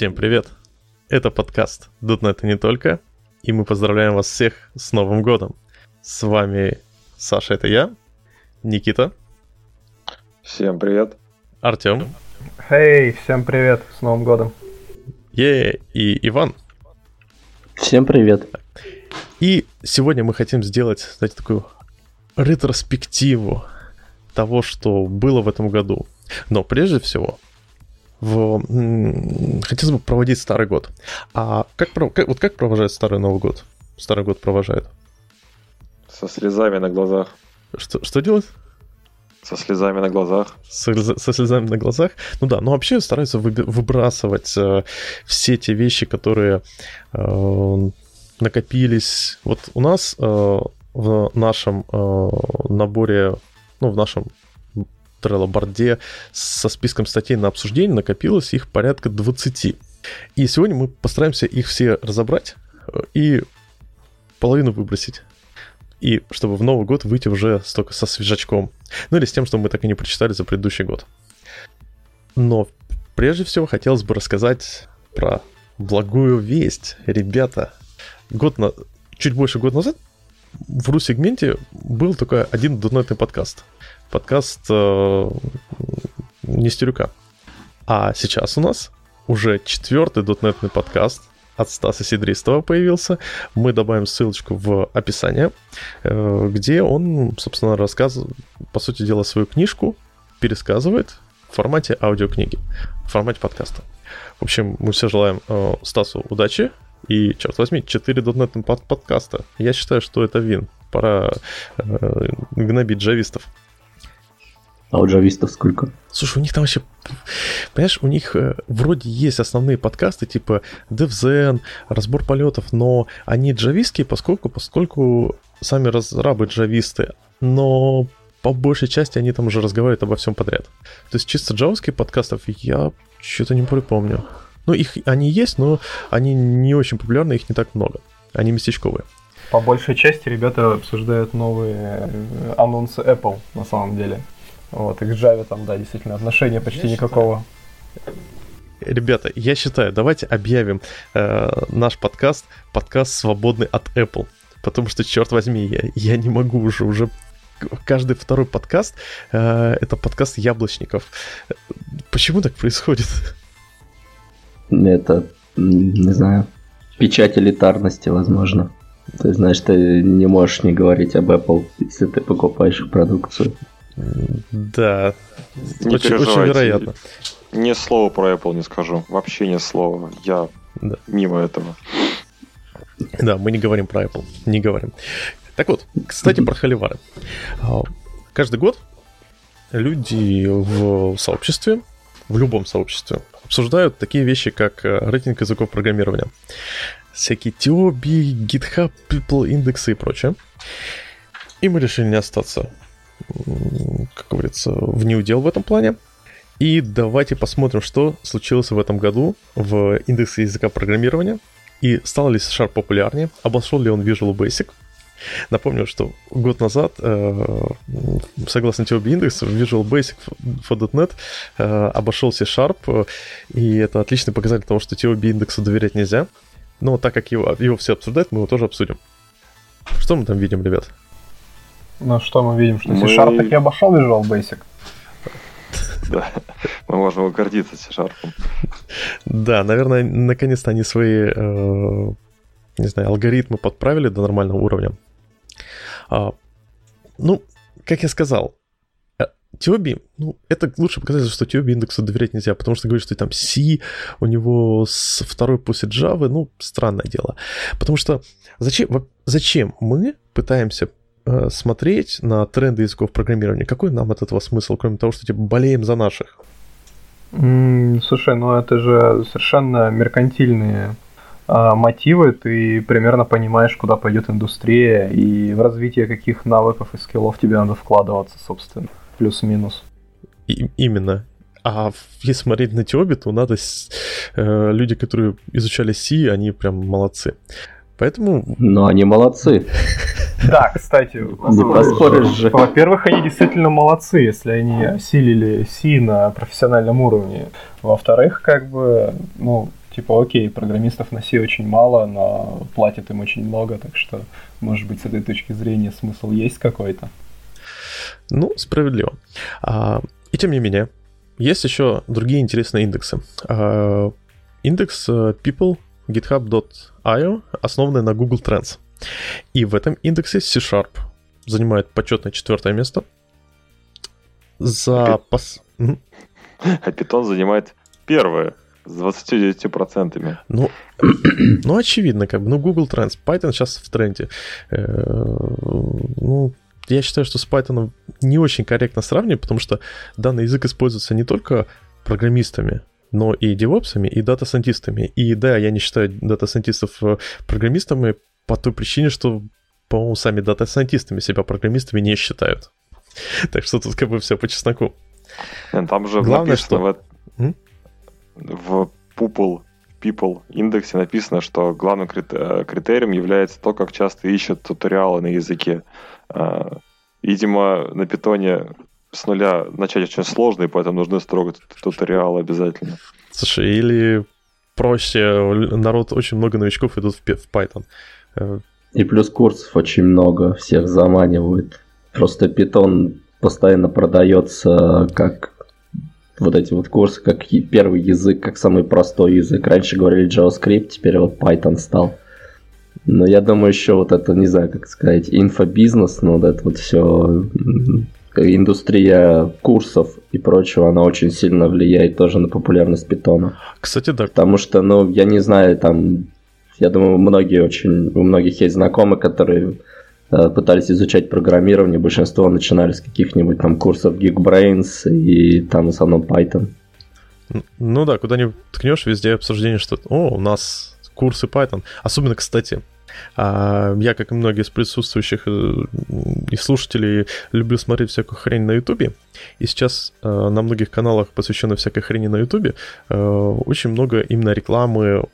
Всем привет! Это подкаст «Дуднет и не только», и мы поздравляем вас всех с Новым годом. С вами Саша, это я, Никита. Всем привет. Артем. Эй, всем привет, с Новым годом. Е, и Иван. Всем привет. И сегодня мы хотим сделать, знаете, такую ретроспективу того, что было в этом году. Но прежде всего, в... хотелось бы проводить Старый год. А как, как, вот как провожает Старый Новый год? Старый год провожает? Со слезами на глазах. Что, что делать? Со слезами на глазах. Со, со слезами на глазах. Ну да, но вообще стараются выбрасывать э, все те вещи, которые э, накопились. Вот у нас э, в нашем э, наборе, ну, в нашем Trello-борде со списком статей на обсуждение накопилось их порядка 20. И сегодня мы постараемся их все разобрать э, и половину выбросить. И чтобы в Новый год выйти уже столько со свежачком. Ну или с тем, что мы так и не прочитали за предыдущий год. Но прежде всего хотелось бы рассказать про благую весть. Ребята, год на... чуть больше года назад в ру-сегменте был только один донатный подкаст. Подкаст э, Нестерюка. А сейчас у нас уже четвертый дотнетный подкаст от Стаса Сидристова появился. Мы добавим ссылочку в описание, э, где он, собственно, рассказывает, по сути дела, свою книжку пересказывает в формате аудиокниги, в формате подкаста. В общем, мы все желаем э, Стасу удачи, и, черт возьми, 4 дотнетных под подкаста. Я считаю, что это вин. Пора э, гнобить джавистов. А у джавистов сколько? Слушай, у них там вообще... Понимаешь, у них э, вроде есть основные подкасты, типа DevZen, разбор полетов, но они джавистские, поскольку, поскольку сами разрабы джависты. Но по большей части они там уже разговаривают обо всем подряд. То есть чисто джавских подкастов я что-то не припомню. Ну, их они есть, но они не очень популярны, их не так много. Они местечковые. По большей части ребята обсуждают новые э, анонсы Apple, на самом деле. Вот, и к Java там, да, действительно, отношения почти я никакого. Ребята, я считаю, давайте объявим э, наш подкаст подкаст свободный от Apple. Потому что, черт возьми, я, я не могу уже, уже каждый второй подкаст э, это подкаст яблочников. Почему так происходит? Это, не знаю, печать элитарности, возможно. Ты знаешь, ты не можешь не говорить об Apple, если ты покупаешь продукцию. Да, не очень, очень вероятно. Ни слова про Apple не скажу. Вообще ни слова. Я да. мимо этого. Да, мы не говорим про Apple. Не говорим. Так вот, кстати, про холивары. А, каждый год люди в сообществе, в любом сообществе, обсуждают такие вещи, как э, рейтинг языков программирования. Всякие Тиоби, GitHub, People, индексы и прочее. И мы решили не остаться как говорится, в неудел в этом плане. И давайте посмотрим, что случилось в этом году в индексе языка программирования. И стал ли C-Sharp популярнее, обошел ли он Visual Basic. Напомню, что год назад, э, согласно теории индекса, Visual Basic for .NET э, обошел C-Sharp, и это отличный показатель того, что теории индексу доверять нельзя. Но так как его, его все обсуждают, мы его тоже обсудим. Что мы там видим, ребят? Ну что мы видим, что мы... C-Sharp таки обошел Visual Basic. Да, мы можем гордиться C-Sharp. Да, наверное, наконец-то они свои, э, не знаю, алгоритмы подправили до нормального уровня. А, ну, как я сказал, э, Тиоби, ну, это лучше показатель, что Тиоби индексу доверять нельзя, потому что говорит, что там C, у него с второй после Java, ну, странное дело. Потому что зачем, зачем мы пытаемся Э, смотреть на тренды языков программирования, какой нам от этого смысл, кроме того, что типа болеем за наших? Mm, слушай, ну это же совершенно меркантильные а, мотивы, ты примерно понимаешь, куда пойдет индустрия и в развитие каких навыков и скиллов тебе надо вкладываться, собственно, плюс-минус. И, именно. А если смотреть на Тиоби, то надо... Э, люди, которые изучали C, они прям молодцы. Поэтому... Но они молодцы. Да, кстати, не поспоришь же. Во-первых, они действительно молодцы, если они осилили Си на профессиональном уровне. Во-вторых, как бы, ну, типа, окей, программистов на C очень мало, но платят им очень много, так что, может быть, с этой точки зрения смысл есть какой-то. Ну, справедливо. А, и тем не менее, есть еще другие интересные индексы. А, индекс э, people github.io, основанный на Google Trends. И в этом индексе C-Sharp занимает почетное четвертое место. За... Пос... А Python занимает первое с 29%. Ну, ну, очевидно, как бы. Ну, Google Trends. Python сейчас в тренде. Э, ну, я считаю, что с Python не очень корректно сравнивать, потому что данный язык используется не только программистами, но и девопсами, и дата-сайентистами. И да, я не считаю дата-сайентистов э, программистами по той причине, что, по-моему, сами дата-сайентистами себя программистами не считают. Так что тут как бы все по чесноку. Там же Главное, написано что... в, в Pupil People индексе написано, что главным э, критерием является то, как часто ищут туториалы на языке. Видимо, на питоне с нуля начать очень сложно, и поэтому нужны строго туториалы обязательно. Слушай, или проще, народ, очень много новичков идут в, в Python. Э, и плюс курсов очень много, всех заманивают. Просто Python постоянно продается как вот эти вот курсы, как первый язык, как самый простой язык. Раньше говорили JavaScript, теперь вот Python стал. Но я думаю, еще вот это, не знаю, как сказать, инфобизнес, но вот это вот все индустрия курсов и прочего, она очень сильно влияет тоже на популярность питона. Кстати, да. Потому что, ну, я не знаю, там, я думаю, многие очень, у многих есть знакомые, которые э, пытались изучать программирование, большинство начинали с каких-нибудь там курсов Geekbrains и там в основном Python. Ну да, куда ни ткнешь, везде обсуждение, что о, у нас курсы Python. Особенно, кстати, я, как и многие из присутствующих э, и слушателей, люблю смотреть всякую хрень на Ютубе. И сейчас э, на многих каналах, посвященных всякой хрени на Ютубе, э, очень много именно рекламы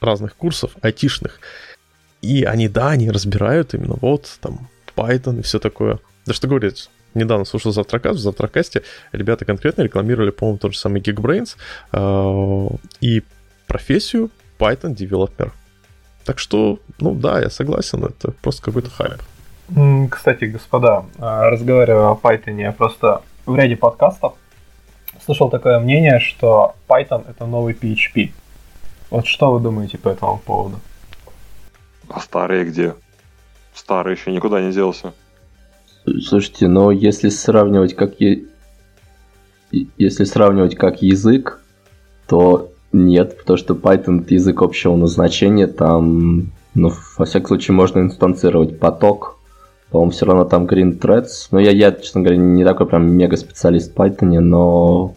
разных курсов айтишных. И они, да, они разбирают именно вот там Python и все такое. Да что говорить, недавно слушал Завтракаст, в Завтракасте ребята конкретно рекламировали, по-моему, тот же самый Geekbrains и профессию Python Developer. Так что, ну да, я согласен, это просто какой-то хайп. Кстати, господа, а, разговаривая о Python, я просто в ряде подкастов слышал такое мнение, что Python это новый PHP. Вот что вы думаете по этому поводу? А старые где? Старый еще никуда не делся. Слушайте, но если сравнивать как е... если сравнивать как язык, то нет, потому что Python язык общего назначения, там, ну, во всяком случае, можно инстанцировать поток. По-моему, все равно там green threads. Но я, я, честно говоря, не такой прям мега специалист в Python, но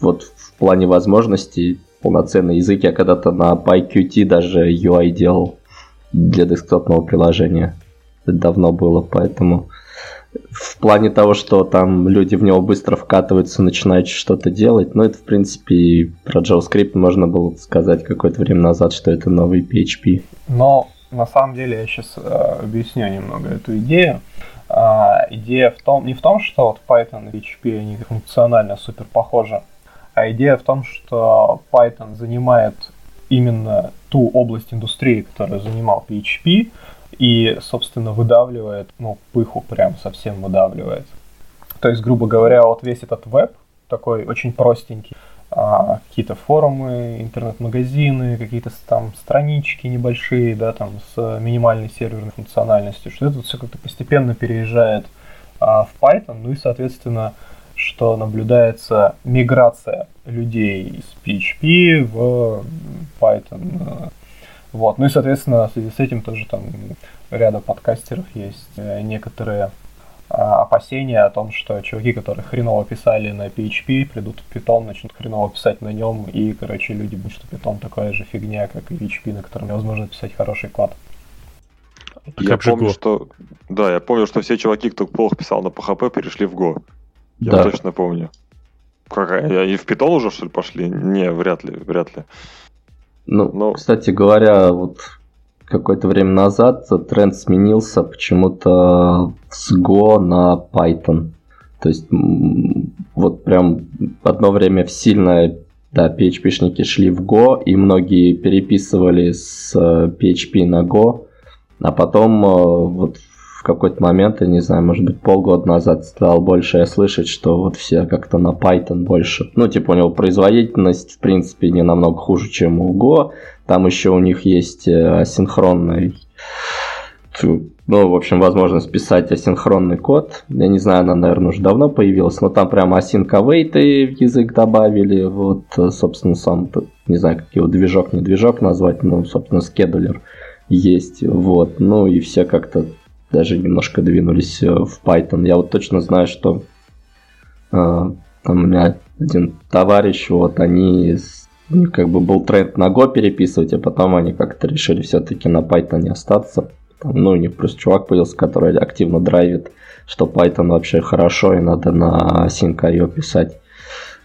вот в плане возможностей полноценный язык я когда-то на PyQt даже UI делал для десктопного приложения. Это давно было, поэтому в плане того, что там люди в него быстро вкатываются, начинают что-то делать. Но это, в принципе, про JavaScript можно было сказать какое-то время назад, что это новый PHP. Но на самом деле я сейчас э, объясню немного эту идею. А, идея в том, не в том, что вот Python и PHP они функционально супер похожи, а идея в том, что Python занимает именно ту область индустрии, которую занимал PHP, и, собственно, выдавливает, ну, пыху прям совсем выдавливает. То есть, грубо говоря, вот весь этот веб такой очень простенький, а, какие-то форумы, интернет-магазины, какие-то там странички небольшие, да, там с минимальной серверной функциональностью, что это все как-то постепенно переезжает а, в Python, ну и, соответственно, что наблюдается миграция людей из PHP в Python вот. Ну и, соответственно, в связи с этим тоже там ряда подкастеров есть э, некоторые а, опасения о том, что чуваки, которые хреново писали на PHP, придут в Python, начнут хреново писать на нем, и, короче, люди будут, что Python такая же фигня, как и PHP, на котором невозможно писать хороший код. Я помню, Go? что... Да, я помню, что все чуваки, кто плохо писал на PHP, перешли в Go. Я да. точно помню. Как, они в Python уже, что ли, пошли? Не, вряд ли, вряд ли. Ну, Но... кстати говоря, вот какое-то время назад тренд сменился почему-то с Go на Python. То есть вот прям одно время сильно да, PHP-шники шли в Go, и многие переписывали с PHP на Go, а потом вот в какой-то момент, я не знаю, может быть, полгода назад стал больше я слышать, что вот все как-то на Python больше. Ну, типа у него производительность, в принципе, не намного хуже, чем у Go. Там еще у них есть асинхронный ну, в общем, возможность писать асинхронный код. Я не знаю, она, наверное, уже давно появилась, но там прямо async await в язык добавили. Вот, собственно, сам, не знаю, как его движок, не движок назвать, но, собственно, скедулер есть. Вот, ну и все как-то даже немножко двинулись э, в Python. Я вот точно знаю, что э, там у меня один товарищ, вот они у них как бы был тренд на Go переписывать, а потом они как-то решили все-таки на Python остаться. Ну, у них просто чувак появился, который активно драйвит, что Python вообще хорошо и надо на Sync.io писать.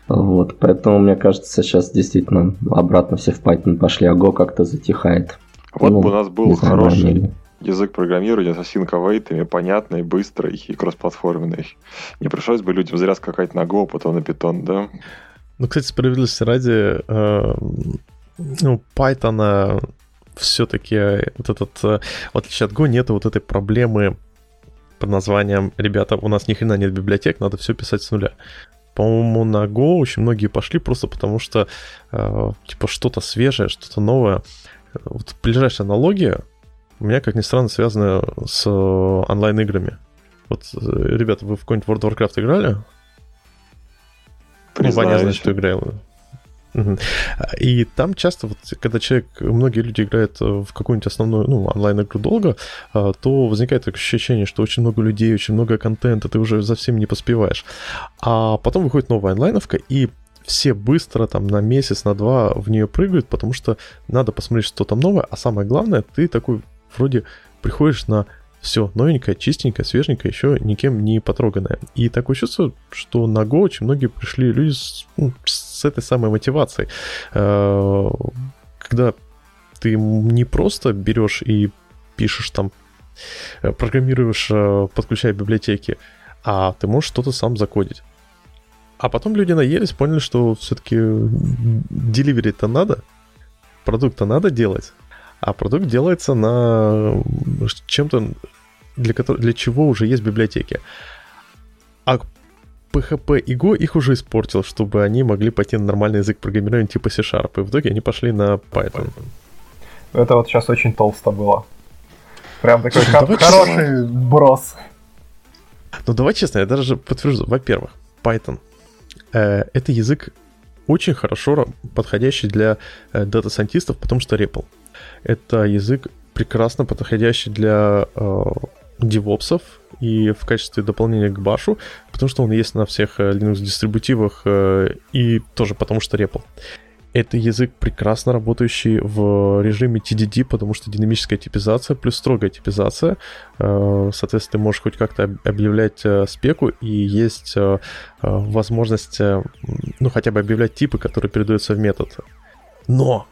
Вот, поэтому, мне кажется, сейчас действительно обратно все в Python пошли, а Go как-то затихает. Вот ну, бы у нас был хороший знаю, язык программирования с async понятный, быстрый и кроссплатформенный. Не пришлось бы людям зря скакать на Go, потом на Python, да? Ну, кстати, справедливости ради, э, ну, Python все-таки вот этот, э, в отличие от Go, нет вот этой проблемы под названием «Ребята, у нас ни хрена нет библиотек, надо все писать с нуля». По-моему, на Go очень многие пошли просто потому, что э, типа что-то свежее, что-то новое. Вот ближайшая аналогия у меня, как ни странно, связана с онлайн-играми. Вот, э, ребята, вы в какой-нибудь World of Warcraft играли? Признаюсь. Ну, что играл. И там часто, вот, когда человек, многие люди играют э, в какую-нибудь основную, ну, онлайн-игру долго, э, то возникает такое ощущение, что очень много людей, очень много контента, ты уже за всем не поспеваешь. А потом выходит новая онлайновка, и все быстро там на месяц, на два в нее прыгают, потому что надо посмотреть, что там новое, а самое главное, ты такой вроде приходишь на все новенькое, чистенькое, свеженькое, еще никем не потроганное. И такое чувство, что на Go очень многие пришли люди с, ну, с этой самой мотивацией. Э, когда ты не просто берешь и пишешь там, э, программируешь, э, подключая библиотеки, а ты можешь что-то сам закодить. А потом люди наелись, поняли, что все-таки деливерить-то надо, продукт-то надо делать, а продукт делается на чем-то, для, которого, для чего уже есть библиотеки. А PHP и Go их уже испортил, чтобы они могли пойти на нормальный язык программирования типа C-Sharp, и в итоге они пошли на Python. Это вот сейчас очень толсто было. Прям такой Слушай, хороший брос. Ну давай честно, я даже подтвержу. Во-первых, Python э, это язык очень хорошо подходящий для э, дата-сайентистов, потому что REPL. Это язык прекрасно подходящий для э, девопсов и в качестве дополнения к башу, потому что он есть на всех э, Linux-дистрибутивах э, и тоже потому что REPL. Это язык прекрасно работающий в режиме TDD, потому что динамическая типизация плюс строгая типизация. Э, соответственно, ты можешь хоть как-то объявлять спеку, и есть возможность, ну, хотя бы объявлять типы, которые передаются в метод. Но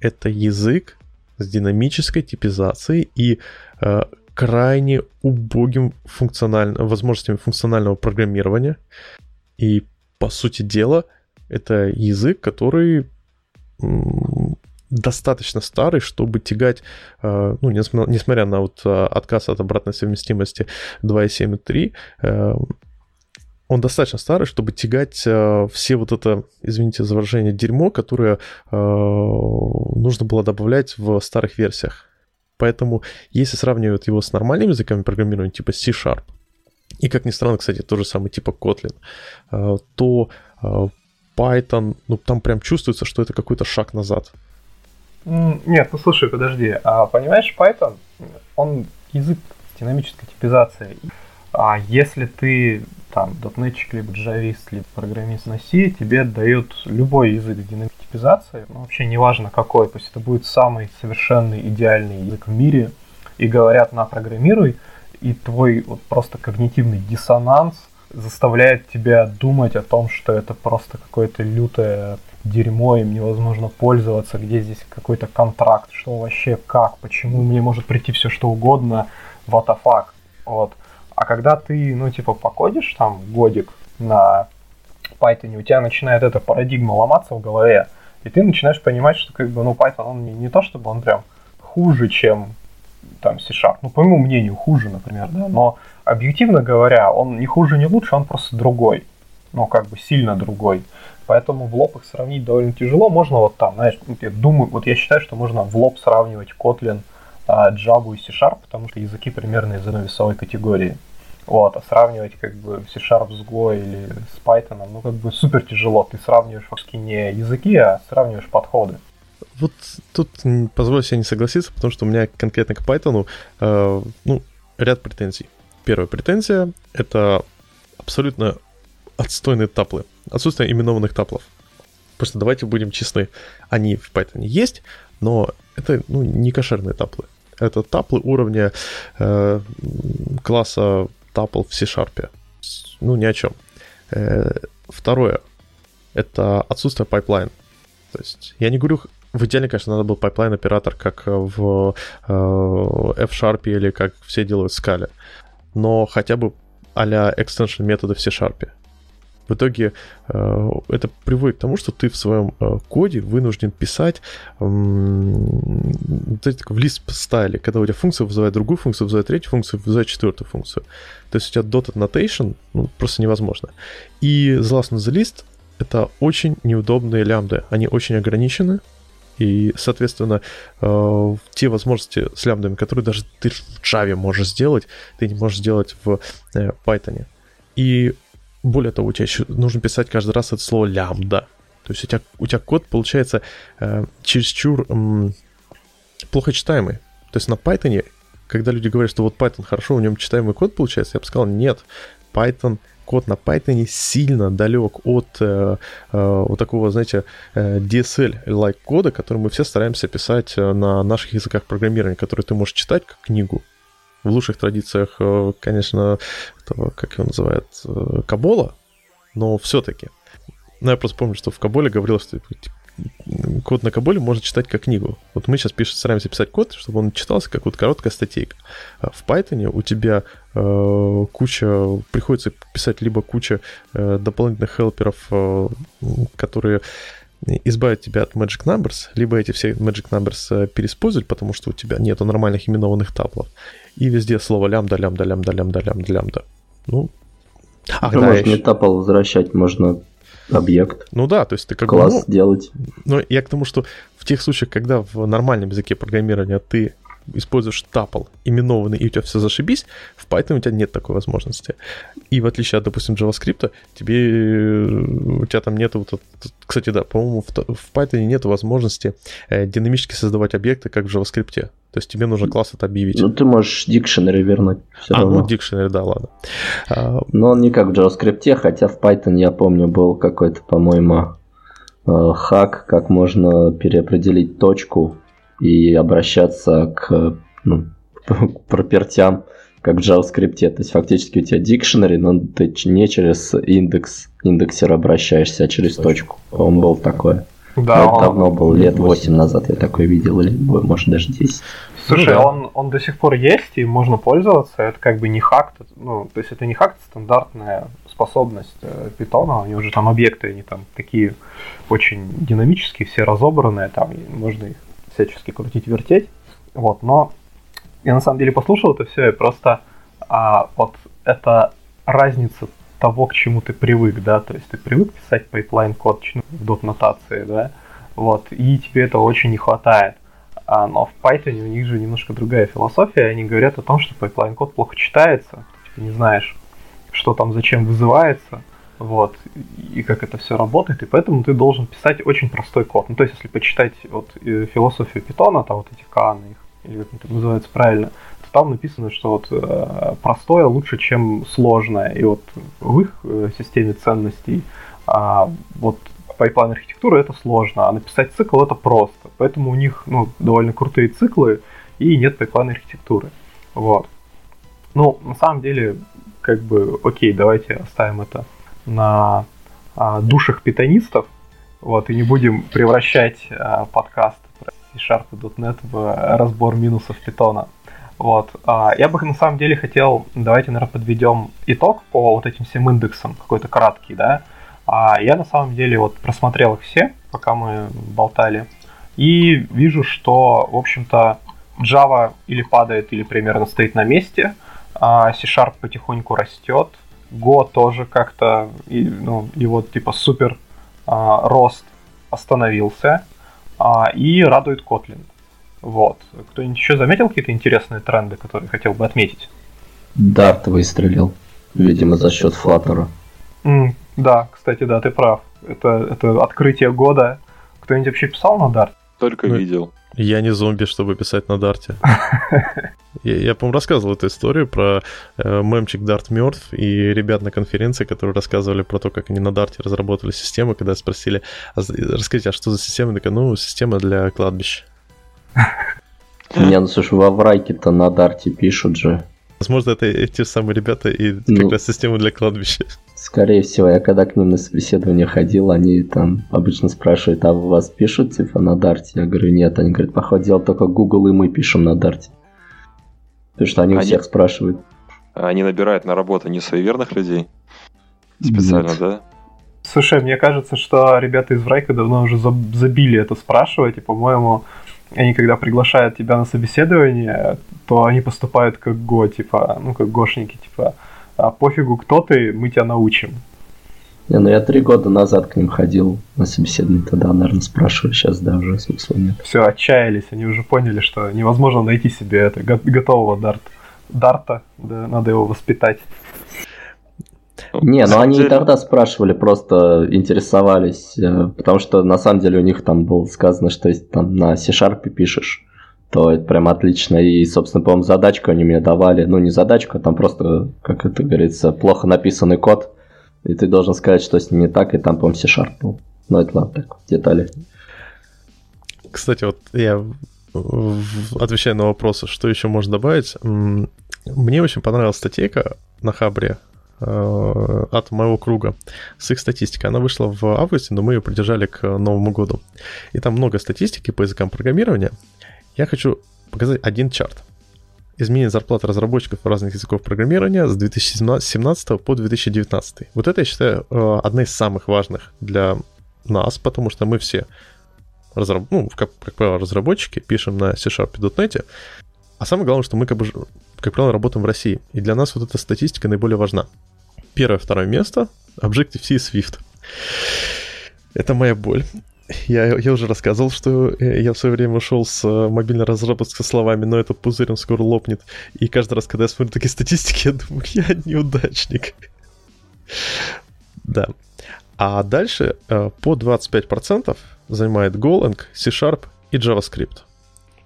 это язык с динамической типизацией и э, крайне убогим функционально, возможностями функционального программирования. И, по сути дела, это язык, который достаточно старый, чтобы тягать, э, ну, несмотря на вот э, отказ от обратной совместимости 2.7 и 3, он достаточно старый, чтобы тягать э, все вот это, извините за выражение, дерьмо, которое э, нужно было добавлять в старых версиях. Поэтому, если сравнивать его с нормальными языками программирования, типа C-Sharp, и, как ни странно, кстати, тот же самый типа Kotlin, э, то э, Python, ну, там прям чувствуется, что это какой-то шаг назад. Нет, ну слушай, подожди. А, понимаешь, Python, он язык с динамической типизацией. А если ты там дотнетчик, либо джавист, либо программист на C, тебе дают любой язык динамики ну, вообще неважно какой, пусть это будет самый совершенный, идеальный язык в мире, и говорят на программируй, и твой вот просто когнитивный диссонанс заставляет тебя думать о том, что это просто какое-то лютое дерьмо, им невозможно пользоваться, где здесь какой-то контракт, что вообще как, почему мне может прийти все что угодно, what the fuck. Вот. А когда ты, ну, типа, покодишь там годик на Python, у тебя начинает эта парадигма ломаться в голове, и ты начинаешь понимать, что как бы, ну, Python, он не, не то, чтобы он прям хуже, чем там C-Sharp. Ну, по моему мнению, хуже, например, да, но объективно говоря, он не хуже, не лучше, он просто другой. Ну, как бы сильно другой. Поэтому в лоб их сравнить довольно тяжело. Можно вот там, знаешь, я думаю, вот я считаю, что можно в лоб сравнивать Kotlin, Java и C-Sharp, потому что языки примерно из одной весовой категории. Вот, а сравнивать как бы C-Sharp с Go или с Python, ну как бы супер тяжело. Ты сравниваешь фактически не языки, а сравниваешь подходы. Вот тут позволю себе не согласиться, потому что у меня конкретно к Python э, ну, ряд претензий. Первая претензия — это абсолютно отстойные таплы. Отсутствие именованных таплов. Просто давайте будем честны. Они в Python есть, но это ну, не кошерные таплы. Это таплы уровня э, класса тапл в C-Sharp. Ну, ни о чем. Э, второе. Это отсутствие pipeline. То есть, я не говорю, в идеале, конечно, надо был pipeline-оператор, как в э, F-Sharp или как все делают в Scala. Но хотя бы а-ля extension методы в C-Sharp. В итоге э, это приводит к тому, что ты в своем э, коде вынужден писать э, в Lisp style е, когда у тебя функция вызывает другую функцию, вызывает третью функцию, вызывает четвертую функцию. То есть у тебя dot notation ну, просто невозможно. И the last the list это очень неудобные лямбды. Они очень ограничены, и, соответственно, э, те возможности с лямбдами, которые даже ты в Java можешь сделать, ты не можешь сделать в Python. И более того, у тебя еще нужно писать каждый раз это слово лямбда. То есть у тебя, у тебя код получается э, чересчур э, плохо читаемый. То есть на Python, когда люди говорят, что вот Python хорошо, в нем читаемый код получается, я бы сказал, нет, Python код на Python сильно далек от э, э, вот такого, знаете, э, DSL-like кода, который мы все стараемся писать э, на наших языках программирования, который ты можешь читать как книгу, в лучших традициях, э, конечно, этого, как его называют, э, Кабола, но все-таки. Ну, я просто помню, что в Каболе говорилось, что типа, код на Каболе можно читать как книгу. Вот мы сейчас пишем, стараемся писать код, чтобы он читался как вот короткая статейка. А в Python у тебя э, куча, приходится писать либо куча э, дополнительных хелперов, э, которые избавить тебя от Magic Numbers, либо эти все Magic Numbers переиспользовать, потому что у тебя нету нормальных именованных таблов и везде слово лямбда, лямбда, лямбда, лямбда, лямбда, лямбда. Ну, Ах, ну, да, можно еще... не тапл возвращать, можно объект. Ну да, то есть ты как Класс бы... Ну, делать. Но я к тому, что в тех случаях, когда в нормальном языке программирования ты используешь тапл именованный, и у тебя все зашибись, в Python у тебя нет такой возможности. И в отличие от, допустим, JavaScript, тебе, у тебя там нету... Вот, кстати, да, по-моему, в, в Python нет возможности э, динамически создавать объекты, как в JavaScript. То есть тебе нужно класс это объявить. Ну, ты можешь дикшенери вернуть. Все а, равно. ну, дикшенери, да, ладно. А, Но он не как в JavaScript, хотя в Python, я помню, был какой-то, по-моему, э, хак, как можно переопределить точку и обращаться к, ну, к пропертям, как в JavaScript. То есть фактически у тебя дикшенери, но ты не через индекс, индексер обращаешься, а через точку. Он был такое. Да, он... давно был, лет 8 назад я такой видел, или может даже 10. Слушай, ну, да. он, он до сих пор есть, и можно пользоваться. Это как бы не хак, ну, то есть это не хак, это стандартная способность э, питона. У него же там объекты, они там такие очень динамические, все разобранные, там можно их всячески крутить, вертеть. Вот, но я на самом деле послушал это все, и просто а, вот это разница того, к чему ты привык, да, то есть ты привык писать pipeline код ну, в dot нотации, да, вот, и тебе этого очень не хватает. А, но в Python у них же немножко другая философия, они говорят о том, что pipeline код плохо читается, ты не знаешь, что там зачем вызывается, вот, и как это все работает, и поэтому ты должен писать очень простой код. Ну, то есть, если почитать вот э, философию питона, там вот эти коаны, или как это называется правильно, там написано, что вот э, простое лучше, чем сложное. И вот в их э, системе ценностей э, вот pipeline архитектура это сложно, а написать цикл это просто. Поэтому у них ну, довольно крутые циклы и нет pipeline архитектуры. Вот. Ну, на самом деле, как бы, окей, давайте оставим это на а, душах питонистов, вот, и не будем превращать а, подкаст про C-Sharp.net в разбор минусов питона. Вот. А, я бы на самом деле хотел, давайте, наверное, подведем итог по вот этим всем индексам, какой-то краткий, да. А я на самом деле вот просмотрел их все, пока мы болтали, и вижу, что, в общем-то, Java или падает, или примерно стоит на месте, а C-Sharp потихоньку растет, Go тоже как-то, и, ну, его типа супер а, рост остановился, а, и радует Kotlin. Вот. Кто-нибудь еще заметил какие-то интересные тренды, которые хотел бы отметить? Дарт выстрелил, видимо, за счет Flutter. Mm, да, кстати, да, ты прав. Это, это открытие года. Кто-нибудь вообще писал на Dart? Только ну, видел. Я не зомби, чтобы писать на Дарте. Я, я по-моему, рассказывал эту историю про э, мемчик Дарт мертв и ребят на конференции, которые рассказывали про то, как они на Дарте разработали систему, когда спросили, а, расскажите, а что за система? Я такая, ну, система для кладбищ. Не, ну слушай, во Врайке-то на Дарте пишут же. Возможно, это эти самые ребята и ну, как раз система для кладбища. Скорее всего, я когда к ним на собеседование ходил, они там обычно спрашивают, а у вас пишут типа на Дарте? Я говорю, нет. Они говорят, походу, дело только Google и мы пишем на Дарте. Потому что они, они у всех спрашивают. Они набирают на работу не суеверных людей? Специально, нет. да? Слушай, мне кажется, что ребята из Врайка давно уже забили это спрашивать, и, по-моему, они когда приглашают тебя на собеседование, то они поступают как го, типа, ну, как гошники, типа, а пофигу, кто ты, мы тебя научим. Не, ну я три года назад к ним ходил на собеседование, тогда, наверное, спрашиваю, сейчас да, уже смысла нет. Все, отчаялись, они уже поняли, что невозможно найти себе это готового дарта. Дарта, да, надо его воспитать. Не, ну они и тогда спрашивали, просто интересовались, э, потому что на самом деле у них там было сказано, что если там на C-Sharp пишешь, то это прям отлично. И, собственно, по-моему, задачку они мне давали. Ну, не задачку, а там просто, как это говорится, плохо написанный код. И ты должен сказать, что с ним не так, и там, по-моему, C-Sharp был. Ну, это ладно, так, детали. Кстати, вот я отвечаю на вопросы, что еще можно добавить. Мне очень понравилась статейка на Хабре от моего круга с их статистикой. Она вышла в августе, но мы ее придержали к Новому году. И там много статистики по языкам программирования. Я хочу показать один чарт. Изменение зарплаты разработчиков разных языков программирования с 2017 по 2019. Вот это, я считаю, э, одна из самых важных для нас, потому что мы все, разраб... ну, как, как правило, разработчики, пишем на C-Sharp и .NET, а самое главное, что мы, как, бы, как правило, работаем в России. И для нас вот эта статистика наиболее важна. Первое, второе место — Objective-C и Swift. Это моя боль. Я, я уже рассказывал, что э, я в свое время ушел с э, мобильной разработки со словами, но этот пузырь он скоро лопнет. И каждый раз, когда я смотрю такие статистики, я думаю, я неудачник. Да. А дальше э, по 25% занимает Golang, C-Sharp и JavaScript.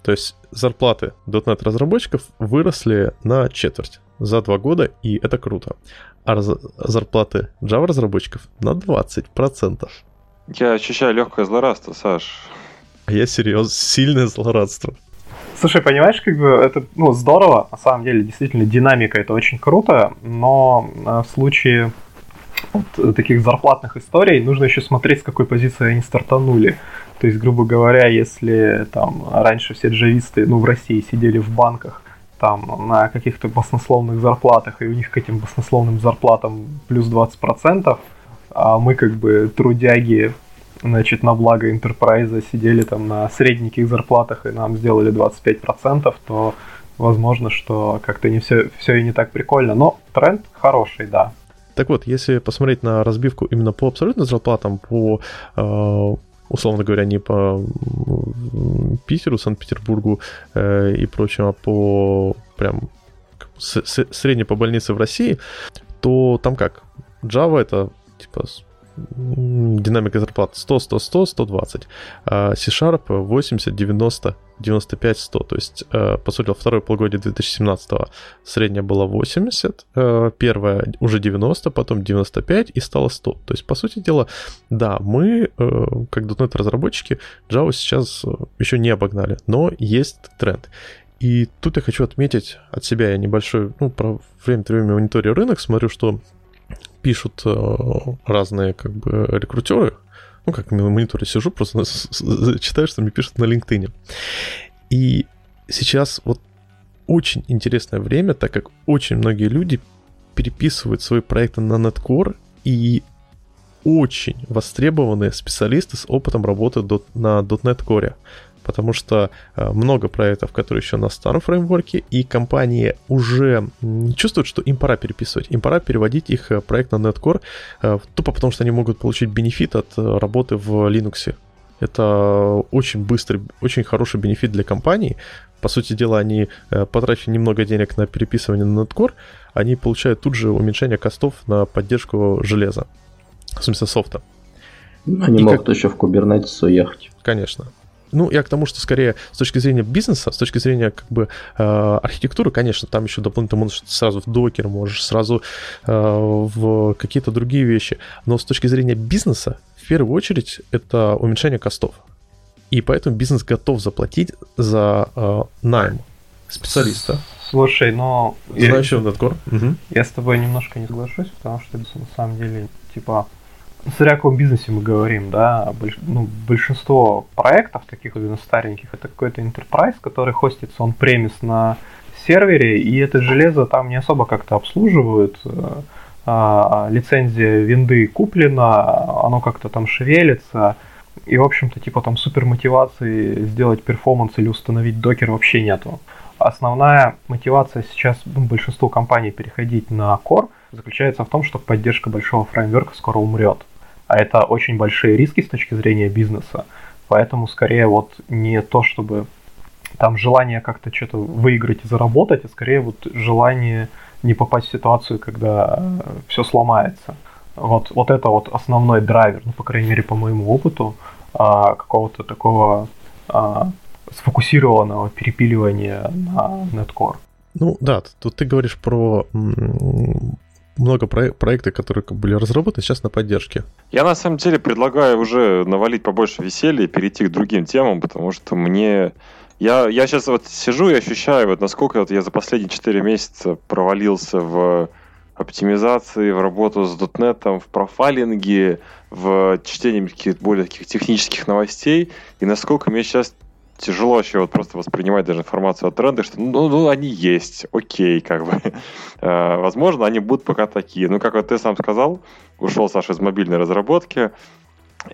То есть зарплаты .NET разработчиков выросли на четверть за два года, и это круто. А зарплаты Java разработчиков на 20%. Я ощущаю легкое злорадство, Саш. А я серьезно, сильное злорадство. Слушай, понимаешь, как бы это ну, здорово, на самом деле, действительно, динамика это очень круто, но э, в случае вот таких зарплатных историй нужно еще смотреть, с какой позиции они стартанули. То есть, грубо говоря, если там раньше все джависты, ну, в России сидели в банках, там на каких-то баснословных зарплатах, и у них к этим баснословным зарплатам плюс 20%, а мы как бы трудяги, значит, на благо Enterprise сидели там на средненьких зарплатах и нам сделали 25%, то возможно, что как-то не все, все и не так прикольно. Но тренд хороший, да. Так вот, если посмотреть на разбивку именно по абсолютным зарплатам, по э, условно говоря, не по Питеру, Санкт-Петербургу э, и прочему, а по прям с, с, средне по больнице в России, то там как? Java это типа динамика зарплат 100, 100, 100, 120. А C-Sharp 80, 90, 95, 100. То есть, э, по сути, второе полугодие 2017 средняя была 80, э, первая уже 90, потом 95 и стало 100. То есть, по сути дела, да, мы, э, как .NET разработчики, Java сейчас еще не обогнали, но есть тренд. И тут я хочу отметить от себя, я небольшой, ну, про время-то время мониторю рынок, смотрю, что пишут э, разные как бы рекрутеры, ну, как на мониторе сижу, просто читаю, что мне пишут на LinkedIn. И сейчас вот очень интересное время, так как очень многие люди переписывают свои проекты на Netcore, и очень востребованные специалисты с опытом работы на .NET Core потому что э, много проектов, которые еще на старом фреймворке, и компании уже чувствуют, что им пора переписывать, им пора переводить их э, проект на NetCore, э, тупо потому что они могут получить бенефит от работы в Linux. Это очень быстрый, очень хороший бенефит для компании. По сути дела, они, потратив немного денег на переписывание на NetCore, они получают тут же уменьшение костов на поддержку железа. В смысле софта. Они и могут как... еще в Kubernetes уехать. Конечно. Ну, я к тому, что скорее с точки зрения бизнеса, с точки зрения как бы э, архитектуры, конечно, там еще дополнительно можешь сразу в докер, можешь сразу э, в какие-то другие вещи. Но с точки зрения бизнеса, в первую очередь, это уменьшение костов. И поэтому бизнес готов заплатить за э, найм специалиста. Слушай, но... Знающего Netcore. Угу. Я с тобой немножко не соглашусь, потому что на самом деле, типа, Смотря о каком бизнесе мы говорим, да, больш, ну, большинство проектов, таких именно стареньких, это какой-то enterprise, который хостится он премис на сервере, и это железо там не особо как-то обслуживают. Э, а, лицензия винды куплена, оно как-то там шевелится, и, в общем-то, типа там супер мотивации сделать перформанс или установить докер вообще нету. Основная мотивация сейчас ну, большинству компаний переходить на Core заключается в том, что поддержка большого фреймворка скоро умрет а это очень большие риски с точки зрения бизнеса. Поэтому скорее вот не то, чтобы там желание как-то что-то выиграть и заработать, а скорее вот желание не попасть в ситуацию, когда э, все сломается. Вот, вот это вот основной драйвер, ну, по крайней мере, по моему опыту, а, какого-то такого а, сфокусированного перепиливания на Netcore. Ну да, тут ты говоришь про много про- проектов, которые были разработаны сейчас на поддержке. Я на самом деле предлагаю уже навалить побольше веселья и перейти к другим темам, потому что мне... Я, я сейчас вот сижу и ощущаю, вот насколько вот я за последние 4 месяца провалился в оптимизации, в работу с .NET, в профайлинге, в чтении более таких технических новостей, и насколько мне сейчас тяжело еще вот просто воспринимать даже информацию о трендах, что ну, ну они есть, окей, как бы. Э, возможно, они будут пока такие. Ну, как вот ты сам сказал, ушел Саша из мобильной разработки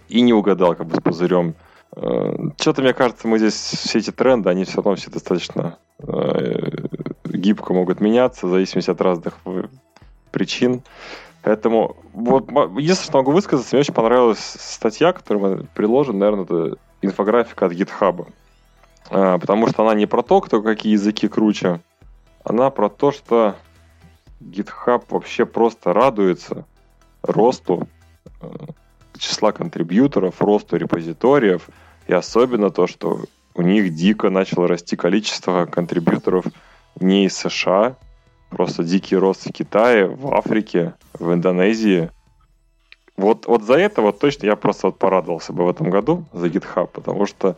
и не угадал как бы с пузырем. Э, что-то, мне кажется, мы здесь все эти тренды, они все равно все достаточно э, гибко могут меняться в зависимости от разных причин. Поэтому вот единственное, что могу высказаться, мне очень понравилась статья, которая приложена, наверное, это инфографика от GitHub. А, потому что она не про то, кто какие языки круче, она про то, что GitHub вообще просто радуется росту э, числа контрибьюторов, росту репозиториев, и особенно то, что у них дико начало расти количество контрибьюторов не из США, просто дикий рост в Китае, в Африке, в Индонезии. Вот, вот за это вот точно я просто вот порадовался бы в этом году за GitHub, потому что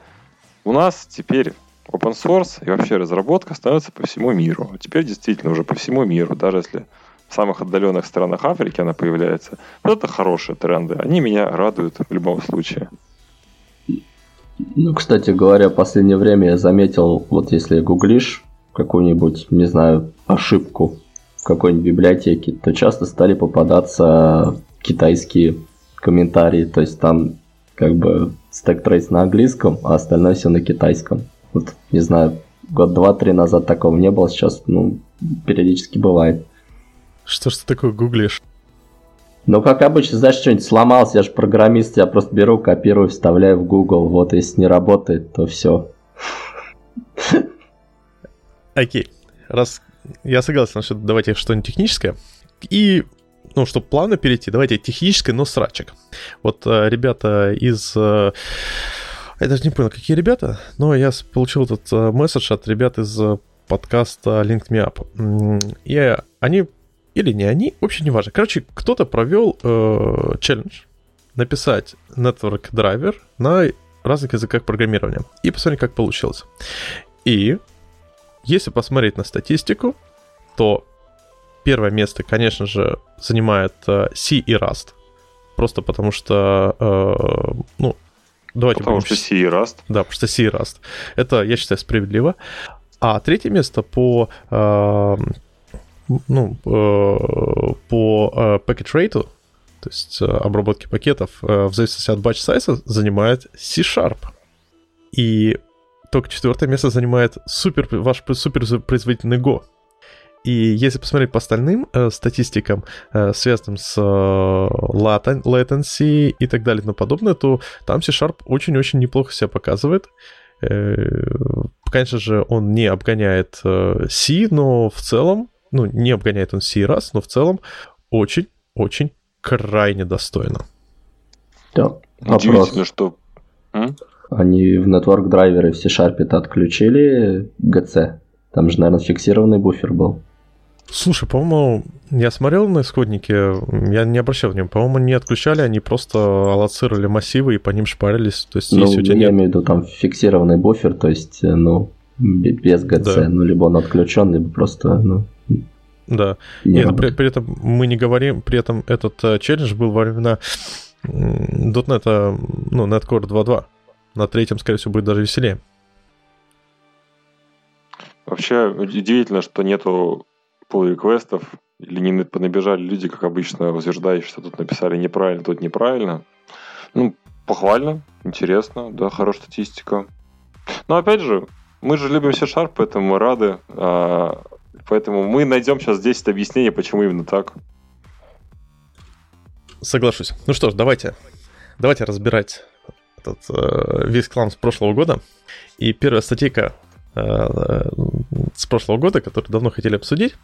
у нас теперь open source и вообще разработка становится по всему миру. Теперь действительно уже по всему миру, даже если в самых отдаленных странах Африки она появляется. Вот это хорошие тренды. Они меня радуют в любом случае. Ну, кстати говоря, в последнее время я заметил, вот если гуглишь какую-нибудь, не знаю, ошибку в какой-нибудь библиотеке, то часто стали попадаться китайские комментарии. То есть там как бы стек трейс на английском, а остальное все на китайском. Вот, не знаю, год два-три назад такого не было, сейчас, ну, периодически бывает. Что ж ты такое гуглишь? Ну, как обычно, знаешь, что-нибудь сломался, я же программист, я просто беру, копирую, вставляю в Google. Вот, если не работает, то все. Окей. Раз я согласен, что давайте что-нибудь техническое. И ну, чтобы плавно перейти, давайте техническое, но срачек. Вот э, ребята из... Э, я даже не понял, какие ребята, но я получил этот э, месседж от ребят из подкаста Link Me Up. И они, или не они, вообще не важно. Короче, кто-то провел э, челлендж написать Network Driver на разных языках программирования. И посмотреть, как получилось. И если посмотреть на статистику, то первое место, конечно же, занимает э, C и Rust. Просто потому что, э, ну, давайте Потому будем... что C и Rust. Да, потому что C и Rust. Это, я считаю, справедливо. А третье место по, э, ну, э, по э, packet rate, то есть э, обработки пакетов, э, в зависимости от batch сайза, занимает C-Sharp. И только четвертое место занимает супер, ваш супер производительный Go. И если посмотреть по остальным э, статистикам, э, связанным с э, latency и так далее и тому подобное, то там C-Sharp очень-очень неплохо себя показывает. Э, конечно же, он не обгоняет э, C, но в целом, ну, не обгоняет он C раз, но в целом очень-очень крайне достойно. Да, Удивительно, что... М? Они в Network драйверы в C-Sharp отключили GC. Там же, наверное, фиксированный буфер был. Слушай, по-моему, я смотрел на исходнике, я не обращал внимания, по-моему, не отключали, они просто аллоцировали массивы и по ним шпарились. То есть, ну, если у тебя я нет... имею в виду там фиксированный буфер, то есть, э, ну, без GC, да. ну, либо он отключен, либо просто, ну, да. Не Нет, при, при этом мы не говорим, при этом этот uh, челлендж был во времена .NET, ну, NetCore 2.2. На третьем, скорее всего, будет даже веселее. Вообще удивительно, что нету pull реквестов или не понабежали люди, как обычно, утверждающие, что тут написали неправильно, тут неправильно. Ну, похвально, интересно, да, хорошая статистика. Но опять же, мы же любим C-Sharp, поэтому мы рады. А, поэтому мы найдем сейчас 10 объяснений, почему именно так. Соглашусь. Ну что ж, давайте, давайте разбирать этот э, весь клан с прошлого года. И первая статейка с прошлого года, которую давно хотели обсудить.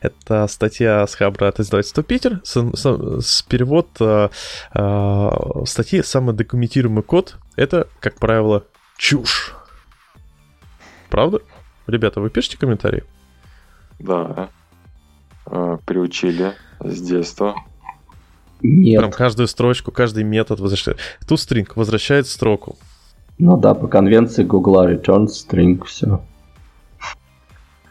Это статья с Хабра от издательства Питер, с, с, с перевод э, э, статьи «Самый документируемый код» — это, как правило, чушь. Правда? Ребята, вы пишете комментарии? Да. Э, приучили с детства. Нет. Прям каждую строчку, каждый метод возвращает. ToString возвращает строку. Ну да, по конвенции Google return string, все.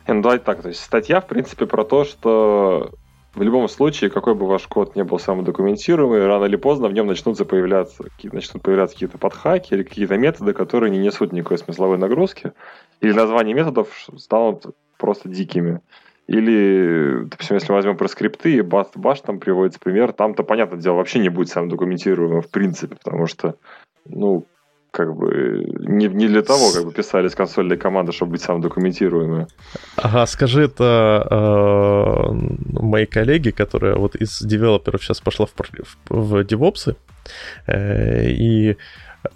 Ну, давайте так, то есть статья, в принципе, про то, что в любом случае, какой бы ваш код не был самодокументируемый, рано или поздно в нем начнут появляться, начнут появляться какие-то подхаки или какие-то методы, которые не несут никакой смысловой нагрузки, или названия методов станут просто дикими. Или, допустим, если мы возьмем про скрипты, и баш, баш там приводится пример, там-то, понятное дело, вообще не будет самодокументируемым в принципе, потому что, ну, как бы не, не для того, как бы писались консольные команды, чтобы быть самодокументируемыми. Ага, скажи это э, моей коллеге, которая вот из девелоперов сейчас пошла в, в, в DevOps, э, и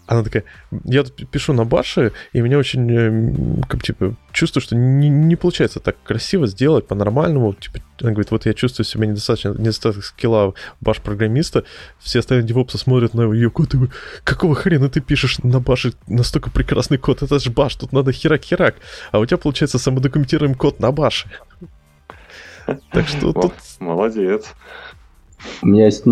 она такая, я тут пишу на баше, и меня очень, э, как, типа, чувствую, что не, не получается так красиво сделать по-нормальному. Типа, она говорит, вот я чувствую себя недостаточно, недостаточно скилла баш-программиста, все остальные девопсы смотрят на ее код и говорят, какого хрена ты пишешь на баше настолько прекрасный код, это же баш, тут надо херак-херак, а у тебя получается самодокументируемый код на баше. Так что тут... Молодец. У меня есть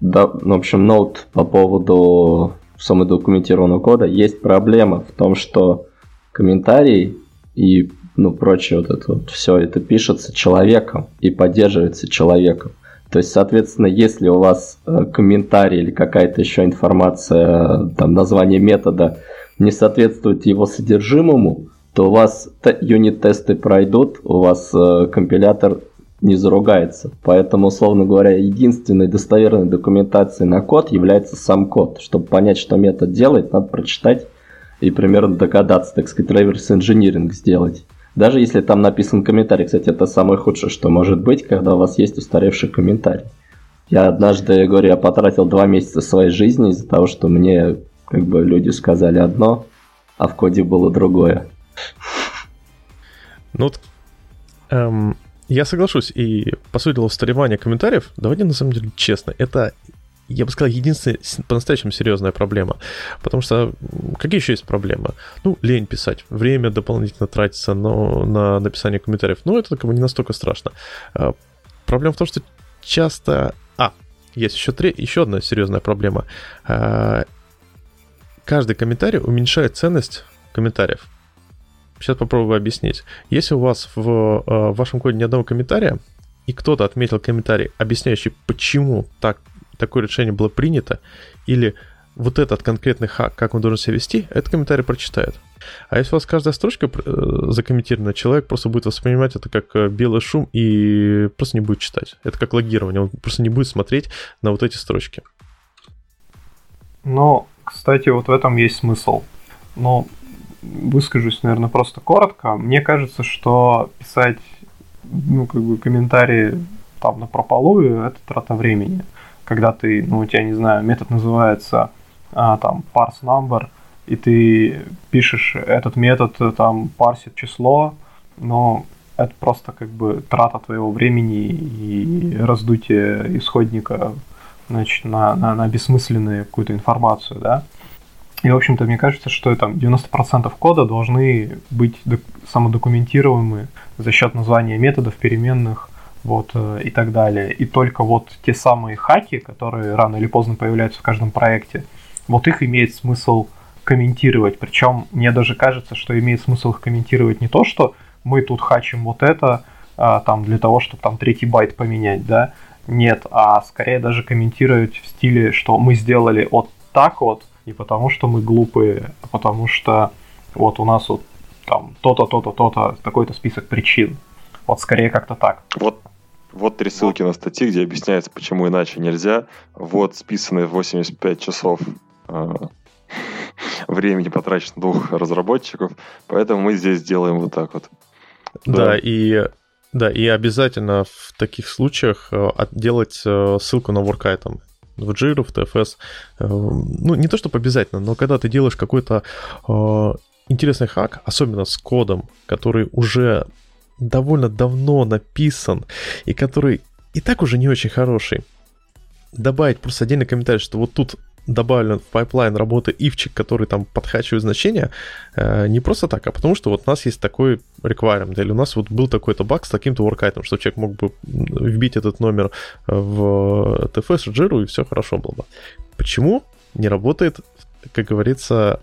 да, в общем, ноут по поводу самодокументированного кода. Есть проблема в том, что комментарий и ну, прочее вот это вот все это пишется человеком и поддерживается человеком. То есть, соответственно, если у вас э, комментарий или какая-то еще информация, там название метода не соответствует его содержимому, то у вас юнит-тесты пройдут, у вас э, компилятор не заругается. Поэтому, условно говоря, единственной достоверной документацией на код является сам код. Чтобы понять, что метод делает, надо прочитать и примерно догадаться, так сказать, реверс инжиниринг сделать. Даже если там написан комментарий, кстати, это самое худшее, что может быть, когда у вас есть устаревший комментарий. Я однажды, я говорю, я потратил два месяца своей жизни из-за того, что мне как бы люди сказали одно, а в коде было другое. Ну, эм, я соглашусь, и по сути устаревание комментариев, давайте на самом деле честно, это я бы сказал, единственная по-настоящему серьезная проблема. Потому что какие еще есть проблемы? Ну, лень писать, время дополнительно тратится но, на написание комментариев. Ну, это как бы не настолько страшно. А, проблема в том, что часто... А, есть еще, три... еще одна серьезная проблема. А, каждый комментарий уменьшает ценность комментариев. Сейчас попробую объяснить. Если у вас в, в э, вашем коде ни одного комментария, и кто-то отметил комментарий, объясняющий, почему так, такое решение было принято, или вот этот конкретный хак, как он должен себя вести, этот комментарий прочитает. А если у вас каждая строчка э, закомментирована, человек просто будет воспринимать это как э, белый шум и просто не будет читать. Это как логирование, он просто не будет смотреть на вот эти строчки. Но, кстати, вот в этом есть смысл. Но выскажусь, наверное, просто коротко. Мне кажется, что писать ну, как бы комментарии там на прополую это трата времени. Когда ты, ну, у тебя, не знаю, метод называется а, там parse number, и ты пишешь этот метод, там парсит число, но это просто как бы трата твоего времени и раздутие исходника значит, на, на, на бессмысленную какую-то информацию, да. И, в общем-то, мне кажется, что там 90% кода должны быть самодокументируемы за счет названия методов, переменных, вот, э, и так далее. И только вот те самые хаки, которые рано или поздно появляются в каждом проекте, вот их имеет смысл комментировать. Причем мне даже кажется, что имеет смысл их комментировать не то, что мы тут хачим вот это, а, там, для того, чтобы там третий байт поменять, да, нет, а скорее даже комментировать в стиле, что мы сделали вот так вот, не потому что мы глупые, а потому что вот у нас вот там то-то, то-то, то-то, такой-то список причин. Вот скорее как-то так. Вот, вот три ссылки вот. на статьи, где объясняется, почему иначе нельзя. Вот списанные 85 часов э, времени потрачено двух разработчиков, поэтому мы здесь делаем вот так вот. Да, да и да, и обязательно в таких случаях э, делать э, ссылку на work item в Jira, в TFS. Э, ну, не то чтобы обязательно, но когда ты делаешь какой-то э, интересный хак, особенно с кодом, который уже довольно давно написан и который и так уже не очень хороший, добавить просто отдельный комментарий, что вот тут добавлен в pipeline работы if чик, который там подхачивает значения, э, не просто так, а потому что вот у нас есть такой requirement, или у нас вот был такой-то баг с таким-то work что человек мог бы вбить этот номер в TFS, Jira, и все хорошо было бы. Почему не работает, как говорится,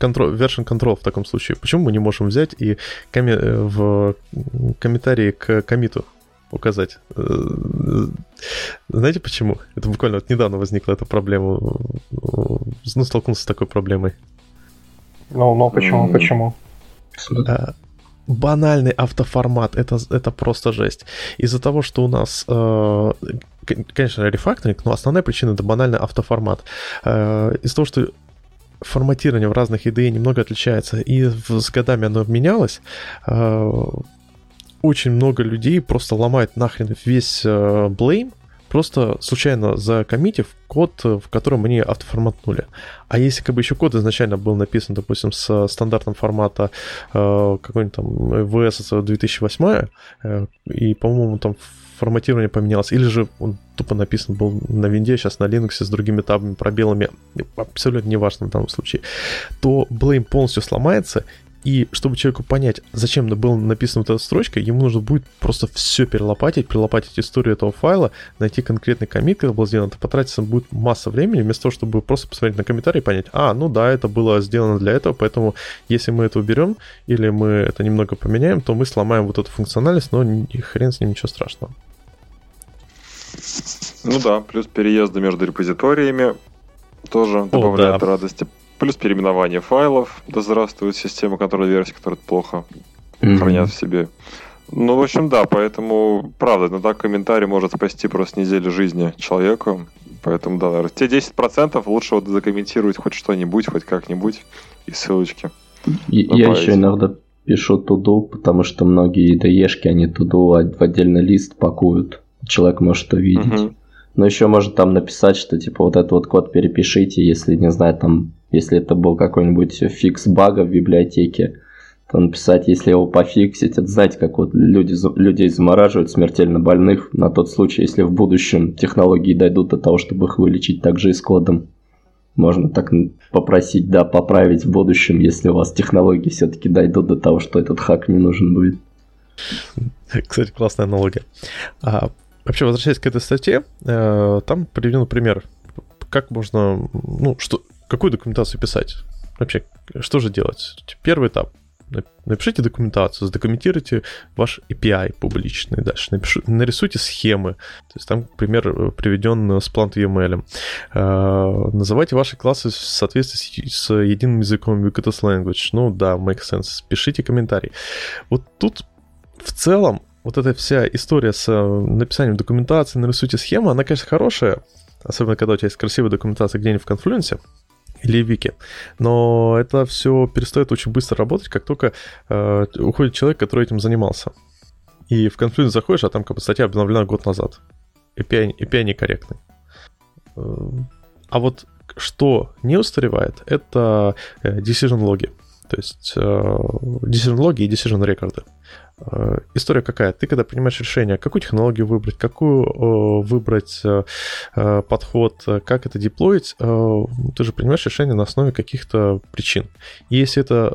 control, version control в таком случае? Почему мы не можем взять и коми- в комментарии к коммиту указать. Э, знаете почему? Это буквально вот недавно возникла эта проблема. Ну, столкнулся с такой проблемой. Ну, ну почему, mm. почему? А, банальный автоформат, это, это просто жесть. Из-за того, что у нас, э, конечно, рефакторинг, но основная причина это банальный автоформат. Э, из-за того, что форматирование в разных IDE немного отличается, и с годами оно менялось, очень много людей просто ломает нахрен весь э, Blame, просто случайно закоммитив код, в котором они автоформатнули. А если как бы еще код изначально был написан, допустим, с стандартом формата э, какой-нибудь там VS 2008, э, и, по-моему, там форматирование поменялось, или же он тупо написан был на винде, сейчас на Linux с другими табами, пробелами, абсолютно неважно в данном случае, то Blame полностью сломается, и чтобы человеку понять, зачем была написана вот эта строчка, ему нужно будет просто все перелопатить, перелопатить историю этого файла, найти конкретный комит, когда был сделан, это потратится будет масса времени, вместо того, чтобы просто посмотреть на комментарий и понять, а, ну да, это было сделано для этого, поэтому если мы это уберем или мы это немного поменяем, то мы сломаем вот эту функциональность, но и хрен с ним ничего страшного. Ну да, плюс переезды между репозиториями тоже добавляют О, да. радости плюс переименование файлов, да здравствует система контроля версий, которая плохо mm-hmm. хранят в себе. Ну, в общем, да, поэтому, правда, иногда комментарий может спасти просто неделю жизни человеку. Поэтому, да, наверное, те 10% лучше вот закомментировать хоть что-нибудь, хоть как-нибудь, и ссылочки. Я, я еще иногда пишу туду, потому что многие ide они туду в отдельный лист пакуют. Человек может увидеть. Угу. Но еще может там написать, что типа вот этот вот код перепишите, если, не знаю, там если это был какой-нибудь фикс бага в библиотеке, то написать, если его пофиксить, это знаете, как вот люди, людей замораживают смертельно больных на тот случай, если в будущем технологии дойдут до того, чтобы их вылечить также и с кодом. Можно так попросить, да, поправить в будущем, если у вас технологии все-таки дойдут до того, что этот хак не нужен будет. Кстати, классная аналогия. А, вообще, возвращаясь к этой статье, э, там приведен пример, как можно, ну, что, какую документацию писать? Вообще, что же делать? Первый этап. напишите документацию, задокументируйте ваш API публичный дальше, напиши, нарисуйте схемы, то есть там, пример, приведен с Plant UML. Э, называйте ваши классы в соответствии с, с единым языком Ubiquitous Language. Ну да, make sense. Пишите комментарий. Вот тут в целом вот эта вся история с написанием документации, нарисуйте схему, она, конечно, хорошая, особенно когда у тебя есть красивая документация где-нибудь в конфлюенсе, или Вики. Но это все перестает очень быстро работать, как только э, уходит человек, который этим занимался. И в конфликт заходишь, а там как бы статья обновлена год назад. API, API некорректный. Э, а вот что не устаревает, это э, decision логи. То есть э, decision логи и decision рекорды. Э, история какая? Ты когда принимаешь решение, какую технологию выбрать, какую выбрать э, подход, как это деплоить, ты же принимаешь решение на основе каких-то причин. И если это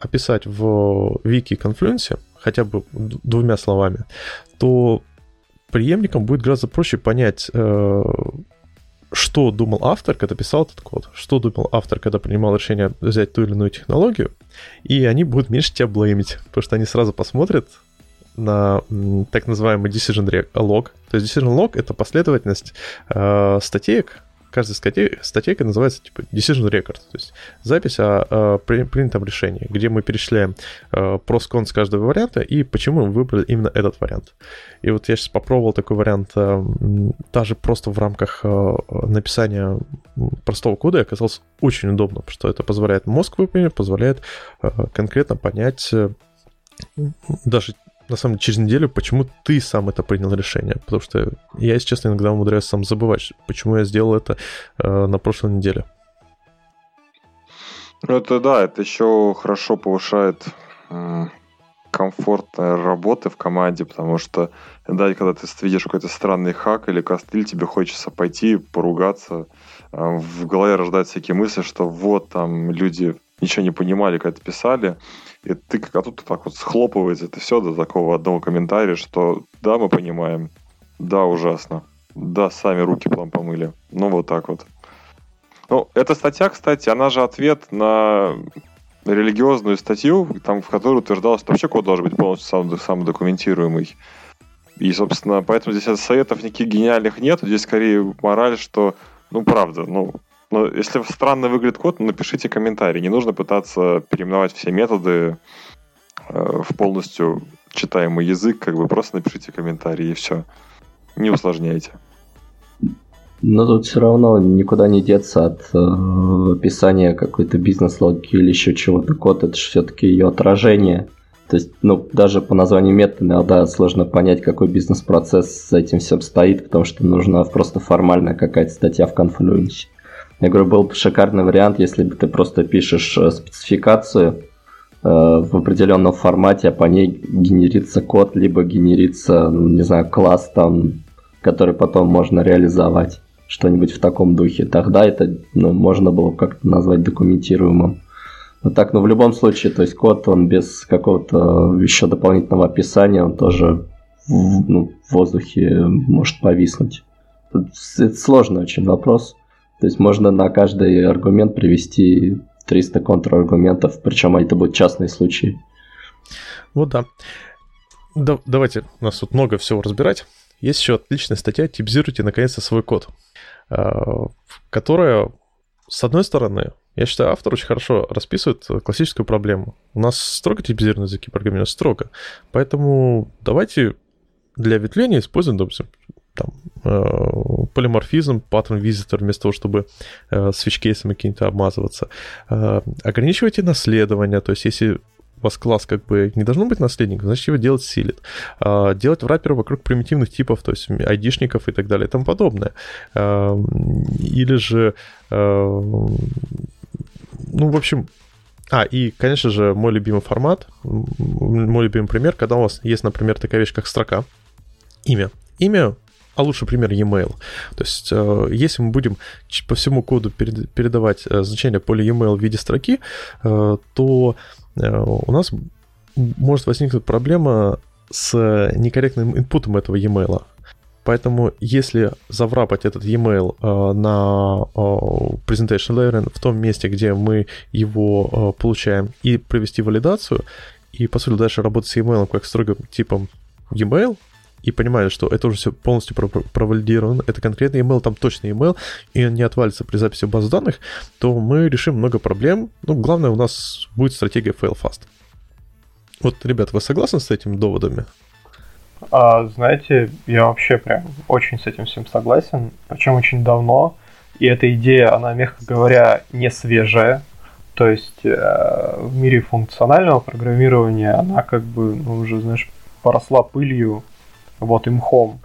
описать в вики конфлюенсе, хотя бы двумя словами, то преемникам будет гораздо проще понять, что думал автор, когда писал этот код, что думал автор, когда принимал решение взять ту или иную технологию, и они будут меньше тебя блеймить, потому что они сразу посмотрят на так называемый decision log. То есть decision log — это последовательность э, статеек, каждая статья, статейка называется типа decision record, то есть запись о, о принятом решении, где мы перечисляем э, прос кон с каждого варианта и почему мы выбрали именно этот вариант. И вот я сейчас попробовал такой вариант э, даже просто в рамках э, написания простого кода, и оказалось очень удобно, потому что это позволяет мозг выполнить, позволяет э, конкретно понять э, даже на самом деле, через неделю, почему ты сам это принял решение. Потому что я, если честно, иногда умудряюсь сам забывать, почему я сделал это э, на прошлой неделе. Это да, это еще хорошо повышает э, комфорт работы в команде, потому что, да, когда ты видишь какой-то странный хак или костыль, тебе хочется пойти поругаться, э, в голове рождаются всякие мысли, что вот там люди ничего не понимали, когда это писали, и ты, а тут так вот схлопывается это все до такого одного комментария, что да, мы понимаем, да, ужасно, да, сами руки плам помыли. Ну, вот так вот. Ну, эта статья, кстати, она же ответ на религиозную статью, там, в которой утверждалось, что вообще код должен быть полностью сам, самодокументируемый. И, собственно, поэтому здесь советов никаких гениальных нет. Здесь скорее мораль, что, ну, правда, ну, но если странно выглядит код, напишите комментарий. Не нужно пытаться переименовать все методы э, в полностью читаемый язык, как бы просто напишите комментарий и все. Не усложняйте. Но тут все равно никуда не деться от э, описания какой-то бизнес-логики или еще чего-то. Код это все-таки ее отражение. То есть, ну, даже по названию метода иногда сложно понять, какой бизнес-процесс за этим всем стоит, потому что нужна просто формальная какая-то статья в конфлюенсе. Я говорю, был бы шикарный вариант, если бы ты просто пишешь э, спецификацию э, в определенном формате, а по ней генерится код, либо генерится, ну, не знаю, класс там, который потом можно реализовать. Что-нибудь в таком духе. Тогда это ну, можно было как-то назвать документируемым. Но так, ну в любом случае, то есть код, он без какого-то еще дополнительного описания, он тоже ну, в воздухе может повиснуть. Это сложный очень вопрос. То есть можно на каждый аргумент привести 300 контраргументов, причем это будут частные случаи. Вот да. да. Давайте, у нас тут много всего разбирать. Есть еще отличная статья «Типизируйте наконец-то свой код», а, которая, с одной стороны, я считаю, автор очень хорошо расписывает классическую проблему. У нас строго типизированные языки программирования, строго. Поэтому давайте для ветвления используем, допустим, там, э, полиморфизм, паттерн визитор, вместо того, чтобы э, свич-кейсами какими-то обмазываться. Э, ограничивайте наследование, то есть если у вас класс как бы не должно быть наследником, значит его делать силит. А, делать враппер вокруг примитивных типов, то есть айдишников и так далее и тому подобное. А, или же, а, ну, в общем, а, и, конечно же, мой любимый формат, мой любимый пример, когда у вас есть, например, такая вещь, как строка, имя. Имя а лучше пример e-mail. То есть, э, если мы будем по всему коду передавать э, значение поля e-mail в виде строки, э, то у нас может возникнуть проблема с некорректным инпутом этого e-mail. Поэтому если заврапать этот e-mail э, на э, presentation layer в том месте, где мы его э, получаем, и провести валидацию, и по сути дальше работать с e-mail как строго типом e-mail, и понимали, что это уже все полностью провалидировано, это конкретный email, там точно email, и он не отвалится при записи баз данных, то мы решим много проблем. Ну, главное, у нас будет стратегия fail fast. Вот, ребят, вы согласны с этими доводами? А, знаете, я вообще прям очень с этим всем согласен, причем очень давно. И эта идея, она, мягко говоря, не свежая. То есть э, в мире функционального программирования она как бы ну, уже, знаешь, поросла пылью вот, и мхом.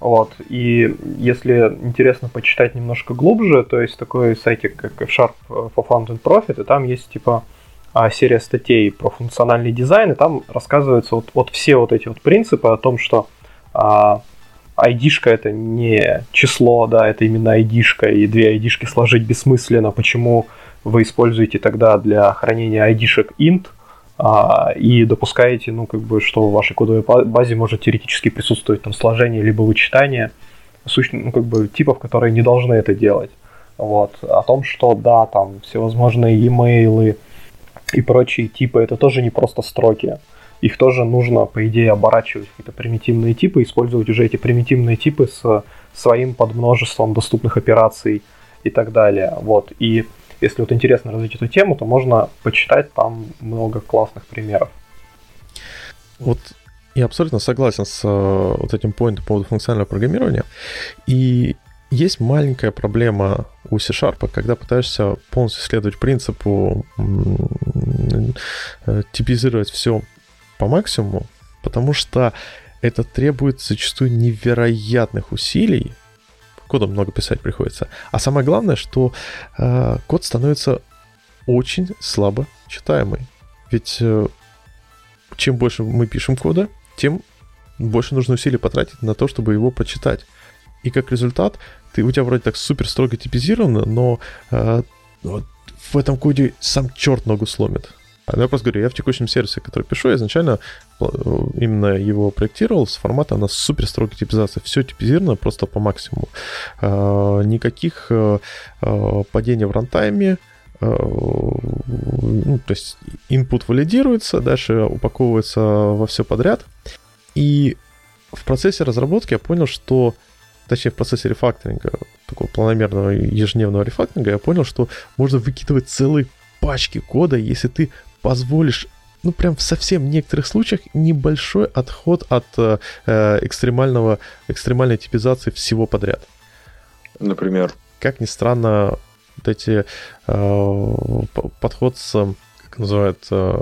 Вот. И если интересно почитать немножко глубже, то есть такой сайтик, как F-Sharp for Fund and Profit, и там есть типа а, серия статей про функциональный дизайн, и там рассказываются вот, вот все вот эти вот принципы о том, что а, ID-шка это не число, да, это именно ID-шка, и две ID-шки сложить бессмысленно, почему вы используете тогда для хранения ID-шек int, и допускаете, ну, как бы, что в вашей кодовой базе может теоретически присутствовать там сложение либо вычитание, сущ... ну, как бы, типов, которые не должны это делать. Вот. О том, что, да, там, всевозможные e-mail и прочие типы, это тоже не просто строки. Их тоже нужно, по идее, оборачивать в какие-то примитивные типы, использовать уже эти примитивные типы с своим подмножеством доступных операций и так далее. Вот. И если вот интересно развить эту тему, то можно почитать там много классных примеров. Вот я абсолютно согласен с э, вот этим поинтом по поводу функционального программирования. И есть маленькая проблема у C-Sharp, когда пытаешься полностью следовать принципу э, типизировать все по максимуму, потому что это требует зачастую невероятных усилий, кода много писать приходится. А самое главное, что э, код становится очень слабо читаемый. Ведь э, чем больше мы пишем кода, тем больше нужно усилий потратить на то, чтобы его прочитать. И как результат, ты, у тебя вроде так супер строго типизировано, но э, вот в этом коде сам черт ногу сломит. Ну, я просто говорю, я в текущем сервисе, который пишу, я изначально э, именно его проектировал с формата на супер строгой типизации. Все типизировано просто по максимуму. А, никаких э, э, падений в рантайме, ну, то есть input валидируется, дальше упаковывается во все подряд. И в процессе разработки я понял, что точнее в процессе рефакторинга, такого планомерного ежедневного рефакторинга, я понял, что можно выкидывать целые пачки кода, если ты позволишь ну, прям в совсем некоторых случаях небольшой отход от э, экстремального, экстремальной типизации всего подряд. Например? Как ни странно, вот эти э, подход с, как называют, э,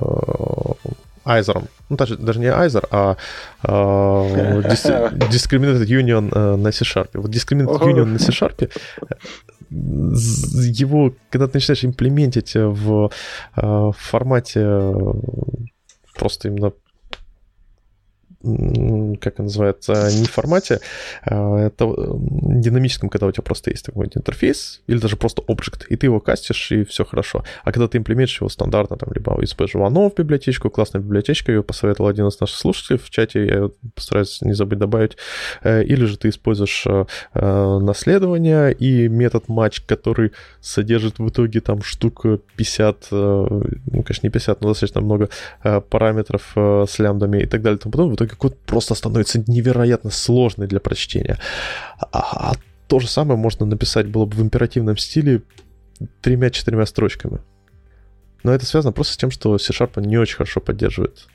айзером. Ну, даже, даже не айзер, а э, Discriminated Union э, на C-Sharp. Вот Discriminated Union на C-Sharp его, когда ты начинаешь имплементить в, э, в формате э, просто именно как называется, не в формате, а это динамическом, когда у тебя просто есть такой интерфейс, или даже просто объект, и ты его кастишь, и все хорошо. А когда ты имплементишь его стандартно, там, либо из One в библиотечку, классная библиотечка, ее посоветовал один из наших слушателей в чате, я постараюсь не забыть добавить, э, или же ты используешь э, э, наследование и метод match, который содержит в итоге там штук 50, ну, конечно, не 50, но достаточно много параметров с лямбдами и так далее, и тому потом в итоге код просто становится невероятно сложный для прочтения. А, а то же самое можно написать было бы в императивном стиле тремя-четырьмя строчками. Но это связано просто с тем, что C-Sharp не очень хорошо поддерживает.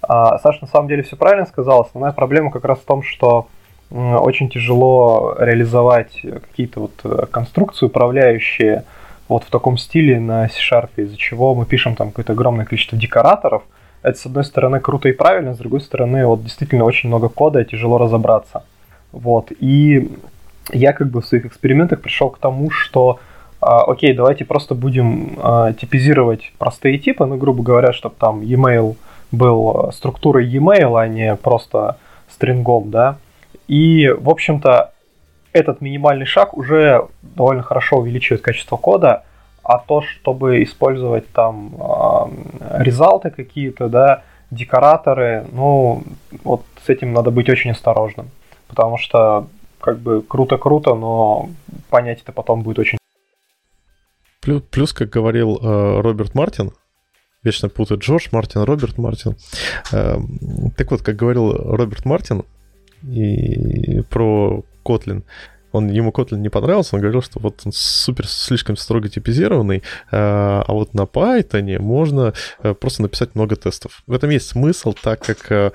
А, Саша на самом деле все правильно сказал. Основная проблема как раз в том, что очень тяжело реализовать какие-то вот э, конструкции управляющие вот в таком стиле на C-Sharp, из-за чего мы пишем там какое-то огромное количество декораторов – это, с одной стороны, круто и правильно, с другой стороны, вот действительно очень много кода, и тяжело разобраться. Вот, и я как бы в своих экспериментах пришел к тому, что а, окей, давайте просто будем а, типизировать простые типы, ну, грубо говоря, чтобы там e-mail был структурой e-mail, а не просто стрингом, да. И, в общем-то, этот минимальный шаг уже довольно хорошо увеличивает качество кода, а то, чтобы использовать там э, резалты какие-то, да, декораторы, ну, вот с этим надо быть очень осторожным. Потому что как бы круто-круто, но понять это потом будет очень... Плюс, плюс как говорил э, Роберт Мартин, вечно путают Джордж Мартин, Роберт Мартин. Э, так вот, как говорил Роберт Мартин и про Kotlin, он, ему Kotlin не понравился, он говорил, что вот он супер слишком строго типизированный, а, а вот на Python можно э, просто написать много тестов. В этом есть смысл, так как э,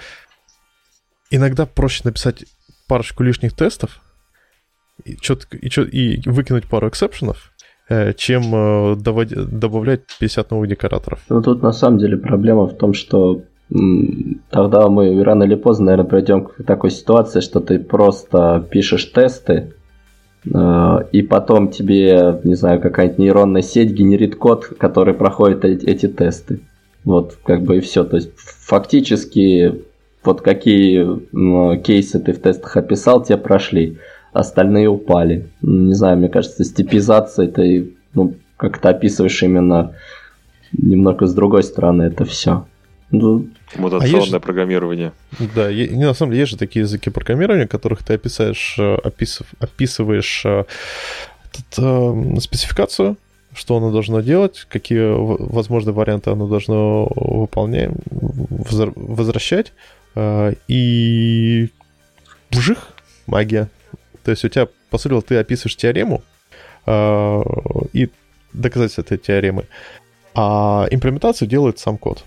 иногда проще написать парочку лишних тестов и, четко, и, и выкинуть пару эксепшенов, э, чем добавлять 50 новых декораторов. Ну тут на самом деле проблема в том, что тогда мы рано или поздно, наверное, придем к такой ситуации, что ты просто пишешь тесты, Э, и потом тебе, не знаю, какая-нибудь нейронная сеть генерит код, который проходит эти тесты. Вот, как бы и все. То есть, фактически, вот какие ну, кейсы ты в тестах описал, те прошли. Остальные упали. Не знаю, мне кажется, с типизацией ты ну, как-то описываешь именно немного с другой стороны это все. Ну, Мутационное а программирование. Да, и, на самом деле есть же такие языки программирования, которых ты описаешь, э, описыв, описываешь э, этот, э, спецификацию, что оно должно делать, какие возможные варианты оно должно выполнять, возвращать, э, и вжих, магия. То есть у тебя, по сути, ты описываешь теорему э, и доказательства этой теоремы, а имплементацию делает сам код.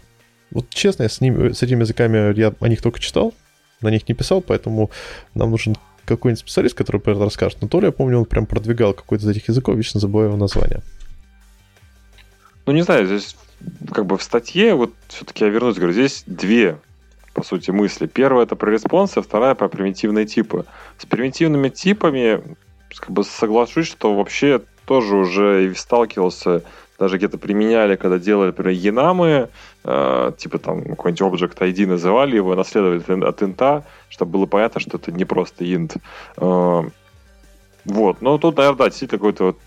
Вот честно, я с, ними, с этими языками, я о них только читал, на них не писал, поэтому нам нужен какой-нибудь специалист, который про это расскажет. Но то ли я помню, он прям продвигал какой-то из этих языков, вечно забываю его название. Ну, не знаю, здесь как бы в статье, вот все-таки я вернусь, говорю, здесь две, по сути, мысли. Первая это про респонсы, вторая про примитивные типы. С примитивными типами как бы соглашусь, что вообще тоже уже сталкивался даже где-то применяли, когда делали, например, енамы, э, типа там какой-нибудь Object ID называли его, наследовали от инта, чтобы было понятно, что это не просто int. Э, вот, но тут, наверное, да, действительно какой-то вот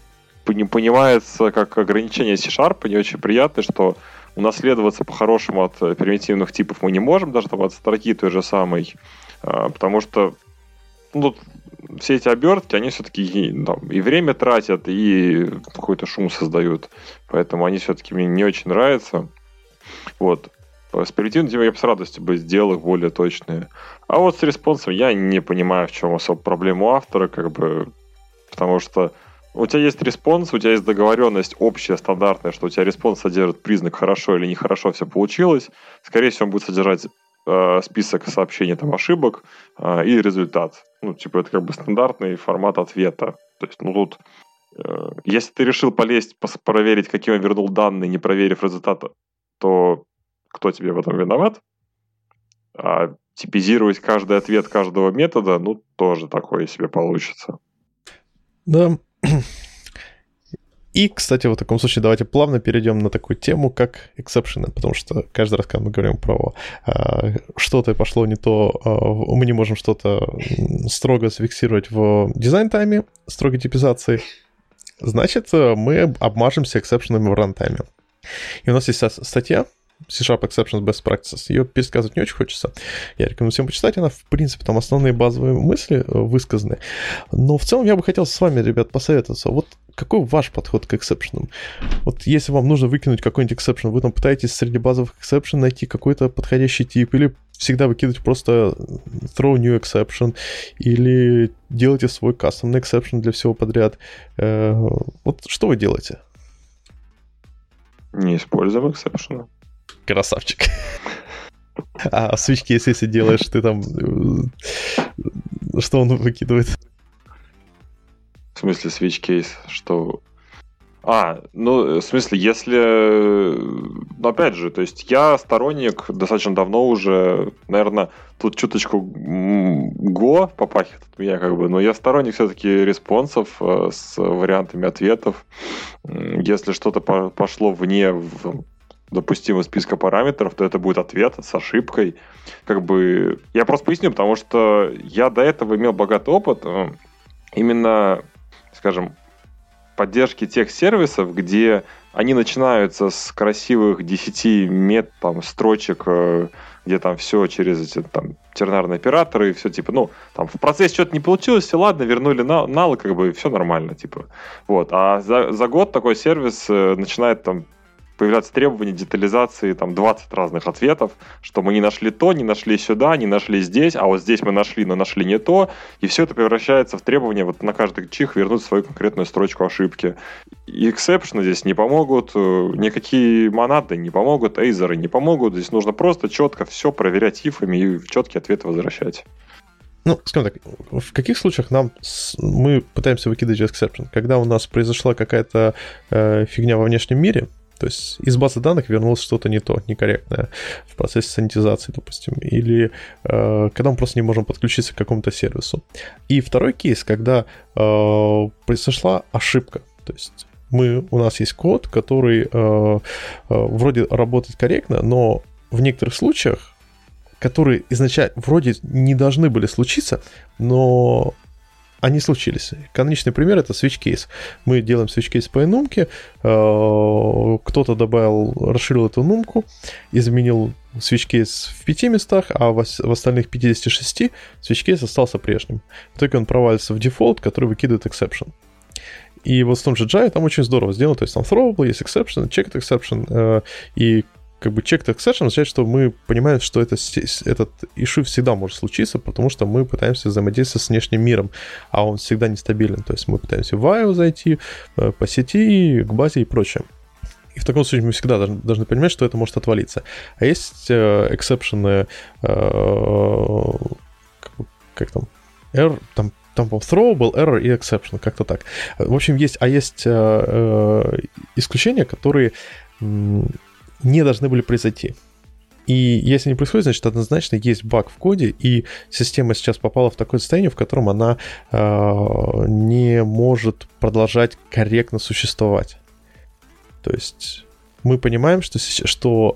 не понимается как ограничение C-Sharp, не очень приятно, что унаследоваться по-хорошему от примитивных типов мы не можем, даже там от строки той же самой, э, потому что ну, все эти обертки, они все-таки там, и время тратят, и какой-то шум создают. Поэтому они все-таки мне не очень нравятся. Вот. С примитивным я бы с радостью бы сделал их более точные. А вот с response ом я не понимаю, в чем особо проблема у автора, как бы, потому что у тебя есть response, у тебя есть договоренность общая, стандартная, что у тебя response содержит признак хорошо или нехорошо все получилось. Скорее всего, он будет содержать э, список сообщений, там, ошибок э, и результат. Ну, типа, это как бы стандартный формат ответа. То есть, ну, тут, э, если ты решил полезть, проверить, каким он вернул данные, не проверив результат, то кто тебе в этом виноват? А типизировать каждый ответ каждого метода, ну, тоже такое себе получится. Да, и, кстати, в таком случае давайте плавно перейдем на такую тему, как эксепшены, потому что каждый раз, когда мы говорим про э, что-то пошло не то, э, мы не можем что-то строго зафиксировать в design time е, строгой типизации, значит, э, мы обмажемся exception ами в runtime е. И у нас есть статья, C-Sharp Exceptions Best Practices. Ее пересказывать не очень хочется. Я рекомендую всем почитать. Она, в принципе, там основные базовые мысли э, высказаны. Но в целом я бы хотел с вами, ребят, посоветоваться. Вот какой ваш подход к exception ам? Вот если вам нужно выкинуть какой-нибудь exception, вы там пытаетесь среди базовых exception найти какой-то подходящий тип, или всегда выкидывать просто throw new exception, или делаете свой кастомный exception для всего подряд. Э, вот что вы делаете? Не используем эксепшены. Красавчик. А свечки, если делаешь, ты там... Э, что он выкидывает? В смысле case? Что... А, ну, в смысле, если... Ну, опять же, то есть я сторонник достаточно давно уже, наверное, тут чуточку го попахивает от меня, как бы, но я сторонник все-таки респонсов э, с вариантами ответов. Если что-то пошло вне допустимого списка параметров, то это будет ответ с ошибкой. Как бы я просто поясню, потому что я до этого имел богатый опыт э, именно скажем, поддержки тех сервисов, где они начинаются с красивых 10 мет, там, строчек э, где там все через эти там тернарные операторы и все типа, ну, там в процессе что-то не получилось, все ладно, вернули на, налы, как бы все нормально, типа. Вот. А за, за год такой сервис э, начинает там появляться требования детализации, там 20 разных ответов, что мы не нашли то, не нашли сюда, не нашли здесь, а вот здесь мы нашли, но нашли не то, и все это превращается в требование вот на каждый чих вернуть свою конкретную строчку ошибки. И эксепшены здесь не помогут, э, никакие монады не помогут, эйзеры не помогут, здесь нужно просто четко все проверять ифами и четкие ответы возвращать. Ну, скажем так, в каких случаях нам мы пытаемся выкидывать exception? Когда у нас произошла какая-то э, фигня во внешнем мире, то есть из базы данных вернулось что-то не то, некорректное в процессе санитизации, допустим, или э, когда мы просто не можем подключиться к какому-то сервису. И второй кейс, когда э, произошла ошибка, то есть мы, у нас есть код, который э, э, вроде работает корректно, но в некоторых случаях, которые изначально вроде не должны были случиться, но они случились. Каноничный пример это case. Мы делаем case по энумке, э, кто-то добавил, расширил эту нумку, изменил case в пяти местах, а в, остальных 56 switch case остался прежним. В итоге он провалится в дефолт, который выкидывает exception. И вот в том же Java там очень здорово сделано, то есть там throwable, есть exception, checked exception, и как бы checked exception означает, что мы понимаем, что это, этот issue всегда может случиться, потому что мы пытаемся взаимодействовать с внешним миром, а он всегда нестабилен. То есть мы пытаемся в IO зайти, э, по сети, к базе и прочее. И в таком случае мы всегда должны, должны понимать, что это может отвалиться. А есть э, exception ы, э, как, как там, error, там там, по throwable, error и exception, как-то так. В общем, есть, а есть э, э, исключения, которые не должны были произойти. И если не происходит, значит, однозначно есть баг в коде, и система сейчас попала в такое состояние, в котором она э, не может продолжать корректно существовать. То есть мы понимаем, что, что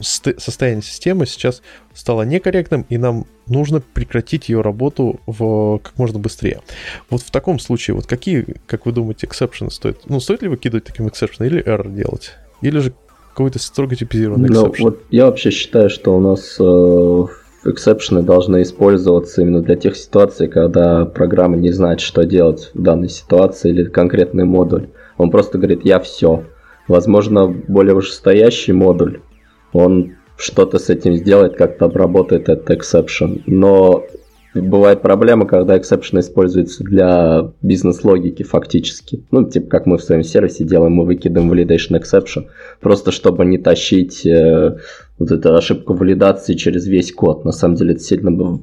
э, состояние системы сейчас стало некорректным, и нам нужно прекратить ее работу в, как можно быстрее. Вот в таком случае, вот какие, как вы думаете, exception ы стоит? Ну, стоит ли выкидывать таким exception ы или error делать? Или же какой-то строго типизированный ну, exception? Вот я вообще считаю, что у нас э, exception ы должны использоваться именно для тех ситуаций, когда программа не знает, что делать в данной ситуации или конкретный модуль. Он просто говорит, я все. Возможно, более вышестоящий модуль, он что-то с этим сделает, как-то обработает этот exception. Но бывает проблема, когда exception используется для бизнес-логики фактически. Ну, типа как мы в своем сервисе делаем, мы выкидываем validation exception, просто чтобы не тащить э, вот эту ошибку валидации через весь код. На самом деле это сильно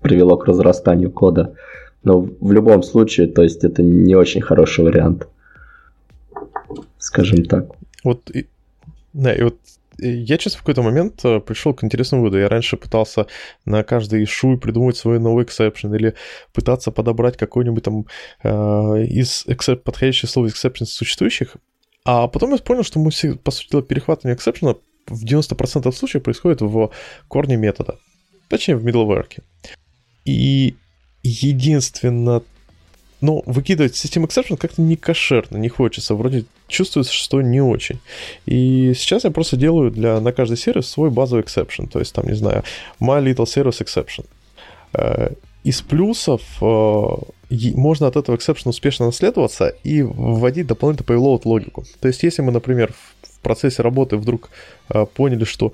привело к разрастанию кода. Но в любом случае, то есть это не очень хороший вариант. Скажем так. Вот, да, и вот я, честно, в какой-то момент э, пришел к интересному выводу. Я раньше пытался на каждый ишу придумать свой новый exception или пытаться подобрать какой-нибудь там э, из except, подходящее слово exception существующих. А потом я понял, что мы, все, по сути дела, перехватывание exception в 90% случаев происходит в корне метода. Точнее, в middleware. И единственно но выкидывать систему exception как-то не кошерно, не хочется. Вроде чувствуется, что не очень. И сейчас я просто делаю для, на каждый сервис свой базовый exception. То есть там, не знаю, my little service exception. Э, из плюсов э, можно от этого exception успешно наследоваться и вводить дополнительно payload логику. То есть если мы, например, в процессе работы вдруг э, поняли, что,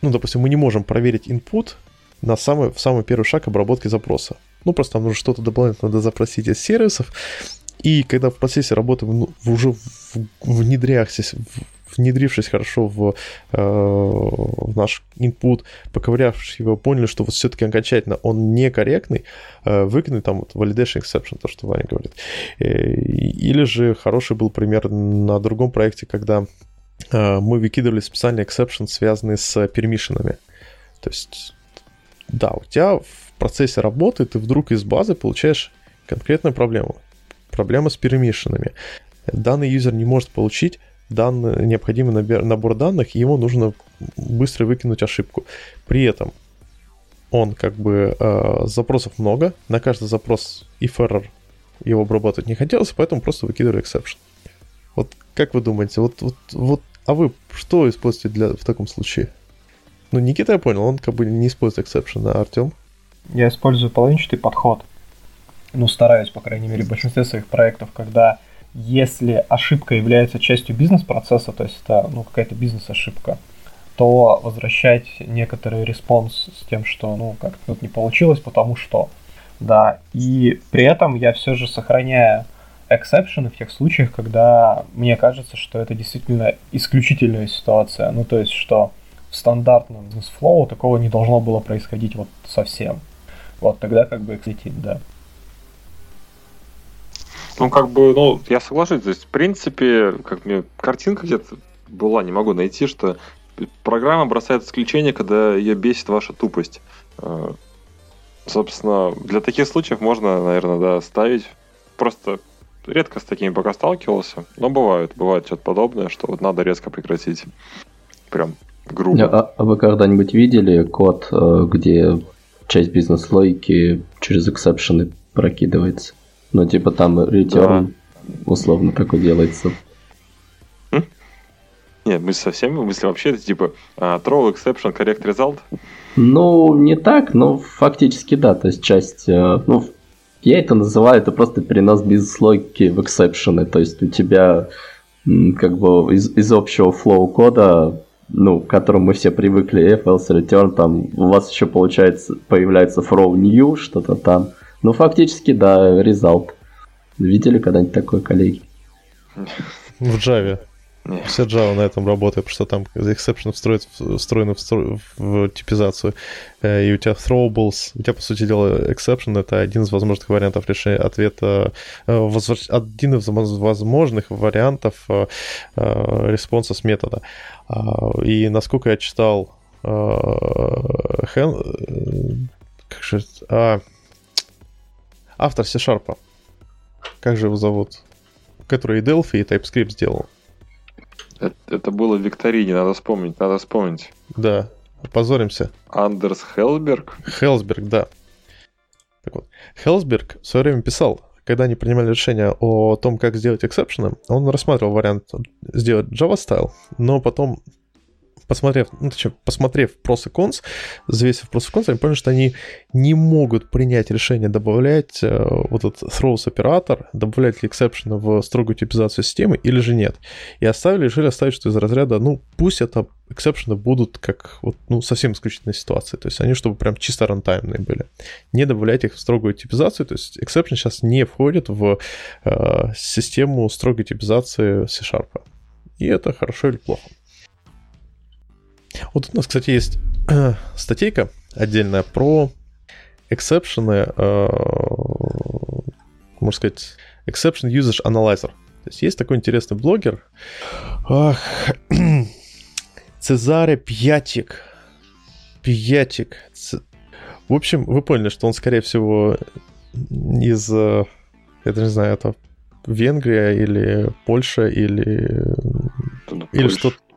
ну, допустим, мы не можем проверить input на самый, в самый первый шаг обработки запроса. Ну, просто там нужно что-то дополнительно надо запросить из сервисов. И когда в процессе работы ну, уже внедряхся, внедрившись хорошо в, э, в наш input, поковырявшись его, поняли, что вот все-таки окончательно он некорректный, э, выкинуть там вот validation exception, то, что Ваня говорит. Э, или же хороший был пример на другом проекте, когда э, мы выкидывали специальный exception, связанный с пермишинами. То есть, да, у тебя в процессе работы ты вдруг из базы получаешь конкретную проблему. Проблема с перемешанными. Данный юзер не может получить данный, необходимый набор, набор данных, и ему нужно быстро выкинуть ошибку. При этом он как бы э, запросов много, на каждый запрос if error его обрабатывать не хотелось, поэтому просто выкидывали exception. Вот как вы думаете, вот, вот, вот а вы что используете для, в таком случае? Ну, Никита я понял, он как бы не использует exception, а Артем? Я использую половинчатый подход. Ну, стараюсь, по крайней мере, в большинстве своих проектов, когда если ошибка является частью бизнес-процесса, то есть это ну, какая-то бизнес-ошибка, то возвращать некоторый response с тем, что ну как тут не получилось, потому что. Да, и при этом я все же сохраняю exception ы в тех случаях, когда мне кажется, что это действительно исключительная ситуация. Ну, то есть, что в стандартном бизнес- flow такого не должно было происходить вот совсем. Вот тогда как бы exit ит, да. Ну, как бы, ну, я соглашусь. То есть, в принципе, как мне картинка где-то была, не могу найти, что программа бросает исключение, когда ее бесит ваша тупость. Э, собственно, для таких случаев можно, наверное, да, ставить. Просто редко с такими пока сталкивался, но бывает, бывает что-то подобное, что вот надо резко прекратить. Прям грубо. А, а вы когда-нибудь видели код, э, где часть бизнес-логики через эксепшены прокидывается? Ну, типа там return да. условно такой делается. Нет, мы совсем, мысли вообще это типа uh, throw exception, correct result? Ну, не так, но фактически да, то есть часть, uh, ну, я это называю, это просто перенос бизнес-логики в exception ы, то есть у тебя как бы из, из общего flow кода, ну, к которому мы все привыкли, if, else, return, там у вас еще получается, появляется throw new, что-то там. Ну, фактически, да, result. Видели когда-нибудь такое, коллеги? В Java. Вся Java на этом работает, потому что там exception встроен, встроен в, в типизацию, э, и у тебя throwables, у тебя, по сути дела, exception — это один из возможных вариантов решения ответа, э, возвращ... один из возможных вариантов э, response а с метода. А, и насколько я читал Хэн... Как же... А... Автор C-Sharp. Как же его зовут? Который и Delphi, и TypeScript сделал. Это, это было в викторине, надо вспомнить, надо вспомнить. Да, позоримся. Андерс Хелсберг? Хелсберг, да. Так вот, Хелсберг в свое время писал, когда они принимали решение о том, как сделать эксепшены, он рассматривал вариант сделать Java Style, но потом посмотрев, ну, точнее, посмотрев pros и cons, взвесив pros и cons, они поняли, что они не могут принять решение добавлять э, вот этот throws оператор, добавлять ли exception в строгую типизацию системы или же нет. И оставили, решили оставить, что из разряда, ну, пусть это exception будут как вот, ну, совсем исключительной ситуации. То есть они, чтобы прям чисто рантаймные были. Не добавлять их в строгую типизацию. То есть exception сейчас не входит в э, систему строгой типизации C-Sharp. И это хорошо или плохо. Вот у нас, кстати, есть э, статейка отдельная про эксепшены, э, можно сказать, exception usage analyzer. То есть есть такой интересный блогер, ах, Цезаре Пьятик. Пьятик. В общем, вы поняли, что он, скорее всего, из, э, я даже не знаю, это Венгрия или Польша или... Или что-то ну,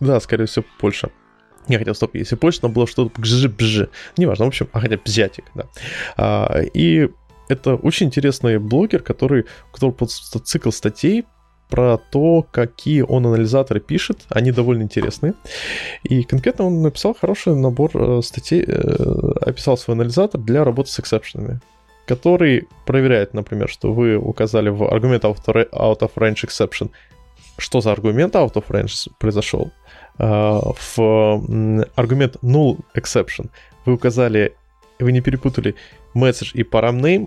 да, скорее всего, Польша. Я хотел, стоп, если Польша, там было что-то бжи-бжи. Неважно, в общем, а хотя бзятик, да. А, и это очень интересный блогер, который, у которого просто цикл статей про то, какие он анализаторы пишет. Они довольно интересные. И конкретно он написал хороший набор э, статей, э, описал свой анализатор для работы с эксепшенами который проверяет, например, что вы указали в аргумент out of range exception что за аргумент out of range произошел. А, в аргумент null exception. Вы указали, вы не перепутали message и param name,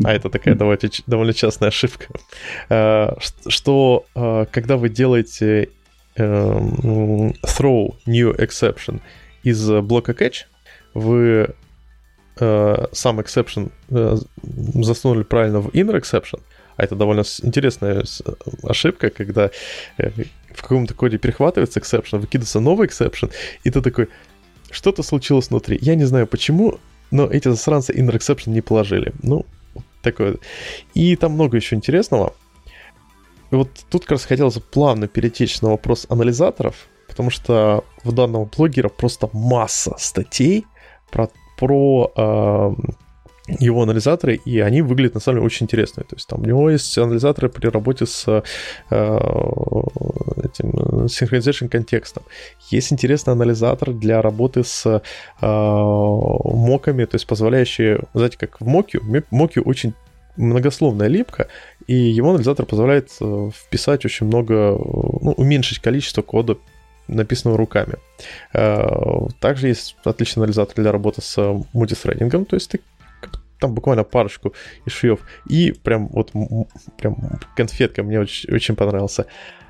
а это такая довольно, довольно частная ошибка, а, что а, когда вы делаете эм, throw new exception из блока catch, вы сам exception э, засунули правильно в inner exception, а это довольно интересная ошибка, когда э, в каком-то коде перехватывается exception, выкидывается новый exception, и ты такой, что-то случилось внутри. Я не знаю почему, но эти засранцы inner exception не положили. Ну, такое. И там много еще интересного. И вот тут как раз хотелось плавно перетечь на вопрос анализаторов, потому что в данного блогера просто масса статей про, про э, его анализаторы, и они выглядят на самом деле очень интересно. То есть там у него есть анализаторы при работе с э, этим synchronization контекстом. Есть интересный анализатор для работы с э, моками, то есть позволяющие, знаете, как в моке, моки очень многословная липка, и его анализатор позволяет э, вписать очень много, ну, уменьшить количество кода написанного руками. Э, также есть отличный анализатор для работы с мультисрейдингом, то есть ты там буквально парочку из швев. И прям вот прям конфетка мне очень, очень понравился.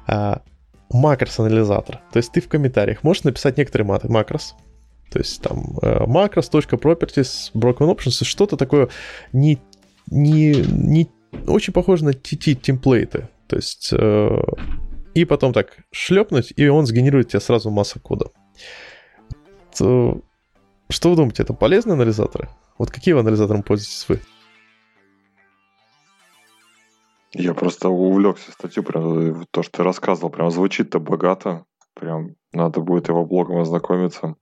А, макрос-анализатор. То есть ты в комментариях можешь написать некоторые маты макрос. То есть там macros.properties, broken options, что-то такое не, не, не очень похоже на TT темплейты. То есть uh, и потом так шлепнуть, и он сгенерирует тебе сразу массу кода. То, что вы думаете, это полезные анализаторы? Вот каким анализатором пользуетесь вы? Я просто увлекся статью, прям то, что ты рассказывал, прям звучит-то богато. Прям надо будет его блогом ознакомиться.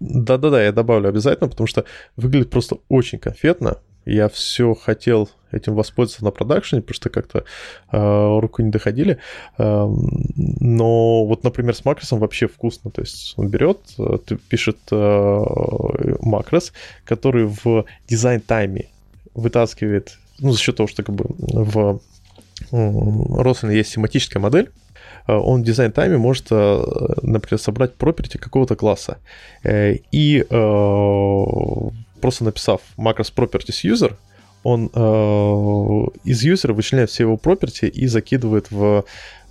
Да-да-да, я добавлю обязательно, потому что выглядит просто очень конфетно. Я все хотел этим воспользоваться на продакшене, что как-то э, руку не доходили. Э, но вот, например, с макросом вообще вкусно. То есть он берет, э, пишет э, макрос, который в дизайн-тайме вытаскивает, ну, за счет того, что как бы в Roslyn есть семантическая модель, э, он в дизайн-тайме может, э, например, собрать property какого-то класса. И просто написав macros properties user, он э, из юзера вычленяет все его property и закидывает в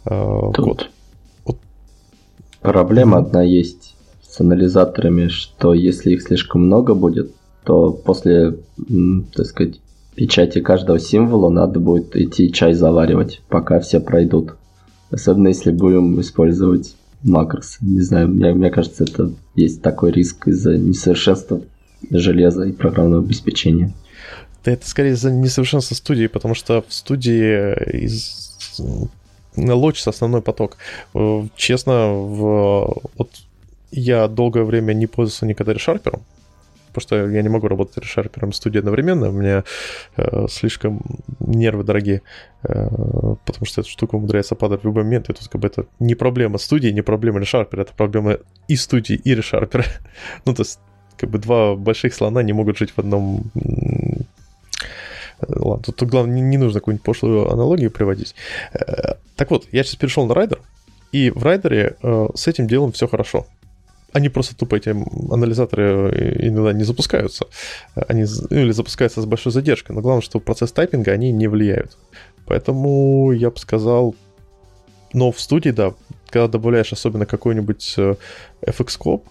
э, код. Вот. Проблема mm-hmm. одна есть с анализаторами, что если их слишком много будет, то после, так сказать, печати каждого символа надо будет идти чай заваривать, пока все пройдут. Особенно если будем использовать макрос. Не знаю, мне, мне кажется, это есть такой риск из-за несовершенства железа и программного обеспечения. Да это скорее за несовершенство студии, потому что в студии из лочится основной поток. Э, честно, в... вот я долгое время не пользовался никогда решарпером, потому что я не могу работать решарпером в студии одновременно, у меня э, слишком нервы дорогие, э, потому что эта штука умудряется падать в любой момент, и тут как бы это не проблема студии, не проблема решарпера, это проблема и студии, и решарпера. ну, то есть как бы два больших слона не могут жить в одном Ладно, тут, тут главное, не, нужно какую-нибудь пошлую аналогию приводить. Э, так вот, я сейчас перешел на райдер, и в райдере э, с этим делом все хорошо. Они просто тупо эти анализаторы э, иногда не запускаются. Они ну, или запускаются с большой задержкой. Но главное, что процесс тайпинга они не влияют. Поэтому я бы сказал, но в студии, да, когда добавляешь особенно какой-нибудь FX-коп,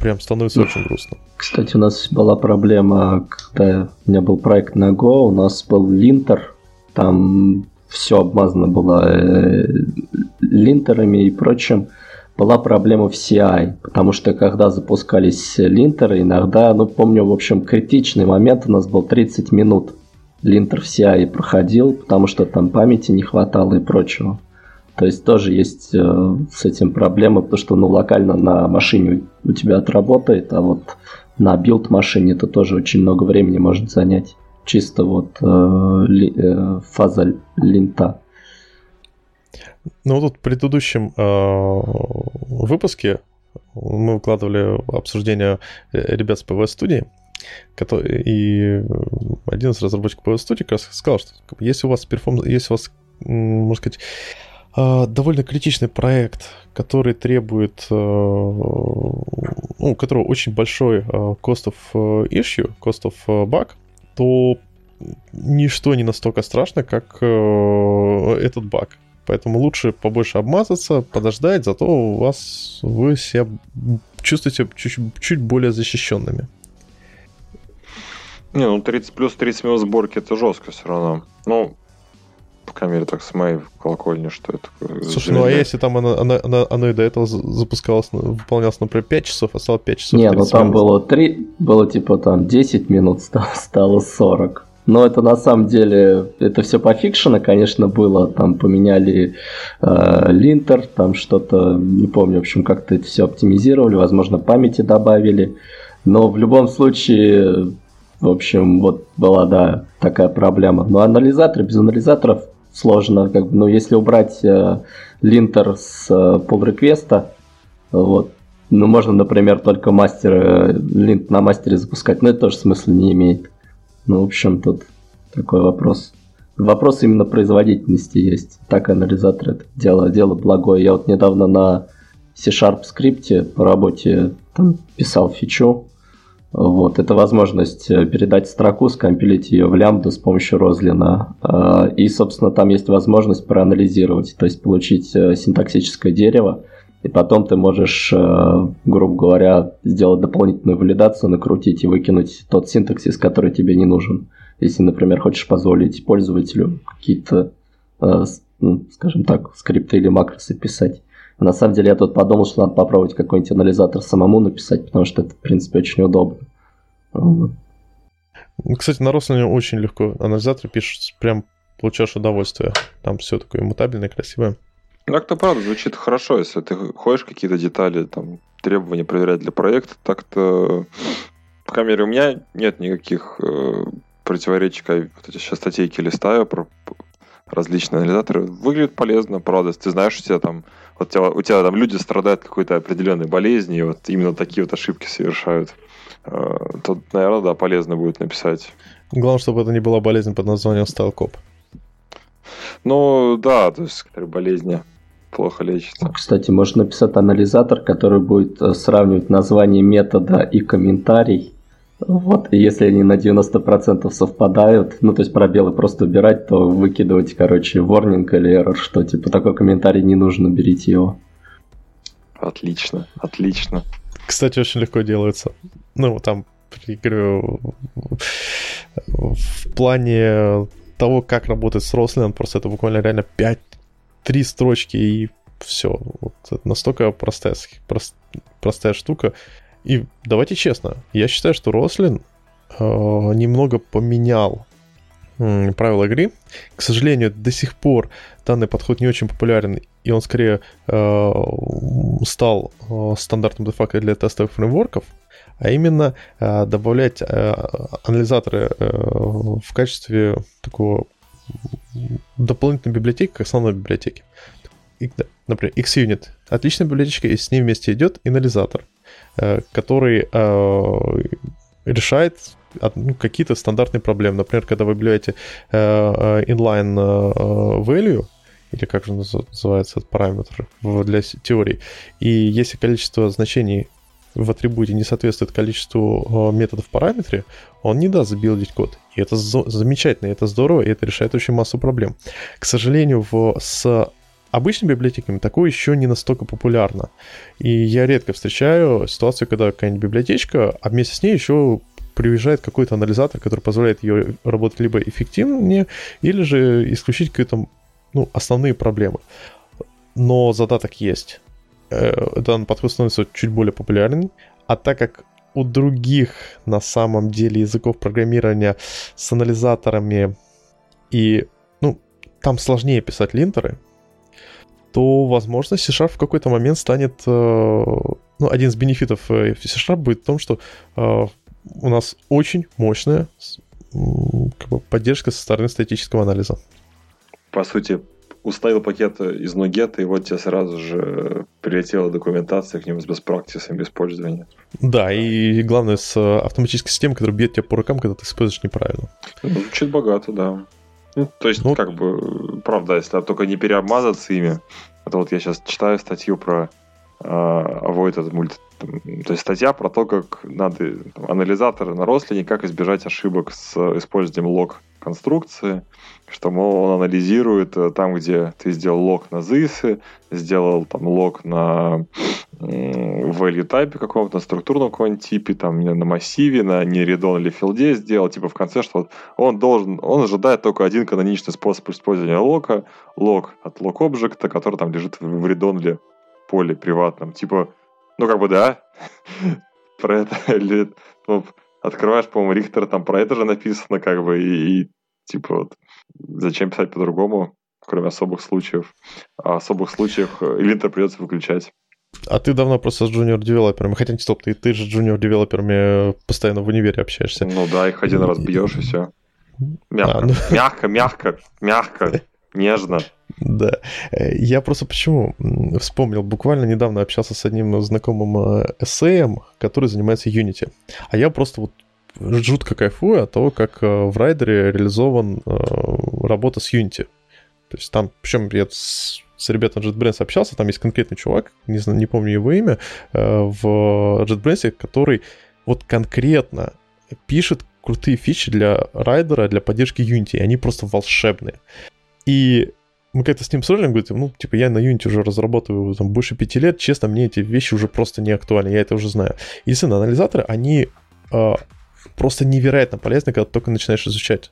прям становится очень грустно. Кстати, у нас была проблема, когда у меня был проект на Go, у нас был линтер, там все обмазано было э, линтерами и прочим. Была проблема в CI, потому что когда запускались линтеры, иногда, ну помню, в общем, критичный момент у нас был 30 минут. Linter в CI проходил, потому что там памяти не хватало и прочего. То есть тоже есть э, с этим проблема, потому что ну, локально на машине у тебя отработает, а вот на build машине это тоже очень много времени может занять. Чисто вот э, ли, э, фаза lint а. Ну, вот в предыдущем э, выпуске мы выкладывали обсуждение э, ребят с PVS-студии, который, и один из разработчиков PVS-студии как раз сказал, что если у вас perform, если у вас, можно сказать, довольно критичный проект, который требует, э, ну, у которого очень большой э, cost of э, issue, cost of bug, то ничто не настолько страшно, как этот баг. Поэтому лучше побольше обмазаться, подождать, зато у вас вы себя чувствуете чуть, чуть более защищенными. Не, ну 30 плюс 30 минут сборки это жестко все равно. Ну, по крайней мере, так с моей колокольни, что это такое. Слушай, ну а если там оно, оно, оно, оно и до этого запускалось, выполнялось, например, 5 часов, а стало 5 часов. Не, ну там было 3, было типа там 10 минут, стало 40. Но это на самом деле, это все по фикшена, конечно, было. Там поменяли э, линтер, там что-то, не помню, в общем, как-то это все оптимизировали, возможно, памяти добавили. Но в любом случае, В общем, вот была, да, такая проблема. Но анализатор, без анализаторов сложно. Как бы, ну, если убрать э, линтер с э, pull реквеста вот, ну, можно, например, только мастер, э, линт на мастере запускать, но это тоже смысла не имеет. Ну, в общем, тут такой вопрос. Вопрос именно производительности есть. Так анализатор это дело, дело благое. Я вот недавно на C-Sharp скрипте по работе там писал фичу. Вот, это возможность э, передать строку, скомпилить ее в лямбду с помощью розлина. А, и, собственно, там есть возможность проанализировать, то есть получить э, синтаксическое дерево, и потом ты можешь, э, грубо говоря, сделать дополнительную валидацию, накрутить и выкинуть тот синтаксис, который тебе не нужен. Если, например, хочешь позволить пользователю какие-то, скажем так, скрипты или макросы писать. На самом деле я тут подумал, что надо попробовать какой-нибудь анализатор самому написать, потому что это, в принципе, очень удобно. Вот. Ну, кстати, на Рослине очень легко. Анализатор пишет, прям получаешь удовольствие. Там все такое мутабельное, красивое. Ну, так-то правда звучит хорошо, если ты хочешь какие-то детали, там, требования проверять для проекта, так-то, по крайней мере, у меня нет никаких э, противоречий, вот эти сейчас статейки листаю про различные анализаторы. Выглядит полезно, правда, ты знаешь, у тебя там вот у тебя, у тебя там люди страдают какой-то определенной болезнью, и вот именно такие вот ошибки совершают, э, то, наверное, да, полезно будет написать. Главное, чтобы это не была болезнь под названием стайлкоп. Ну, да, то есть болезни плохо лечится. Кстати, можно написать анализатор, который будет э, сравнивать название метода и комментарий вот, и если они на 90% совпадают, ну, то есть пробелы просто убирать, то выкидывать, короче, warning или error, что, типа, такой комментарий не нужно, берите его. Отлично, отлично. Кстати, очень легко делается. Ну, там, говорю, в плане того, как работать с Рослином, просто это буквально реально 5 три строчки и все. Вот это настолько простая, прост, простая штука. И давайте честно, я считаю, что Рослин э, немного поменял э, правила игры. К сожалению, до сих пор данный подход не очень популярен, и он скорее э, стал э, стандартным де-факто для тестовых фреймворков, а именно э, добавлять э, анализаторы э, в качестве такого дополнительной библиотеки к основной библиотеке. Например, XUnit — отличная библиотечка, и с ней вместе идет анализатор — который э, решает ну, какие-то стандартные проблемы. Например, когда вы объявляете э, inline value, или как же называется этот параметр для теории, и если количество значений в атрибуте не соответствует количеству методов в параметре, он не даст забилдить код. И это замечательно, и это здорово, и это решает очень массу проблем. К сожалению, в, с обычными библиотеками такое еще не настолько популярно. И я редко встречаю ситуацию, когда какая-нибудь библиотечка, а вместе с ней еще приезжает какой-то анализатор, который позволяет ее работать либо эффективнее, или же исключить какие-то ну, основные проблемы. Но задаток есть. Э, данный подход становится чуть более популярен, а так как у других на самом деле языков программирования с анализаторами и ну, там сложнее писать линтеры, то, возможно, C-Sharp в какой-то момент станет... Э, ну, один из бенефитов э, C-Sharp будет в том, что э, у нас очень мощная как бы, поддержка со стороны статического анализа. По сути, уставил пакет из Nuget, и вот тебе сразу же прилетела документация к нему с беспрактисами использования. Да, и главное, с автоматической системой, которая бьет тебя по рукам, когда ты используешь неправильно. Ну, звучит богато, да. Ну, то есть, ну, как бы, правда, если только не переобмазаться ими. Это вот я сейчас читаю статью про э, avoid этот мульти... То есть статья про то, как надо там, анализаторы на рослине, как избежать ошибок с использованием лог конструкции, что, мол, он анализирует э, там, где ты сделал лог на this, сделал там лог на value type каком-то, на структурном каком-нибудь типе, там, на массиве, на нередон или филде сделал, типа в конце, что вот он должен, он ожидает только один каноничный способ использования лока, лог от лог объекта, который там лежит в или поле приватном. Типа, ну как бы да, про это ну, открываешь, по-моему, Рихтер, там про это же написано, как бы, и, и типа вот зачем писать по-другому, кроме особых случаев. А особых случаях э, linter придется выключать. А ты давно просто с junior developer ами, хотя не стоп, ты, ты же с junior developer ами постоянно в универе общаешься. Ну да, их один раз бьешь и все. Мягко, а, ну... мягко, мягко, мягко, нежно. Да. Э, я просто почему вспомнил, буквально недавно общался с одним знакомым э, эссеем, который занимается Unity. А я просто вот жутко кайфую от того, как э, в райдере реализован работа с Unity. То есть там, причем я с, с ребятами JetBrains общался, там есть конкретный чувак, не, знаю, не помню его имя, в JetBrains, который вот конкретно пишет крутые фичи для райдера, для поддержки Unity, и они просто волшебные. И мы как-то с ним ссорили, он говорит, ну, типа, я на Unity уже разрабатываю там больше пяти лет, честно, мне эти вещи уже просто не актуальны, я это уже знаю. И, естественно, анализаторы, они э, просто невероятно полезны, когда ты только начинаешь изучать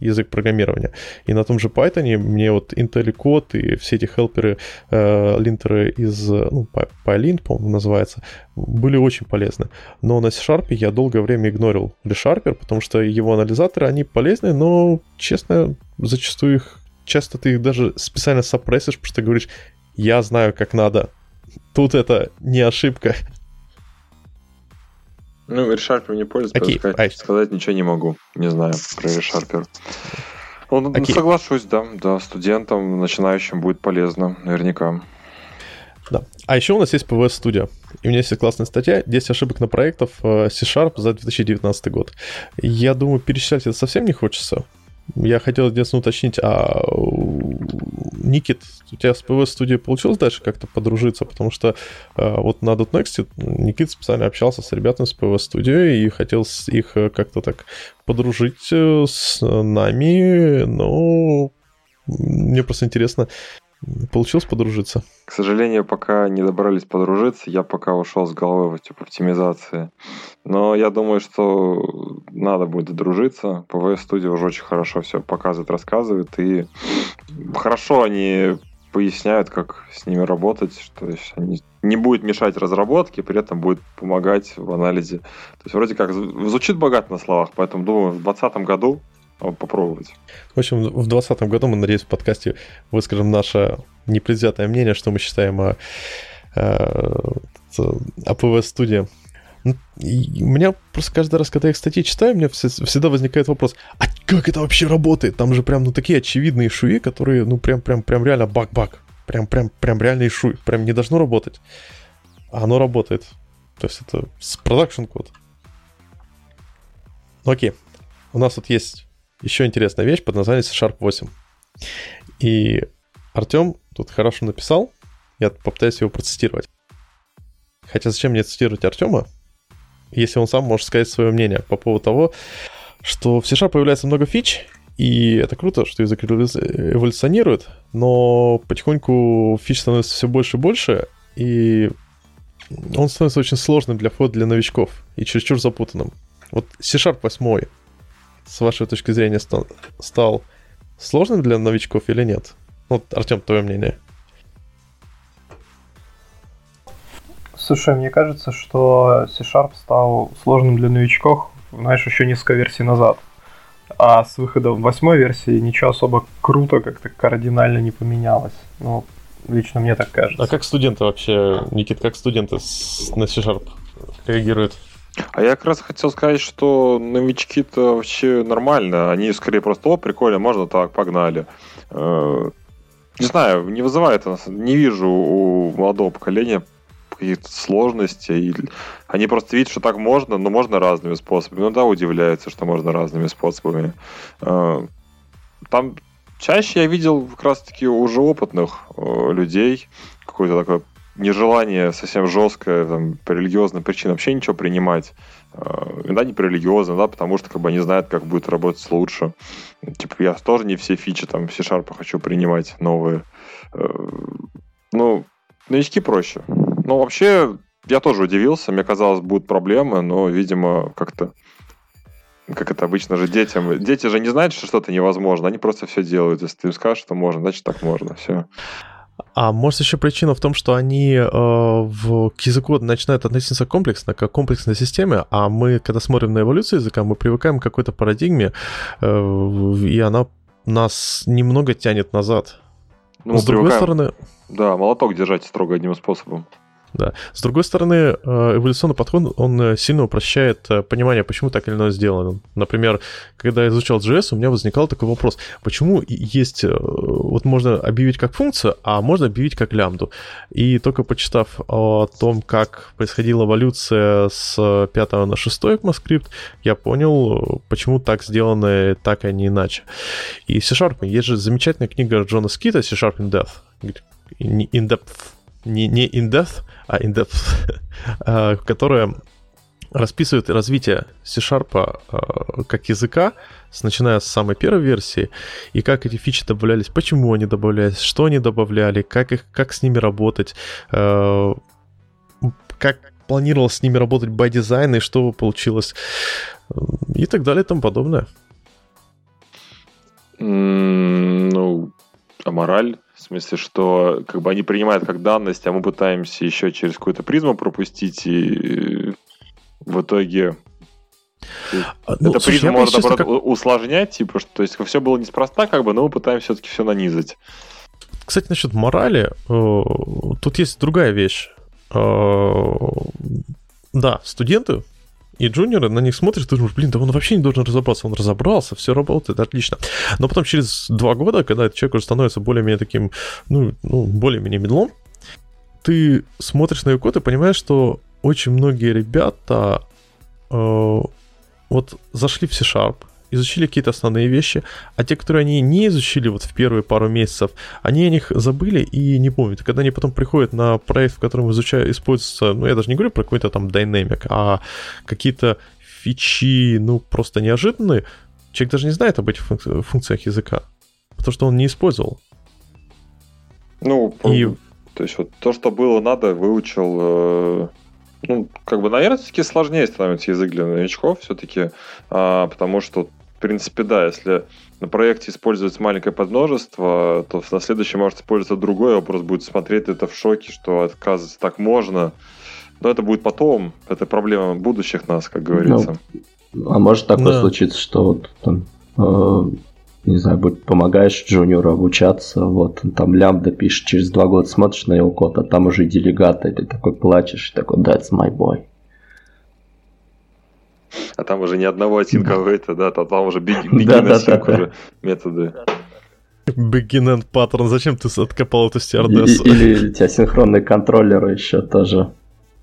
язык программирования. И на том же Python мне вот IntelliCode и все эти хелперы, э, линтеры из, ну, PyLint, по-моему, называется, были очень полезны. Но на C-Sharp я долгое время игнорил ReSharper, потому что его анализаторы, они полезны, но, честно, зачастую их, часто ты их даже специально сопрессишь, потому что говоришь, я знаю, как надо. Тут это не ошибка. Ну, ReSharper не пользуюсь, okay. сказать, I... сказать ничего не могу. Не знаю про ReSharper. Ну, okay. соглашусь, да, да, студентам, начинающим будет полезно, наверняка. Да. А еще у нас есть PWS Studio. И у меня есть классная статья 10 ошибок на проектов э, C-Sharp за 2019 год. Я думаю, перечислять это совсем не хочется. Я хотел единственное уточнить, а Никит, у тебя с PV студией получилось дальше как-то подружиться? Потому что э, вот на .next Никит специально общался с ребятами с PV студией и хотел их э, как-то так подружить э, с нами, но мне просто интересно, Получилось подружиться? К сожалению, пока не добрались подружиться, я пока ушел с головой в типа, оптимизации. Но я думаю, что надо будет дружиться. PvS Studio уже очень хорошо все показывает, рассказывает. И хорошо они поясняют, как с ними работать, что есть они не будет мешать разработке, при этом будет помогать в анализе. То есть вроде как звучит богато на словах, поэтому думаю, в 2020 году попробовать. В общем, в 2020 году мы, надеюсь, в подкасте выскажем наше непредвзятое мнение, что мы считаем о, о, о PV-студии. У меня просто каждый раз, когда я их статьи читаю, у меня всегда возникает вопрос, а как это вообще работает? Там же прям, ну, такие очевидные шуи, которые, ну, прям, прям, прям реально бак-бак. Прям, прям, прям реальный шуй. Прям не должно работать. А оно работает. То есть это с продакшн код. Окей. У нас тут есть еще интересная вещь под названием C-Sharp 8. И Артем тут хорошо написал, я попытаюсь его процитировать. Хотя зачем мне цитировать Артема, если он сам может сказать свое мнение по поводу того, что в C-Sharp появляется много фич, и это круто, что язык эволюционирует, но потихоньку фич становится все больше и больше, и он становится очень сложным для входа для новичков и чересчур запутанным. Вот C-Sharp 8 с вашей точки зрения, стал, стал сложным для новичков или нет? Вот, Артем, твое мнение. Слушай, мне кажется, что C-Sharp стал сложным для новичков, знаешь, еще несколько версий назад. А с выходом восьмой версии ничего особо круто как-то кардинально не поменялось. Ну, лично мне так кажется. А как студенты вообще, Никит, как студенты на C-Sharp реагируют? А я как раз хотел сказать, что новички-то вообще нормально. Они скорее просто, о, прикольно, можно так, погнали. Э, не знаю, не вызывает, не вижу у молодого поколения каких-то сложностей. Они просто видят, что так можно, но можно разными способами. Ну да, удивляются, что можно разными способами. Э, там чаще я видел как раз-таки уже опытных э, людей, какой-то такой нежелание совсем жесткое, там, по религиозным причинам вообще ничего принимать. А, иногда не по религиозным, да, потому что как бы они знают, как будет работать лучше. Типа я тоже не все фичи там C-Sharp хочу принимать новые. Э, ну, новички проще. Ну, вообще, я тоже удивился. Мне казалось, будут проблемы, но, видимо, как-то как это обычно же детям. Дети же не знают, что что-то невозможно. Они просто все делают. Если ты им скажешь, что можно, значит так можно. Все. А может еще причина в том, что они э, в, к языку начинают относиться комплексно, как к комплексной системе, а мы, когда смотрим на эволюцию языка, мы привыкаем к какой-то парадигме, э, и она нас немного тянет назад. Ну, С другой привыкаем. стороны... Да, молоток держать строго одним способом. Да. С другой стороны, э, эволюционный подход, он э, сильно упрощает э, понимание, почему так или иное сделано. Например, когда я изучал JS, у меня возникал такой вопрос, почему есть, вот можно объявить как функцию, а можно объявить как лямбду. И только почитав о том, как происходила эволюция с 5 на 6 ECMAScript, я понял, почему так сделано, так, а не иначе. И C-Sharp, есть же замечательная книга Джона Скита C-Sharp in Depth, in depth не, не in-depth, а in-depth, а, которая расписывает развитие C-Sharp а, как языка, начиная с самой первой версии, и как эти фичи добавлялись, почему они добавлялись, что они добавляли, как, их, как с ними работать, а, как планировал с ними работать by design и что получилось, и так далее и тому подобное. Ну, а мораль в смысле, что как бы они принимают как данность, а мы пытаемся еще через какую-то призму пропустить, и в итоге а, ну, это призма может, наоборот, как... усложнять, типа, что то есть все было неспроста, как бы, но мы пытаемся все-таки все нанизать. Кстати, насчет морали, э, тут есть другая вещь. Э, да, студенты и junior ы на них смотришь, ты думаешь, блин, да он вообще не должен разобраться. Он разобрался, все работает, отлично. Но потом через два года, когда человек уже становится более-менее таким, ну, ну более-менее middle ом, ты смотришь на его код и понимаешь, что очень многие ребята э, вот зашли в C-Sharp, изучили какие-то основные вещи, а те, которые они не изучили вот в первые пару месяцев, они о них забыли и не помнят. Когда они потом приходят на проект, в котором изучают, используется, ну, я даже не говорю про какой-то там динамик, а какие-то фичи, ну, просто неожиданные, человек даже не знает об этих функциях языка, потому что он не использовал. Ну, и... то есть вот то, что было надо, выучил э, ну, как бы, наверное, все-таки сложнее становится язык для новичков все-таки, а, потому что в принципе, да, если на проекте используется маленькое подмножество, то на следующем может использоваться другой образ, будет смотреть это в шоке, что, оказывается, так можно. Но это будет потом, это проблема будущих нас, как говорится. Ну, а может такое да. случиться, что вот там, э, не знаю, помогаешь джуниору обучаться, вот, он там лямбда пишет, через два года смотришь на его код, а там уже делегат, и ты такой плачешь, такой, that's my boy. А там уже ни одного это, да, то там уже да, уже методы. Begin and pattern, зачем ты откопал эту стюардессу? Или у тебя синхронный контроллер еще тоже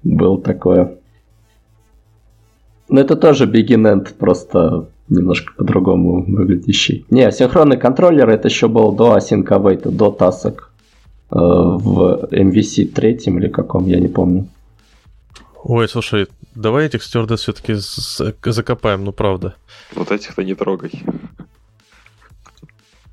был такое. Но это тоже begin end, просто немножко по-другому выглядящий. Не, синхронный контроллер это еще был до async await, до тасок э, в MVC третьем или каком, я не помню. Ой, слушай, давай этих стюардесс все-таки закопаем, ну правда. Вот этих-то не трогай.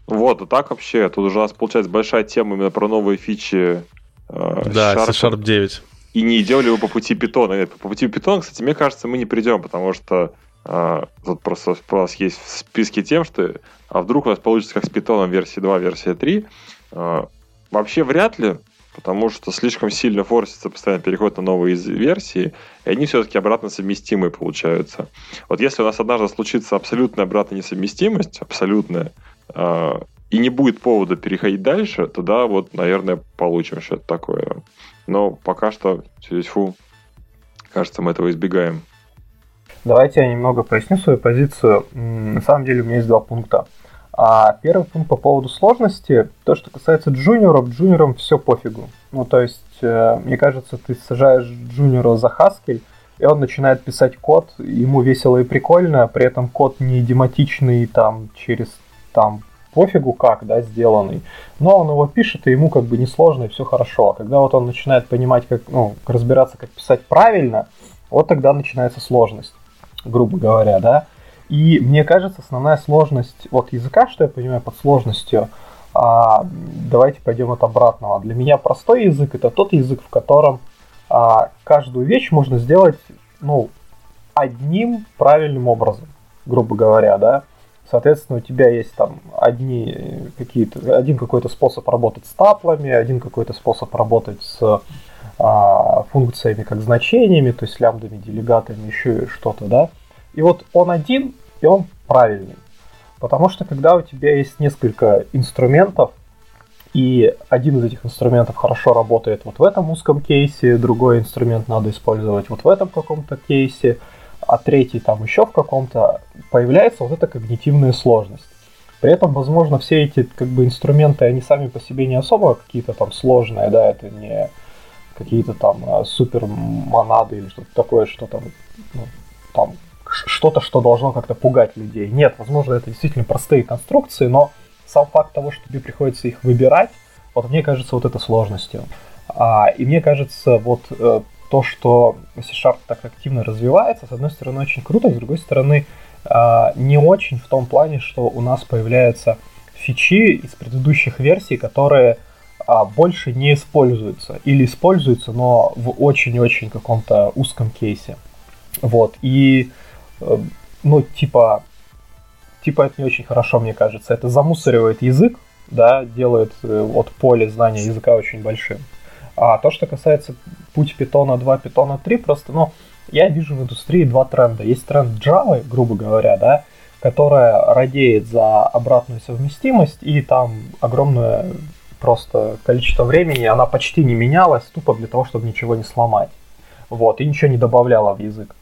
Вот, а так вообще, тут уже у нас получается большая тема именно про новые фичи. Э, да, C-Sharp 9. И не идем ли вы по пути питона? По пути питона, кстати, мне кажется, мы не придем, потому что а, тут просто у нас есть в списке тем, что а вдруг у нас получится как с питоном версии 2, версия 3. А, вообще вряд ли, потому что слишком сильно форсится постоянно переход на новые версии, и они все-таки обратно совместимые получаются. Вот если у нас однажды случится абсолютная обратная несовместимость, абсолютная, а, и не будет повода переходить дальше, тогда вот, наверное, получим что-то такое. Но пока что, фу, кажется, мы этого избегаем. Давайте я немного поясню свою позицию. На самом деле у меня есть два пункта. А первый пункт по поводу сложности, то, что касается джуниоров, джуниорам все пофигу. Ну, то есть, э, мне кажется, ты сажаешь джуниора за Haskell, и он начинает писать код, ему весело и прикольно, при этом код не идиоматичный, там, через, там, пофигу как, да, сделанный, но он его пишет, и ему как бы несложно, и все хорошо. А когда вот он начинает понимать, как, ну, разбираться, как писать правильно, вот тогда начинается сложность грубо говоря, да. И мне кажется, основная сложность вот языка, что я понимаю под сложностью, а, давайте пойдем от обратного. Для меня простой язык это тот язык, в котором а, каждую вещь можно сделать, ну, одним правильным образом, грубо говоря, да. Соответственно, у тебя есть там одни какие-то, один какой-то способ работать с таплами, один какой-то способ работать с а, функциями как значениями, то есть лямбдами, делегатами, еще что-то, да. И вот он один, и он правильный. Потому что когда у тебя есть несколько инструментов, и один из этих инструментов хорошо работает вот в этом узком кейсе, другой инструмент надо использовать вот в этом каком-то кейсе, а третий там еще в каком-то, появляется вот эта когнитивная сложность. При этом, возможно, все эти как бы инструменты, они сами по себе не особо какие-то там сложные, да, это не какие-то там а, супер монады или что-то такое, что там, ну, там что-то, что должно как-то пугать людей. Нет, возможно, это действительно простые конструкции, но сам факт того, что тебе приходится их выбирать, вот мне кажется вот это сложностью. А, и мне кажется, вот э, то, что C-Sharp так активно развивается, с одной стороны, очень круто, с другой стороны, а, не очень в том плане, что у нас появляются фичи из предыдущих версий, которые а, больше не используются или используются, но в очень-очень каком-то узком кейсе. Вот, и, э, ну, типа, типа это не очень хорошо, мне кажется. Это замусоривает язык, да, делает э, от поля знания языка очень большим. А то, что касается путь питона 2, питона 3, просто, ну, я вижу в индустрии два тренда. Есть тренд Java, грубо говоря, да, которая радеет за обратную совместимость, и там огромное просто количество времени, она почти не менялась, тупо для того, чтобы ничего не сломать. Вот, и ничего не добавляла в язык.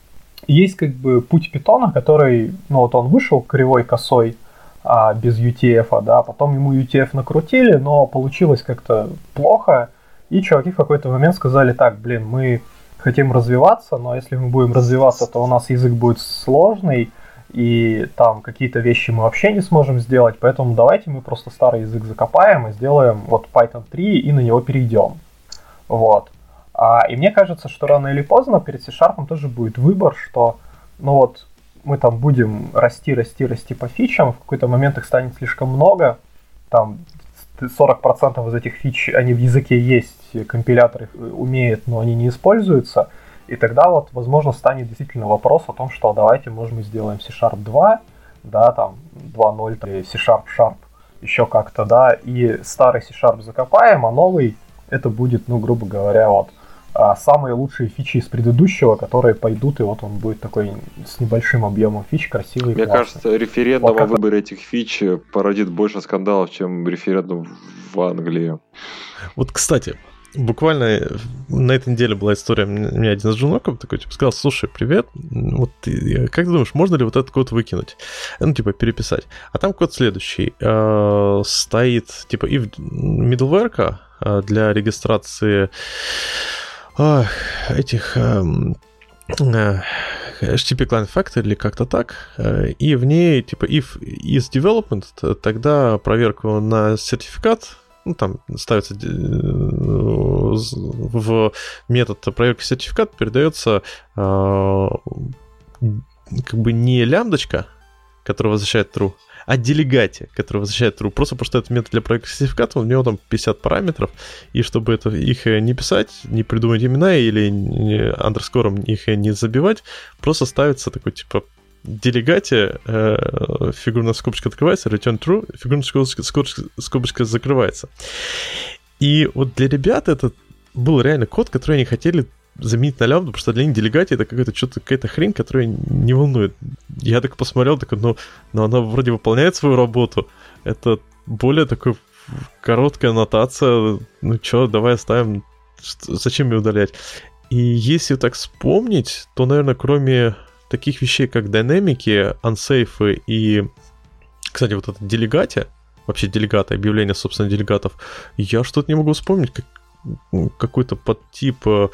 Есть как бы путь питона, который, ну вот он вышел кривой косой, а, без UTF, да, потом ему UTF накрутили, но получилось как-то плохо, и чуваки в какой-то момент сказали, так, блин, мы хотим развиваться, но если мы будем развиваться, то у нас язык будет сложный, и там какие-то вещи мы вообще не сможем сделать, поэтому давайте мы просто старый язык закопаем и сделаем вот Python 3 и на него перейдем. Вот. А, и мне кажется, что рано или поздно перед C-Sharp тоже будет выбор, что ну вот мы там будем расти, расти, расти по фичам, в какой-то момент их станет слишком много, там 40% из этих фич, они в языке есть, компилятор их э, умеет, но они не используются. И тогда вот, возможно, станет действительно вопрос о том, что давайте, может, мы сделаем C-Sharp 2, да, там 2.0 или C-Sharp Sharp, еще как-то, да, и старый C-Sharp закопаем, а новый это будет, ну, грубо говоря, вот самые лучшие фичи из предыдущего, которые пойдут, и вот он будет такой с небольшим объемом фич, красивый. Мне классный. кажется, референдум вот о выборе этих фич породит больше скандалов, чем референдум в Англии. Вот, кстати, буквально на этой неделе была история, мне один из жуноков такой, типа, сказал, слушай, привет, вот ты, как ты думаешь, можно ли вот этот код выкинуть? Ну, типа, переписать. А там код следующий. Э, стоит, типа, и middleware э, для регистрации этих эм, э, HTTP Client Factory или как-то так, э, и в ней, типа, if is development, тогда проверку на сертификат, ну, там ставится э, в метод проверки сертификат передается как бы не лямбдочка, которая возвращает true, о делегате, который возвращает true. Просто потому что это метод для проекта сертификата, у него там 50 параметров, и чтобы это, их э, не писать, не придумать имена или андерскором их э, не забивать, просто ставится такой типа делегате э, фигурная скобочка открывается, return true, фигурная скобочка, скобочка закрывается. И вот для ребят это был реально код, который они хотели заменить на лямбду, потому что для них делегатия это какая-то что-то какая-то хрень, которая не волнует. Я так посмотрел, такой, ну, но она вроде выполняет свою работу. Это более такой короткая аннотация. Ну чё, давай оставим. Зачем ее удалять? И если так вспомнить, то, наверное, кроме таких вещей, как динамики, ансейфы и, кстати, вот это делегатия, вообще делегаты, объявление, собственно, делегатов, я что-то не могу вспомнить, как, какой-то подтип э,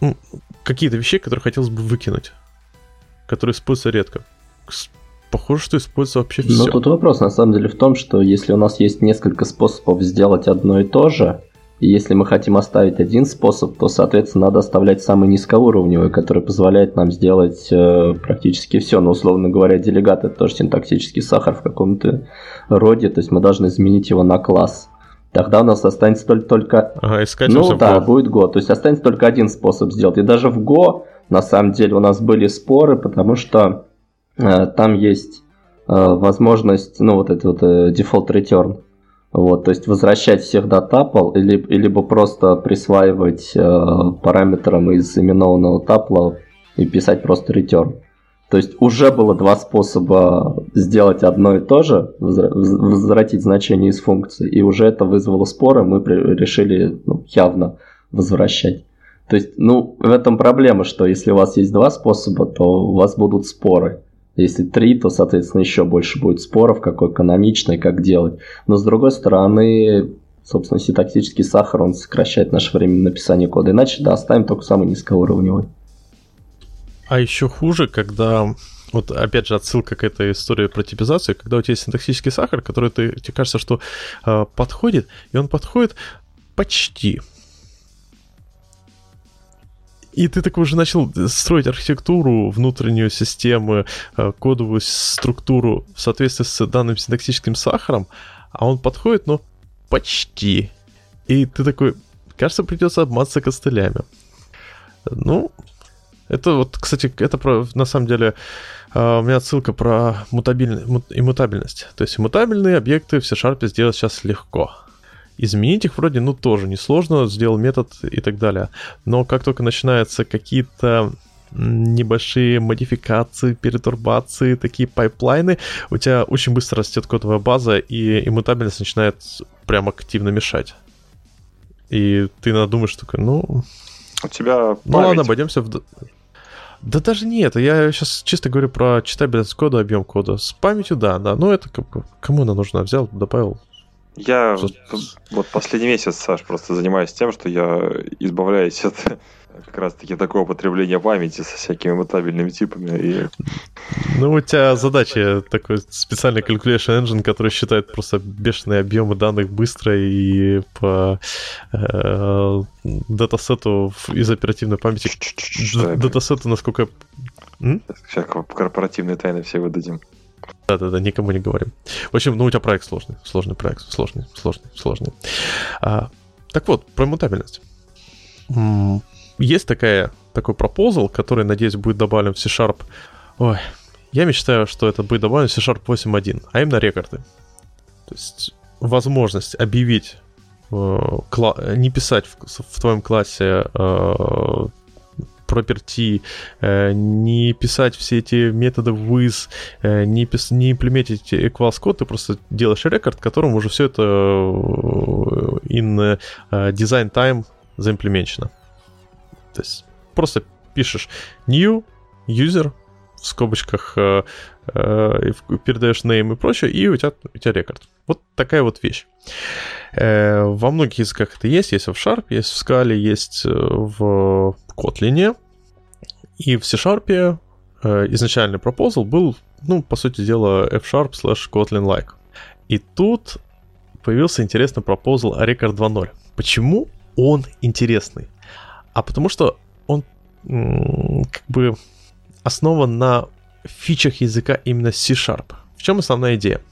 ну, какие-то вещи, которые хотелось бы выкинуть, которые используются редко. Похоже, что используется вообще все. Ну, тут вопрос на самом деле в том, что если у нас есть несколько способов сделать одно и то же, и если мы хотим оставить один способ, то, соответственно, надо оставлять самый низкоуровневый, который позволяет нам сделать э, практически все. Но, условно говоря, делегат это тоже синтаксический сахар в каком-то роде, то есть мы должны изменить его на класс. Тогда у нас останется только... Ага, искать ну да, Go. будет Go. То есть останется только один способ сделать. И даже в Go, на самом деле, у нас были споры, потому что э, там есть э, возможность, ну вот это вот э, default return. Вот, то есть возвращать всех до тапл, или, либо просто присваивать э, параметрам из именованного тапла и писать просто return. То есть уже было два способа сделать одно и то же, возвратить значение из функции, и уже это вызвало споры, мы решили ну, явно возвращать. То есть, ну, в этом проблема, что если у вас есть два способа, то у вас будут споры. Если три, то, соответственно, еще больше будет споров, какой каноничный, как делать. Но, с другой стороны, собственно, синтаксический сахар, он сокращает наше время написания кода. Иначе, да, оставим только самый низкоуровневый. А еще хуже, когда вот опять же отсылка к этой истории про типизацию, когда у тебя есть синтаксический сахар, который ты, тебе кажется, что э, подходит, и он подходит почти. И ты такой уже начал строить архитектуру, внутреннюю систему, э, кодовую структуру в соответствии с данным синтаксическим сахаром, а он подходит, но почти. И ты такой, кажется, придется обмазаться костылями. Ну, это вот, кстати, это про, на самом деле, а, у меня отсылка про мутабильность, иммутабельность. То есть иммутабельные объекты в C-Sharp сделать сейчас легко. Изменить их вроде, ну, тоже несложно, сделал метод и так далее. Но как только начинаются какие-то небольшие модификации, перетурбации, такие пайплайны, у тебя очень быстро растет кодовая база, и иммутабельность начинает прям активно мешать. И ты надумаешь только, ну... У тебя Ну ладно, обойдемся в... Да даже нет, я сейчас чисто говорю про читабельность кода, объем кода. С памятью, да, да. Ну, это кому она нужна? Взял, добавил. Я Что... вот последний месяц, Саш, просто занимаюсь тем, что я избавляюсь от как раз-таки такое употребление памяти со всякими мутабельными типами. И... Ну, у тебя задача такой специальный calculation engine, который считает просто бешеные объемы данных быстро и по э, датасету из оперативной памяти. Датасету, насколько... Сейчас корпоративные тайны все выдадим. Да-да-да, никому не говорим. В общем, ну у тебя проект сложный, сложный проект, сложный, сложный, сложный. А, так вот, про мутабельность есть такая, такой пропозал, который, надеюсь, будет добавлен в C-Sharp. Ой, я мечтаю, что это будет добавлено в C-Sharp 8.1, а именно рекорды. То есть возможность объявить, э, не писать в, в твоем классе э, property, э, не писать все эти методы with, э, не, пис- не имплементить equals код, ты просто делаешь рекорд, которым уже все это э, in э, design time заимплеменчено. То есть просто пишешь new user в скобочках э, э, передаешь name и прочее, и у тебя, у тебя рекорд. Вот такая вот вещь. Э, во многих языках это есть, есть в Sharp, есть в Scala, есть э, в Kotlin. И в C-Sharp э, изначальный пропозал был, ну, по сути дела, F-Sharp slash Kotlin-like. И тут появился интересный пропозал Record 2.0. Почему он интересный? А потому что он как бы основан на фичах языка именно C-Sharp. В чем основная идея?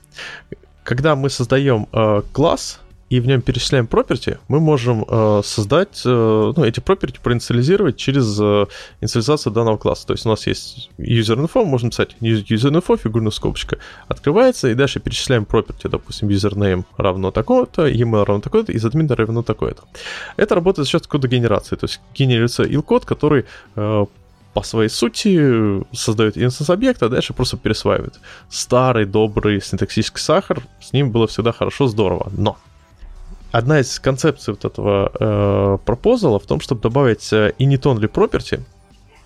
Когда мы создаем э, класс, и в нем перечисляем property, мы можем э, создать, э, ну, эти property проинициализировать через э, инициализацию данного класса. То есть у нас есть user-info, можем писать user-info, фигурная скобочка, открывается, и дальше перечисляем property, допустим, username равно такое-то, email равно такое-то, и admin равно такое-то. Это работает за счет кодогенерации, то есть генерируется ил-код, который э, по своей сути создает инстанс объекта, а дальше просто пересваивает. Старый, добрый синтаксический сахар, с ним было всегда хорошо, здорово. Но одна из концепций вот этого э, пропозала в том, чтобы добавить э, init-only property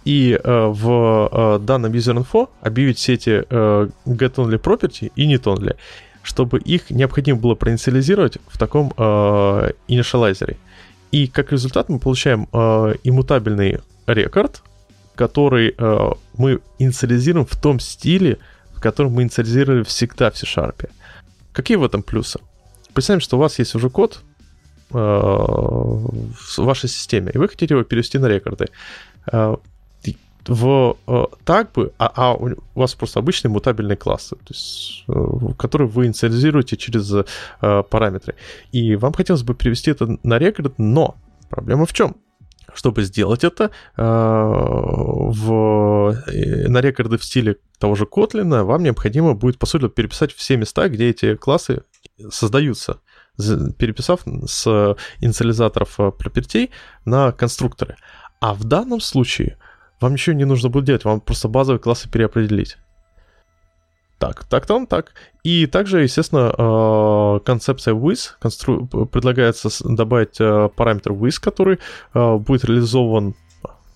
и э, в э, данном user-info объявить все эти э, get-only property и init-only, чтобы их необходимо было проинициализировать в таком э, инициалайзере. И как результат мы получаем э, иммутабельный рекорд, который э, мы инициализируем в том стиле, в котором мы инициализировали всегда в C-Sharp. Какие в этом плюсы? Представим, что у вас есть уже код э, в вашей системе, и вы хотите его перевести на рекорды. Э, в э, так бы, а, а у вас просто обычные мутабельные классы, то есть, э, которые вы инициализируете через параметры. И вам хотелось бы перевести это на рекорд, но проблема в чем? Чтобы сделать это э, в, э, на рекорды в стиле того же Kotlin, вам необходимо будет, по сути, переписать все места, где эти классы создаются, переписав с инициализаторов пропертей на конструкторы. А в данном случае вам ничего не нужно будет делать, вам просто базовые классы переопределить. Так, так там так. И также, естественно, э, концепция with констру... предлагается добавить э, параметр with, который э, будет реализован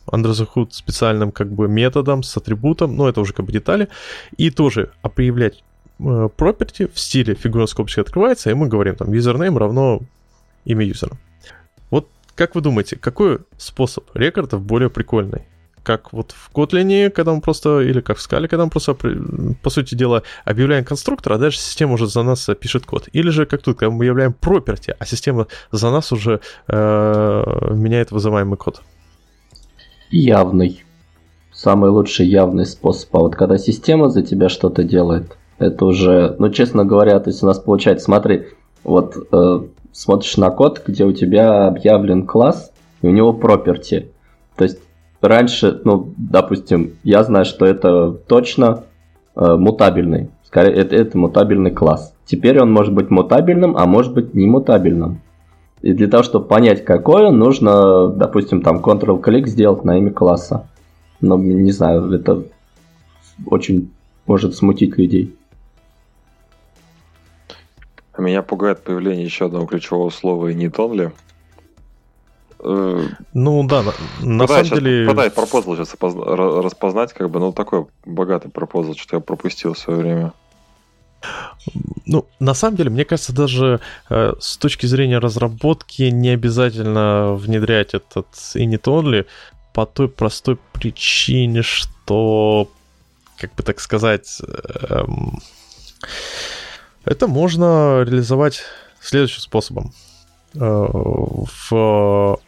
under the hood специальным как бы методом с атрибутом, но это уже как бы детали, и тоже определять property в стиле фигура скобочки открывается, и мы говорим там username равно имя юзера. Вот как вы думаете, какой способ рекордов более прикольный? Как вот в Kotlin, когда мы просто, или как в Scala, когда мы просто, по сути дела, объявляем конструктор, а дальше система уже за нас пишет код. Или же как тут, когда мы объявляем property, а система за нас уже э, меняет вызываемый код. Явный. Самый лучший явный способ. А вот когда система за тебя что-то делает, это уже, ну, честно говоря, то есть у нас получается, смотри, вот э, смотришь на код, где у тебя объявлен класс, и у него property. То есть раньше, ну, допустим, я знаю, что это точно э, мутабельный. Скорее, это, это мутабельный класс. Теперь он может быть мутабельным, а может быть не мутабельным. И для того, чтобы понять, какой нужно, допустим, там Ctrl-клик сделать на имя класса. Но, не знаю, это очень может смутить людей. Меня пугает появление еще одного ключевого слова и не тонли. Э, ну да, на, на самом деле... Пытаюсь пропозал сейчас распознать, как бы, ну такой богатый пропозал, что я пропустил в свое время. Ну, на самом деле, мне кажется, даже э, с точки зрения разработки не обязательно внедрять этот init only по той простой причине, что, как бы так сказать, э, это можно реализовать следующим способом. Э, в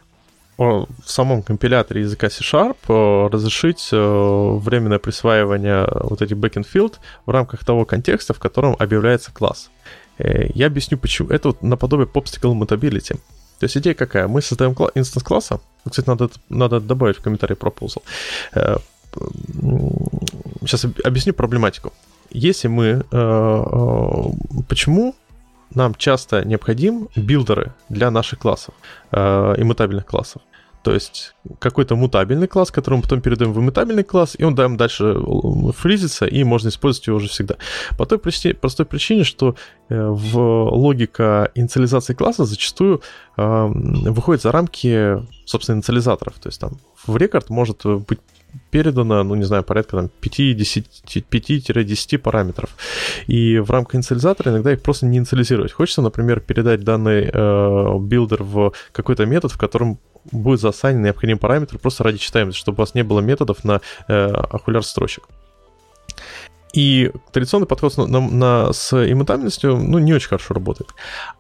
в самом компиляторе языка C-Sharp э, разрешить э, временное присваивание вот этих backend field в рамках того контекста, в котором объявляется класс. Э, я объясню почему. Это вот наподобие Popsicle Mutability. То есть идея какая? Мы создаем инстанс класса. Кстати, надо, надо добавить в комментарии proposal. Сейчас объясню проблематику. Если мы... Почему нам часто необходим билдеры для наших классов, э, иммутабельных классов. То есть какой-то мутабельный класс, который мы потом передаем в иммутабельный класс, и он там дальше э, фризится, и можно использовать его уже всегда. По той причине, простой причине, что э, в логика инициализации класса зачастую э, выходит за рамки, собственно, инициализаторов. То есть там в рекорд может быть передано, ну, не знаю, порядка там 5-10 параметров. И в рамках инициализатора иногда их просто не инициализировать. Хочется, например, передать данный э, builder в какой-то метод, в котором будет засечен необходимый параметр просто ради читаемости, чтобы у вас не было методов на э, полэкрана строчек. И традиционный подход на, на, на, с иммутабельностью ну, не очень хорошо работает.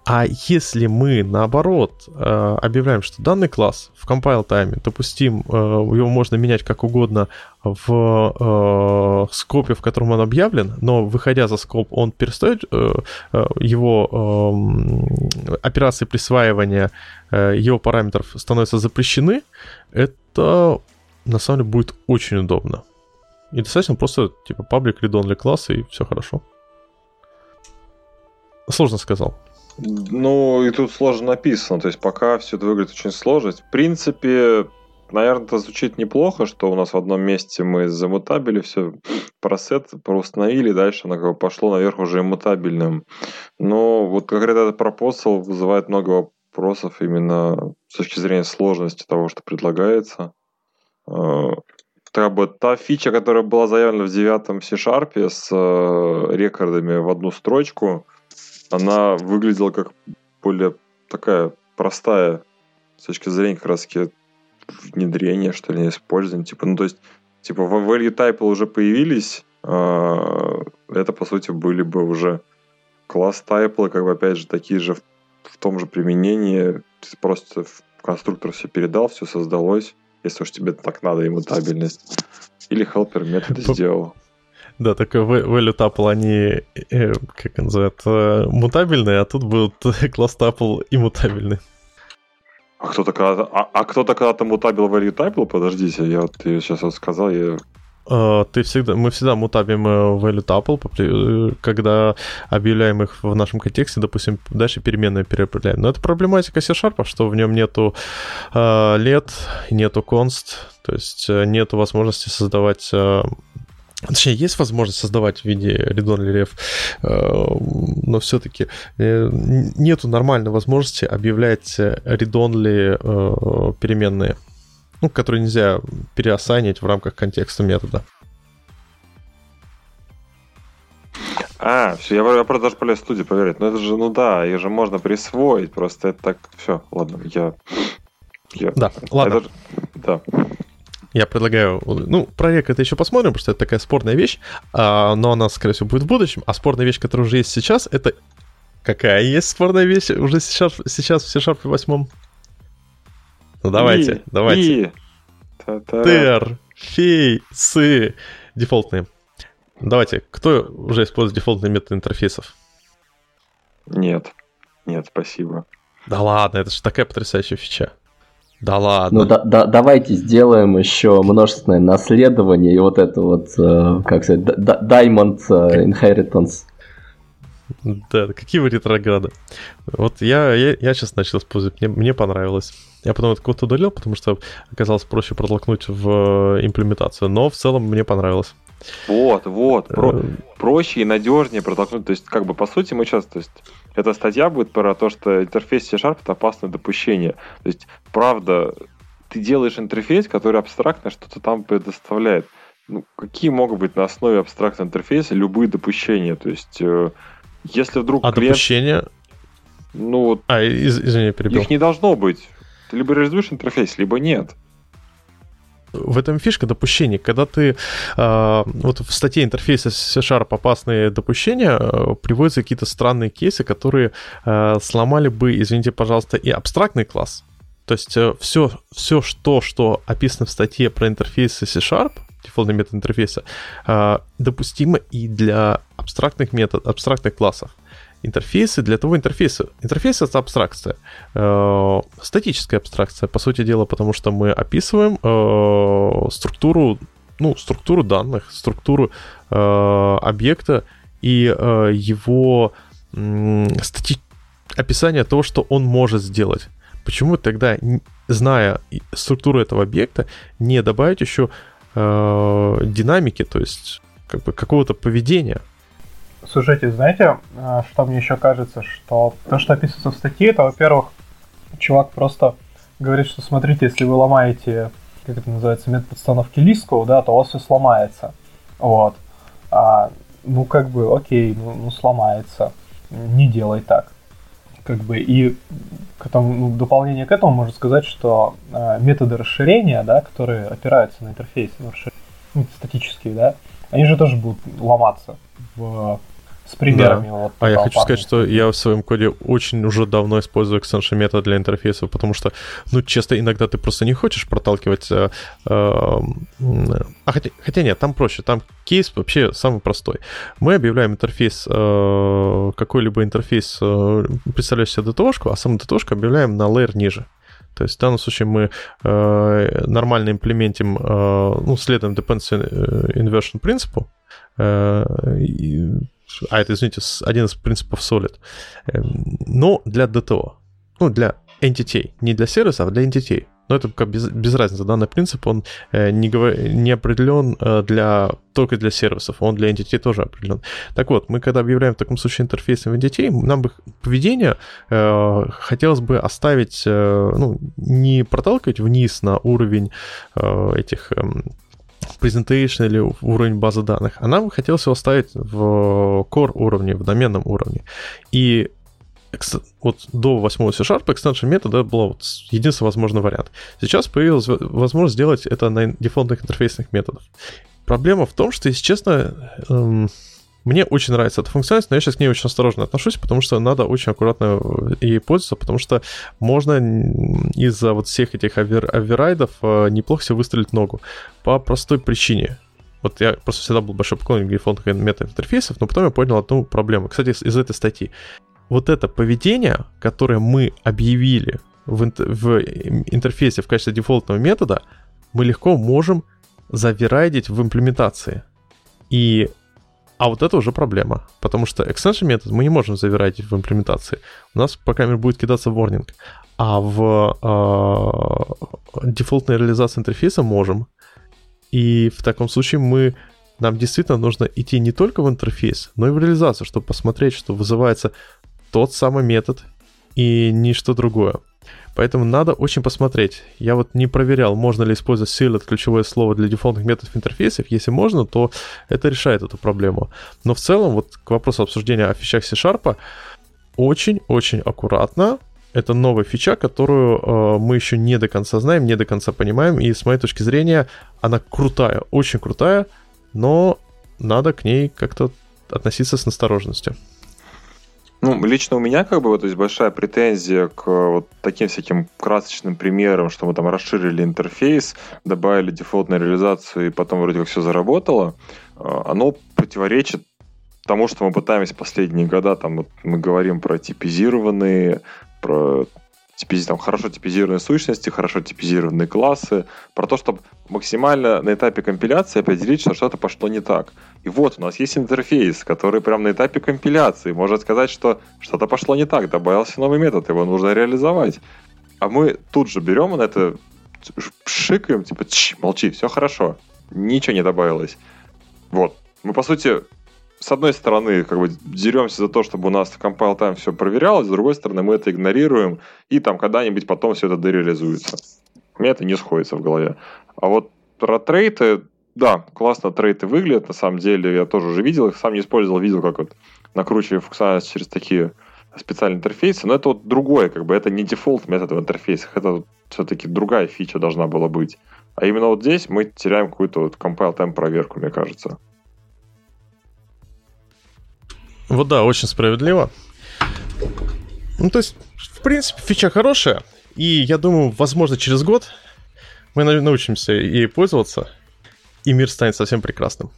А если мы, наоборот, э, объявляем, что данный класс в compile time'е допустим, э, его можно менять как угодно в э, скопе, в котором он объявлен, но выходя за скоп, он перестает, э, э, его э, операции присваивания э, его параметров становятся запрещены, это на самом деле будет очень удобно. И достаточно просто, типа, паблик read-only класса, и все хорошо. Сложно сказал. Ну, и тут сложно написано. То есть пока все это выглядит очень сложно. В принципе, наверное, это звучит неплохо, что у нас в одном месте мы замутабили все, просет, проустановили, дальше оно как бы пошло наверх уже иммутабельным. Но вот конкретно этот пропосл вызывает много вопросов именно с точки зрения сложности того, что предлагается. Как бы та фича, которая была заявлена в девятом C-Sharp с э, рекордами в одну строчку, она выглядела как более такая простая с точки зрения как раз внедрения, что ли, использования. Типа, ну, то есть, типа, value type уже появились, э, это, по сути, были бы уже класс тайплы, как бы, опять же, такие же в, в том же применении. Просто в конструктор все передал, все создалось если уж тебе так надо, иммутабельность. Или helper метод сделал. Да, такой value tuple, они, э, как называют, мутабельные, а тут будут класс tuple иммутабельный. А кто-то когда-то, а, а кто-то когда-то мутабил value tuple? Подождите, я вот я сейчас вот сказал, я э, ты всегда, мы всегда мутабим value tuple, когда объявляем их в нашем контексте, допустим, дальше переменные переопределяем. Но это проблематика C-Sharp, что в нем нету лет, нету const, то есть нету возможности создавать Точнее, есть возможность создавать в виде read-only ref, но все-таки нету нормальной возможности объявлять read-only переменные ну, которые нельзя переосанить в рамках контекста метода. А, все, я, я даже полез в студию проверить. Ну это же, ну да, ее же можно присвоить, просто это так, все, ладно, я... я да, ладно. Это, да. Я предлагаю, ну, проект это еще посмотрим, потому что это такая спорная вещь, а, но она, скорее всего, будет в будущем. А спорная вещь, которая уже есть сейчас, это какая есть спорная вещь уже сейчас, сейчас в C-Sharp 8? Ну давайте, и, давайте. И. Тер, фей, сы. Дефолтные. Давайте, кто уже использует дефолтные методы интерфейсов? Нет. Нет, спасибо. Да ладно, это же такая потрясающая фича. Да ладно. Ну да, да, давайте сделаем еще множественное наследование и вот это вот, э, как сказать, Diamond э, Inheritance. Да, какие вы ретрограды. Вот я, я, я сейчас начал использовать, мне, мне понравилось. Я потом этот код удалил, потому что оказалось проще протолкнуть в э, имплементацию, но в целом мне понравилось. Вот, вот, про, э, проще и надежнее протолкнуть. То есть, как бы, по сути, мы сейчас, то есть, эта статья будет про то, что интерфейс C-Sharp это опасное допущение. То есть, правда, ты делаешь интерфейс, который абстрактно что-то там предоставляет. Ну, какие могут быть на основе абстрактного интерфейса любые допущения? То есть, э, если вдруг а клиент... допущения? Ну, вот... А, из, извини, перебил. Их не должно быть. Ты либо реализуешь интерфейс, либо нет. В этом фишка допущений. Когда ты э, вот в статье интерфейса C-Sharp опасные допущения э, приводятся какие-то странные кейсы, которые э, сломали бы, извините, пожалуйста, и абстрактный класс. То есть э, все, все что, что описано в статье про интерфейсы C-Sharp, дефолтный метод интерфейса, э, допустимо и для абстрактных методов, абстрактных классов интерфейсы для того интерфейса. Интерфейс — это абстракция. Э, статическая абстракция, по сути дела, потому что мы описываем э, структуру, ну, структуру данных, структуру э, объекта и э, его э, стати... описание того, что он может сделать. Почему тогда, зная структуру этого объекта, не добавить еще э, динамики, то есть как бы какого-то поведения? Слушайте, знаете, э, что мне еще кажется, что то, что описывается в статье, это, во-первых, чувак просто говорит, что смотрите, если вы ломаете, как это называется, метод подстановки листков, да, то у вас все сломается. Вот. А, ну, как бы, окей, ну, ну сломается. Не делай так. Как бы, и к этому, ну, в дополнение к этому можно сказать, что э, методы расширения, да, которые опираются на интерфейс, ну, ну, статические, да, они же тоже будут ломаться в с примерами. Да. Вот, а я хочу сказать, что я в своем коде очень уже давно использую extension метод для интерфейсов, потому что, ну, честно, иногда ты просто не хочешь проталкивать... Э, э, а хотя, хотя нет, там проще, там кейс вообще самый простой. Мы объявляем интерфейс, э, какой-либо интерфейс, э, представляющий себе DTO-шку, а саму DTO-шку объявляем на layer ниже. То есть в данном случае мы э, нормально имплементим, э, ну, следуем dependency э, inversion принципу, э, а это, извините, один из принципов Solid, но для DTO, ну, для entity, не для сервиса, а для entity. Но это как без, без разницы. Данный принцип, он э, не, говор, не определен э, для, только для сервисов, он для entity тоже определен. Так вот, мы когда объявляем в таком случае интерфейсом entity, нам бы поведение э, хотелось бы оставить, э, ну, не проталкивать вниз на уровень э, этих э, presentation или уровень базы данных, а нам хотелось его ставить в core уровне, в доменном уровне. И вот до 8 C-Sharp extension метода был вот единственный возможный вариант. Сейчас появилась возможность сделать это на дефолтных интерфейсных методах. Проблема в том, что, если честно, эм, мне очень нравится эта функциональность, но я сейчас к ней очень осторожно отношусь, потому что надо очень аккуратно ей пользоваться, потому что можно из-за вот всех этих овер оверрайдов э, неплохо себе выстрелить ногу. По простой причине. Вот я просто всегда был большой поклонник дефолтных мета-интерфейсов, но потом я понял одну проблему. Кстати, из, этой статьи. Вот это поведение, которое мы объявили в, в интерфейсе в качестве дефолтного метода, мы легко можем заверайдить в имплементации. И а вот это уже проблема, потому что extension метод мы не можем заверать в имплементации. У нас пока будет кидаться warning. А в э, дефолтной реализации интерфейса можем. И в таком случае мы нам действительно нужно идти не только в интерфейс, но и в реализацию, чтобы посмотреть, что вызывается тот самый метод и ничто другое. Поэтому надо очень посмотреть. Я вот не проверял, можно ли использовать sealed ключевое слово для дефолтных методов интерфейсов. Если можно, то это решает эту проблему. Но в целом, вот к вопросу обсуждения о фичах C-Sharp, очень-очень аккуратно. Это новая фича, которую э, мы еще не до конца знаем, не до конца понимаем. И с моей точки зрения, она крутая, очень крутая, но надо к ней как-то относиться с настороженностью. Ну, лично у меня как бы вот есть большая претензия к вот таким всяким красочным примерам, что мы там расширили интерфейс, добавили дефолтную реализацию, и потом вроде как все заработало. А, оно противоречит тому, что мы пытаемся последние года, там вот мы говорим про типизированные, про типиз, там, хорошо типизированные сущности, хорошо типизированные классы, про то, чтобы максимально на этапе компиляции определить, что что-то пошло не так. И вот у нас есть интерфейс, который прямо на этапе компиляции может сказать, что что-то пошло не так, добавился новый метод, его нужно реализовать. А мы тут же берем на это, пшикаем, типа, молчи, все хорошо, ничего не добавилось. Вот. Мы, по сути, с одной стороны, как бы деремся за то, чтобы у нас в compile time все проверялось, с другой стороны, мы это игнорируем, и там когда-нибудь потом все это дереализуется. У меня это не сходится в голове. А вот про трейты, да, классно трейты выглядят, на самом деле, я тоже уже видел их, сам не использовал, видел, как вот накручиваю функциональность через такие специальные интерфейсы, но это вот другое, как бы это не дефолт метод в интерфейсах, это все-таки другая фича должна была быть. А именно вот здесь мы теряем какую-то вот compile time проверку, мне кажется. Вот да, очень справедливо. Ну, то есть, в принципе, фича хорошая. И я думаю, возможно, через год мы научимся ей пользоваться, и мир станет совсем прекрасным.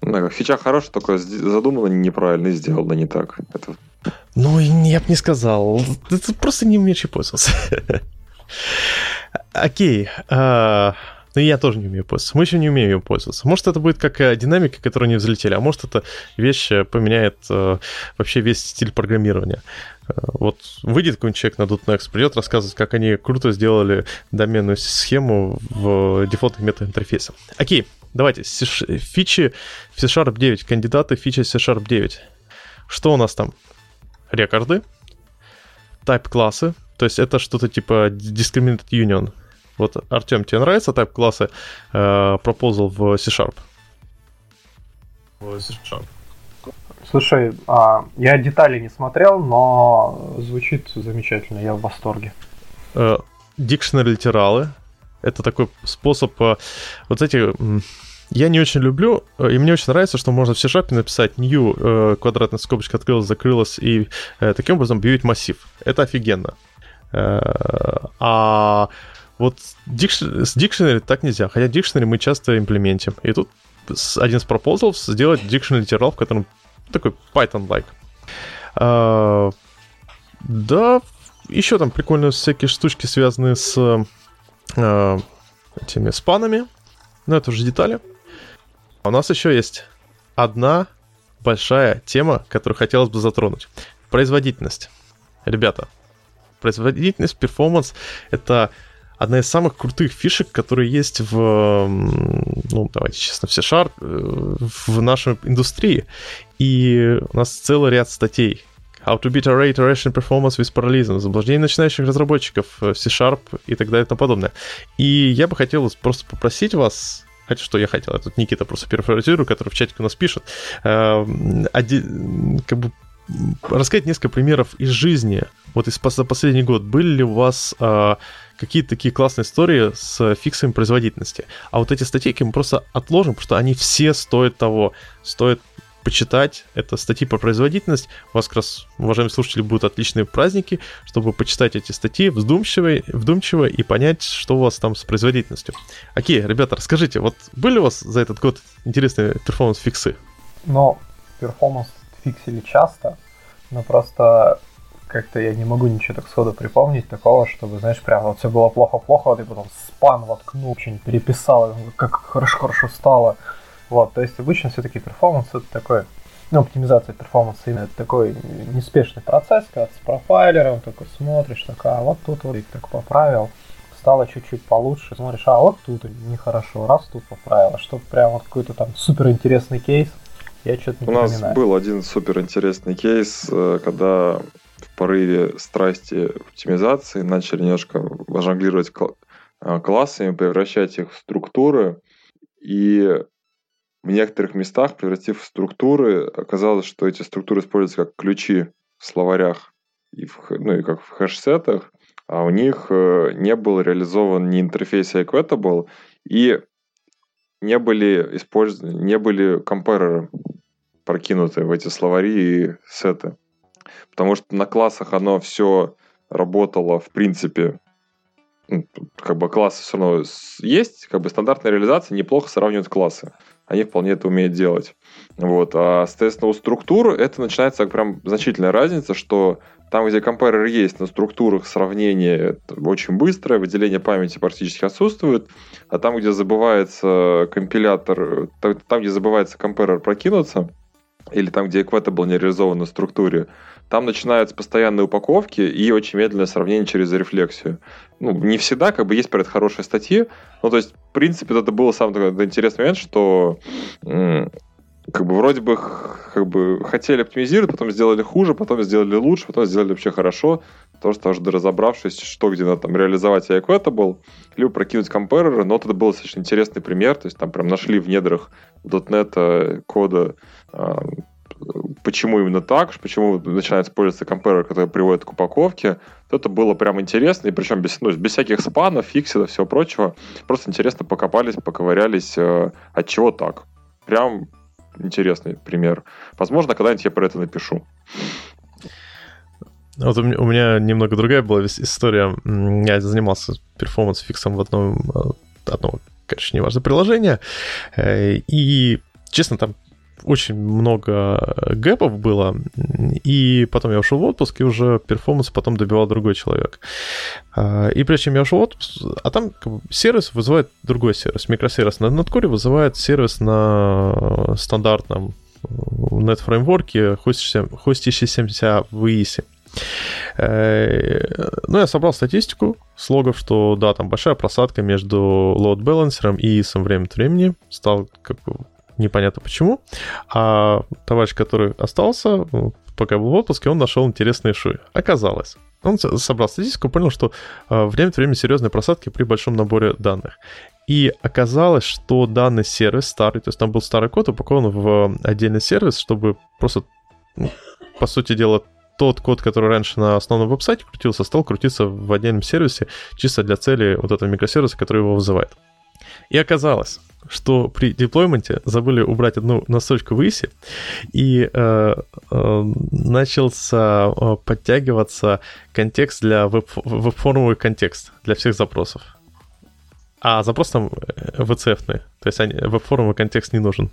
Да, фича хорошая, только задумано неправильно и сделано не так. Это... Ну, я бы не сказал. Ты просто не умеешь пользоваться. Окей. А, но я тоже не умею пользоваться. Мы еще не умеем им пользоваться. Может, это будет как э, динамика, которую не взлетели, а может, эта вещь э, поменяет э, вообще весь стиль программирования. Вот выйдет какой-нибудь человек на .next, придет рассказывать, как они круто сделали доменную схему в дефолтных методах интерфейса. Окей, давайте, фичи в C-Sharp 9, кандидаты фичи C-Sharp 9. Что у нас там? Рекорды, type классы, то есть это что-то типа discriminated union, вот, Артем, тебе нравится type классы э, Proposal в C-Sharp? В C-Sharp. Слушай, а, я детали не смотрел, но звучит замечательно, я в восторге. Э, дикшнери литералы. Это такой способ... Э, вот эти... Я не очень люблю, э, и мне очень нравится, что можно в C-Sharp написать new, квадратная скобочка открылась, закрылась, и таким образом объявить массив. Это офигенно. А вот дикш... с Dictionary так нельзя, хотя Dictionary мы часто имплементим. И тут один из пропозалов сделать Dictionary литерал, в котором такой Python-like. А, да, еще там прикольные всякие штучки, связанные с а, этими спанами. Но это уже детали. А у нас еще есть одна большая тема, которую хотелось бы затронуть. Производительность. Ребята, производительность, перформанс — это одна из самых крутых фишек, которые есть в, ну, давайте честно, в C-Sharp, э, в нашей индустрии. И у нас целый ряд статей. How to beat array iteration performance with parallelism, заблуждение начинающих разработчиков в э, C-Sharp и так далее и тому подобное. И я бы хотел просто попросить вас, Хотя что я хотел, я тут Никита просто перефразирую, который в чатике у нас пишет, э, один, как бы рассказать несколько примеров из жизни. Вот из за последний год были ли у вас э, какие-то такие классные истории с фиксами производительности. А вот эти статейки мы просто отложим, потому что они все стоят того. Стоит почитать. Это статьи про производительность. У вас как раз, уважаемые слушатели, будут отличные праздники, чтобы почитать эти статьи вдумчиво, вдумчиво и понять, что у вас там с производительностью. Окей, ребята, расскажите, вот были у вас за этот год интересные performance-фиксы? Но performance фиксили часто, но просто как-то я не могу ничего так сходу припомнить такого, чтобы, знаешь, прям вот все было плохо-плохо, вот и потом Span воткнул, что-нибудь переписал, как хорошо-хорошо стало. Вот, то есть обычно все-таки performance это такой, ну, оптимизация performance'а именно это такой неспешный процесс, когда ты с профайлером такой смотришь, такой, а вот тут вот так поправил, стало чуть-чуть получше, смотришь, а вот тут нехорошо, раз тут поправил, а чтобы прям вот какой-то там супер интересный кейс, я что-то не У нас был один супер интересный кейс, э, когда в порыве страсти оптимизации начали немножко жонглировать э, классами, превращать их в структуры, и в некоторых местах, превратив в структуры, оказалось, что эти структуры используются как ключи в словарях, и в, ну и как в хэш-сетах, а у них э, не был реализован ни интерфейс Equatable, и не были использованы, не были компареры прокинуты в эти словари и сеты. Потому что на классах оно все работало, в принципе, ну, как бы классы все равно есть, как бы стандартная реализация неплохо сравнивает классы. Они вполне это умеют делать. Вот. А, соответственно, у структур это начинается прям значительная разница, что там, где компарер есть, на структурах сравнение очень быстрое, выделение памяти практически отсутствует, а там, где забывается компилятор, там, где забывается компарер прокинуться, или там, где был не реализован на структуре, там начинаются постоянные упаковки и очень медленное сравнение через рефлексию. Ну, не всегда, как бы есть про это хорошие статьи, ну, то есть, в принципе, это был самый такой интересный момент, что как бы вроде бы, как бы хотели оптимизировать, потом сделали хуже, потом сделали лучше, потом сделали вообще хорошо, потому что уже разобравшись, что где надо там реализовать был, либо прокинуть компареры, но это был достаточно интересный пример, то есть там прям нашли в недрах .NET кода а, почему именно так, почему начинает использоваться компарер, который приводит к упаковке. Это было прям интересно, и причем без, ну, без всяких Span'ов, фиксов, всего прочего. Просто интересно покопались, поковырялись, э, от чего так. Прям интересный пример. Возможно, когда-нибудь я про это напишу. Вот у меня, немного другая была история. Я занимался performance-фиксом в одном, э, одного, конечно, неважно, приложения. Э, и, честно, там очень много gap'ов было, и потом я ушел в отпуск, и уже перформанс потом добивал другой человек. А, и прежде чем я ушел в отпуск, а там сервис вызывает другой сервис. Микросервис на NetCore вызывает сервис на стандартном net-фреймворке, хостящийся в EASY. Э, ну, я собрал статистику с логов, что да, там большая просадка между load балансером и EAS время от времени. Стал как бы непонятно почему. А товарищ, который остался, ну, пока был в отпуске, он нашел интересные шуи. Оказалось, он собрал статистику, понял, что э, время от времени серьезные просадки при большом наборе данных. И оказалось, что данный сервис старый, то есть там был старый код упакован в отдельный сервис, чтобы просто, ну, по сути дела, тот код, который раньше на основном веб-сайте крутился, стал крутиться в отдельном сервисе чисто для цели вот этого микросервиса, который его вызывает. И оказалось, что при деплойменте забыли убрать одну настройку в и э, э, начался э, подтягиваться контекст для веб, веб-формовый контекст для всех запросов. А запрос там VCF, э, то есть веб-формовый контекст не нужен.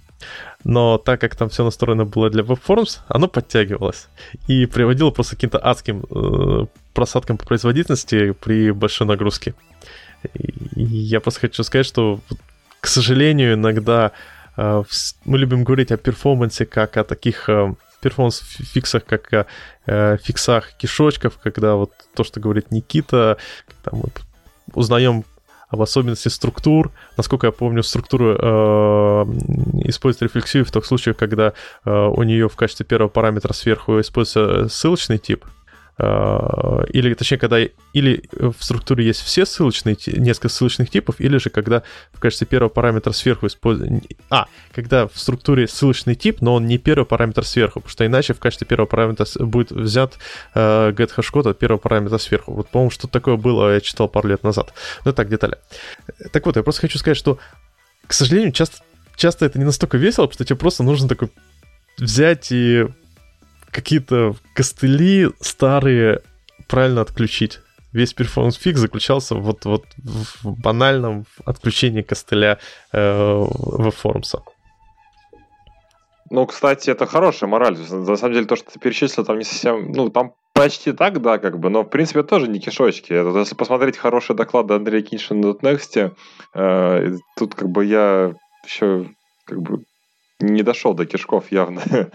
Но так как там все настроено было для веб-формс, оно подтягивалось и приводило просто к каким-то адским э, просадкам по производительности при большой нагрузке. И я просто хочу сказать, что к сожалению, иногда э, мы любим говорить о перформансе как о таких э, перформанс-фиксах, как о э, фиксах кишочков, когда вот то, что говорит Никита, когда мы узнаем об особенности структур. Насколько я помню, структуру э, использует рефлексию в тех случаях, когда э, у нее в качестве первого параметра сверху используется ссылочный тип, или, точнее, когда или в структуре есть все ссылочные, несколько ссылочных типов, или же когда в качестве первого параметра сверху используется... А, когда в структуре ссылочный тип, но он не первый параметр сверху, потому что иначе в качестве первого параметра будет взят э, get hash от первого параметра сверху. Вот, по-моему, что-то такое было, я читал пару лет назад. Ну, так, детали. Так вот, я просто хочу сказать, что, к сожалению, часто, часто это не настолько весело, потому что тебе просто нужно такой взять и какие-то костыли старые правильно отключить. Весь перформанс фиг заключался вот, вот в банальном отключении костыля э, в формса. Ну, кстати, это хорошая мораль. На самом деле, то, что ты перечислил, там не совсем... Ну, там Почти так, да, как бы, но в принципе тоже не кишочки. Это, если посмотреть хорошие доклады Андрея Киншина на Next, э, тут как бы я еще как бы не дошел до кишков явно. э,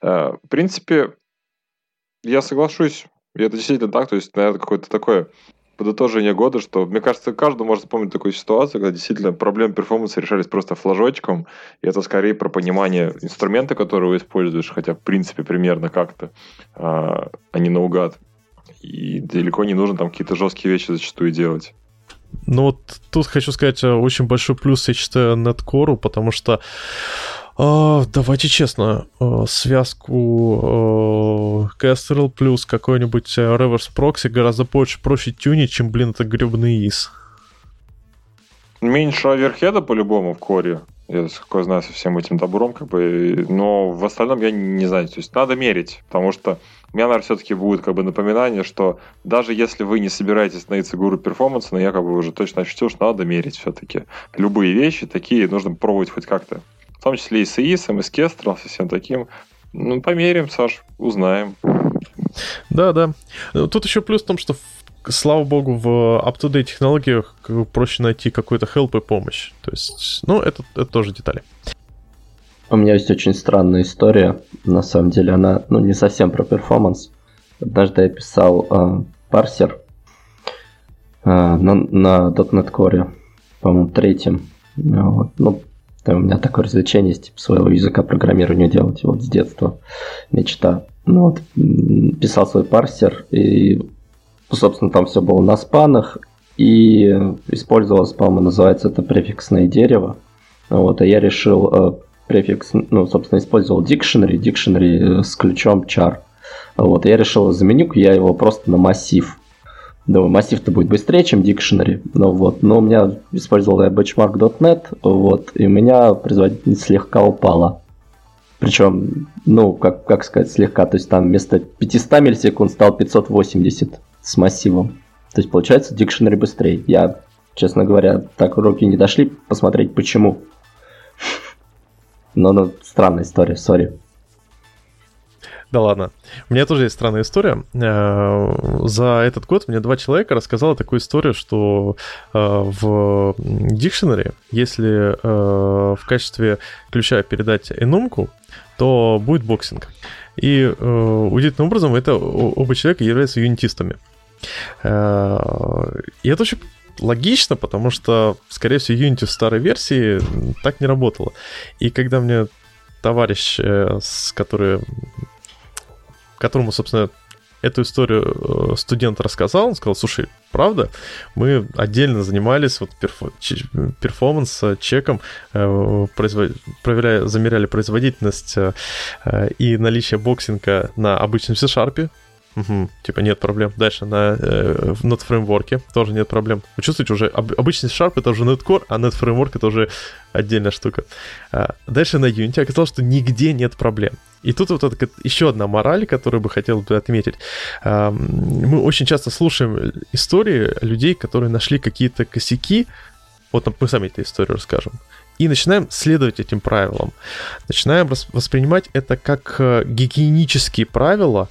в принципе, я соглашусь, это действительно так, то есть, наверное, какое-то такое подытожение года, что, мне кажется, каждый может вспомнить такую ситуацию, когда действительно проблемы перформанса решались просто флажочком, и это скорее про понимание инструмента, который вы используешь, хотя, в принципе, примерно как-то, а, а не наугад. И далеко не нужно там какие-то жесткие вещи зачастую делать. Ну вот тут хочу сказать э, очень большой плюс, я считаю, Netcore, потому что давайте честно, а, связку а, Kestrel плюс какой-нибудь Reverse Proxy гораздо проще, проще тюнить, чем, блин, это гребный ИС. Меньше оверхеда по-любому в коре. Я какой знаю со всем этим добром, как бы, но в остальном я не знаю. То есть надо мерить, потому что у меня, наверное, все-таки будет как бы напоминание, что даже если вы не собираетесь становиться гуру перформанса, но я как бы уже точно ощутил, что надо мерить все-таки. Любые вещи такие нужно пробовать хоть как-то в том числе и с ИИСом, и с Кестром, со всем таким. Ну, померим, Саш, узнаем. Да, да. Тут еще плюс в том, что слава богу, в up-to-date технологиях проще найти какой-то help и помощь. То есть, ну, это, это тоже детали. У меня есть очень странная история. На самом деле она, ну, не совсем про перформанс. Однажды я писал э, парсер э, на, на .NET Core, по-моему, третьем. Вот. Ну, у меня такое развлечение есть, типа, своего языка программирования делать, вот с детства мечта. Ну вот, писал свой парсер, и, собственно, там все было на спанах, и использовалось, по-моему, называется это префиксное дерево. Вот, а я решил э, префикс, ну, собственно, использовал dictionary, dictionary с ключом char. Вот, я решил заменю я его просто на массив. Думаю, массив-то будет быстрее, чем Dictionary. Ну, вот. Но у меня использовал я benchmark.net, вот, и у меня производительность слегка упала. Причем, ну, как, как сказать, слегка, то есть там вместо 500 миллисекунд стал 580 с массивом. То есть получается Dictionary быстрее. Я, честно говоря, так руки не дошли посмотреть почему. Но, ну, странная история, сори. Да ладно. У меня тоже есть странная история. Э, за этот год мне два человека рассказали такую историю, что э, в дикшенере, если э, в качестве ключа передать энумку, то будет боксинг. И удивительным образом это оба человека являются юнитистами. И это очень логично, потому что, скорее всего, Unity в старой версии так не работало. И когда мне товарищ, с который которому, собственно, эту историю э, студент рассказал, он сказал, слушай, правда, мы отдельно занимались вот performance э, check'ом, э, проверяя, замеряли производительность и наличие боксинга на обычном C-Sharp, Угу, типа нет проблем. Дальше на э, в фреймворке тоже нет проблем. Вы чувствуете уже, об, обычный Sharp это уже .NET Core, а .NET Framework это уже отдельная штука. А, дальше на Unity оказалось, что нигде нет проблем. И тут вот это, еще одна мораль, которую бы хотел бы отметить. А, мы очень часто слушаем истории людей, которые нашли какие-то косяки. Вот мы сами эту историю расскажем и начинаем следовать этим правилам. Начинаем воспринимать это как э, гигиенические правила,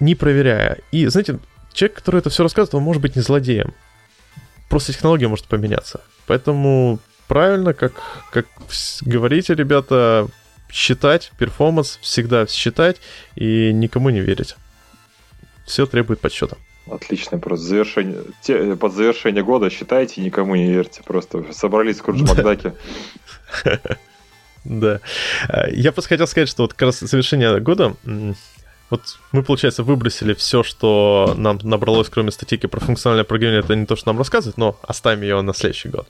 не проверяя. И, знаете, человек, который это все рассказывает, он может быть не злодеем. Просто технология может поменяться. Поэтому правильно, как, как говорите, ребята, считать перформанс, всегда считать и никому не верить. Все требует подсчета. Отлично, просто завершение, те, под завершение года считайте, никому не верьте. Просто собрались в Курдж Макдаке. Да. Я просто хотел сказать, что вот как раз завершение года вот мы, получается, выбросили все, что нам набралось, кроме статейки про функциональное программирование. Это не то, что нам рассказывает, но оставим ее на следующий год.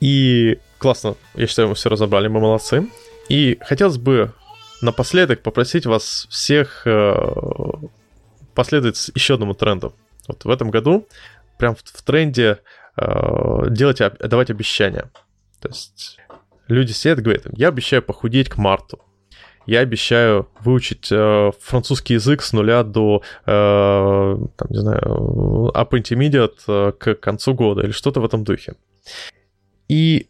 И классно, я считаю, мы все разобрали, мы молодцы. И хотелось бы напоследок попросить вас всех э, последовать еще одному тренду. Вот в этом году прям в, в тренде э, делать, давать обещания. То есть люди сидят и говорят, я обещаю похудеть к марту я обещаю выучить э, французский язык с нуля до, э, там, не знаю, up intermediate э, к концу года или что-то в этом духе. И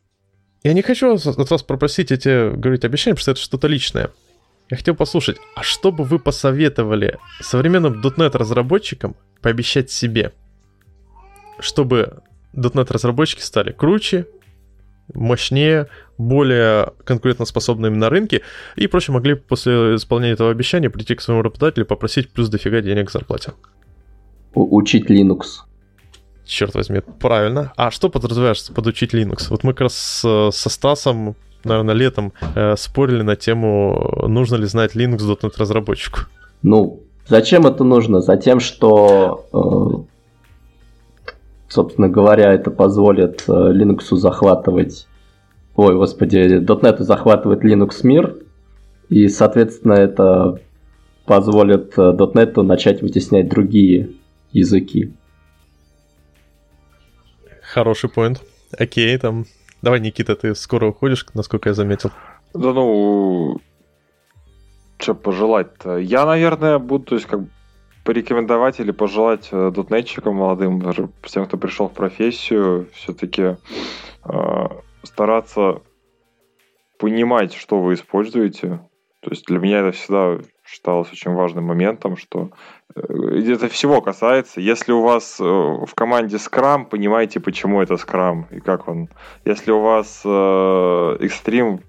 я не хочу от вас попросить эти, говорить, обещания, потому что это что-то личное. я хотел послушать, а что бы вы посоветовали современным .NET разработчикам пообещать себе, чтобы .NET разработчики стали круче, мощнее, более конкурентоспособными на рынке и проще могли после исполнения этого обещания прийти к своему работодателю и попросить плюс дофига денег к зарплате. Учить Linux. Черт возьми, правильно. А что подразумеваешь под учить Linux? Вот мы как раз со Стасом, наверное, летом э, спорили на тему, нужно ли знать Linux .NET разработчику. Ну, зачем это нужно? Затем, что э, собственно говоря, это позволит э, Linux захватывать, ой, господи, .NET захватывать Linux мир, и, соответственно, это позволит э, .NET начать вытеснять другие языки. Хороший поинт. Окей, там... Давай, Никита, ты скоро уходишь, насколько я заметил. Да ну, что пожелать-то? Я, наверное, буду, то есть, как порекомендовать или пожелать э, дотнетчикам молодым, всем, кто пришел в профессию, все-таки э, стараться понимать, что вы используете. То есть для меня это всегда считалось очень важным моментом, что это всего касается. Если у вас э, в команде Scrum, понимаете, почему это Scrum и как он. Если у вас экстрим,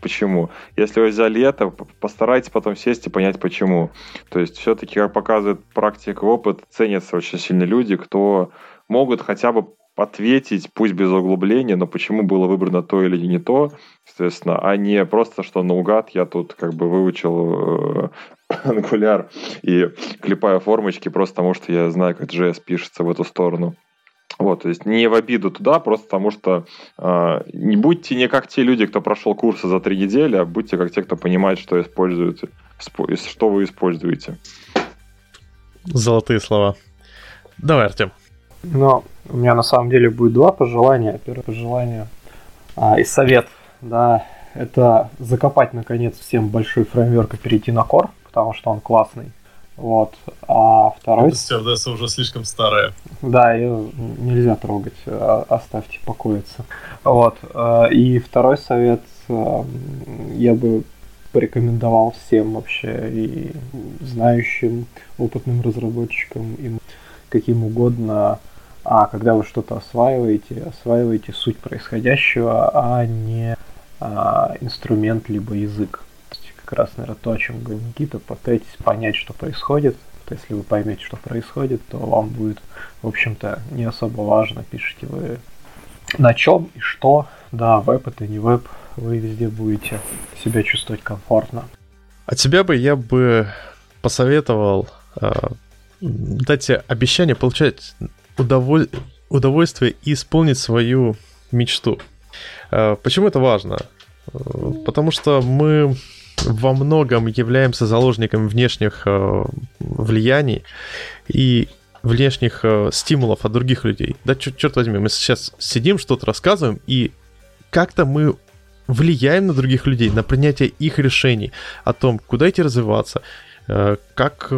почему. Если вы взяли это, постарайтесь потом сесть и понять, почему. То есть все-таки, как показывает практика опыт, ценятся очень сильно люди, кто могут хотя бы ответить, пусть без углубления, но почему было выбрано то или не то, естественно, а не просто, что наугад я тут как бы выучил Angular и клепаю формочки просто потому, что я знаю, как JS пишется в эту сторону. Вот, то есть не в обиду туда, просто потому что э, не будьте не как те люди, кто прошел курсы за три недели, а будьте как те, кто понимает, что используете, что вы используете. Золотые слова. Давай, Артем. Но у меня на самом деле будет два пожелания. Первое пожелание а, и совет, да, это закопать наконец всем большой фреймворк и перейти на Core, потому что он классный. Вот. А второй... Стюардесса уже слишком старая. Да, ее нельзя трогать, а, оставьте покоиться. Вот. А, и второй совет а, я бы порекомендовал всем вообще и знающим, опытным разработчикам, и каким угодно а когда вы что-то осваиваете, осваиваете суть происходящего, а не а, инструмент либо язык. Как раз, наверное, то, о чем говорит Никита, пытайтесь понять, что происходит. Если вы поймете, что происходит, то вам будет, в общем-то, не особо важно, пишете вы на чем и что. Да, веб это не веб, вы везде будете себя чувствовать комфортно. От себя бы я бы посоветовал э, дать обещание получать удоволь... удовольствие и исполнить свою мечту. А, почему это важно? А, потому что мы во многом являемся заложниками внешних а, влияний и внешних стимулов от других людей. Да, черт, черт возьми, мы сейчас сидим, что-то рассказываем, и как-то мы влияем на других людей, на принятие их решений о том, куда идти развиваться, Э, как э,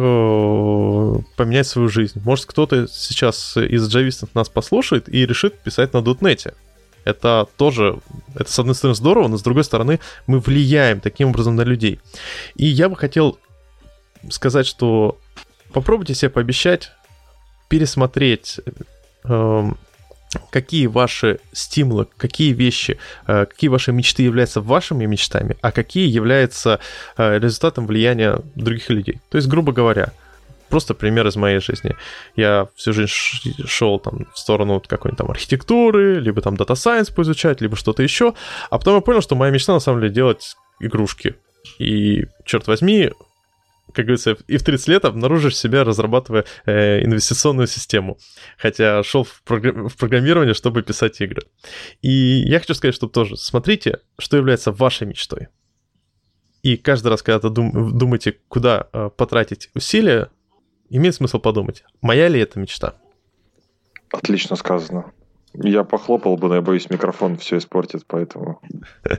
поменять свою жизнь. Может, кто-то сейчас из джавистов нас послушает и решит писать на дотнете. Это тоже, это с одной стороны здорово, но с другой стороны мы влияем таким образом на людей. И я бы хотел сказать, что попробуйте себе пообещать пересмотреть эм, какие ваши стимулы, какие вещи, э, какие ваши мечты являются вашими мечтами, а какие являются э, результатом влияния других людей. То есть, грубо говоря, просто пример из моей жизни. Я всю жизнь шел там в сторону какой-нибудь там архитектуры, либо там дата сайенс поизучать, либо что-то еще, а потом я понял, что моя мечта на самом деле делать игрушки. И, черт возьми, как говорится, и в 30 лет обнаружишь себя, разрабатывая э, инвестиционную систему. Хотя шел в, программ... в программирование, чтобы писать игры. И я хочу сказать, что тоже смотрите, что является вашей мечтой. И каждый раз, когда дум... думаете, куда э, потратить усилия, имеет смысл подумать, моя ли это мечта. Отлично сказано. Я похлопал бы, но я боюсь, микрофон все испортит, поэтому...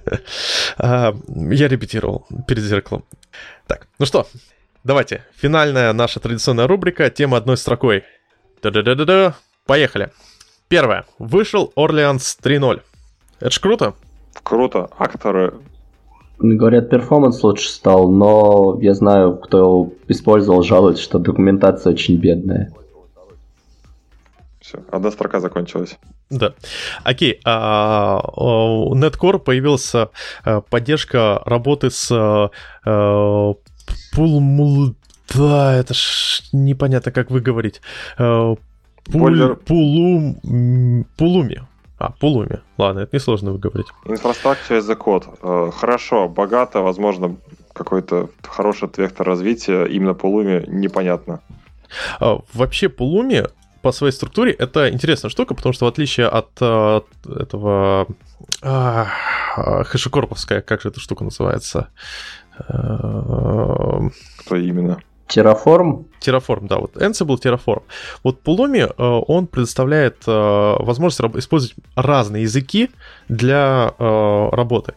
А, я репетировал перед зеркалом. Так, ну что, Давайте, финальная наша традиционная рубрика, тема одной строкой. Да-да-да-да-да. Поехали. Первое. Вышел Орлеанс 3.0. Это ж круто. Круто. Акторы Говорят, перформанс лучше стал, но я знаю, кто использовал, жалуется, что документация очень бедная. Все, одна строка закончилась. Да. Окей. А, у Netcore появилась а, поддержка работы с а, Пулмул... Да, это ж непонятно, как вы говорите. Пуль... Пулум... Пулуми. А, Пулуми. Ладно, это несложно выговорить. Инфраструктура за код. Э, хорошо, богато, возможно, какой-то хороший вектор развития. Именно Пулуми непонятно. Вообще Пулуми по своей структуре это интересная штука, потому что в отличие от, от э, этого а, хэшекорповская, как же эта штука называется? Кто именно? Terraform? Terraform, да, вот Ansible Terraform. Вот Pulumi, э, он предоставляет э, возможность использовать разные языки для работы.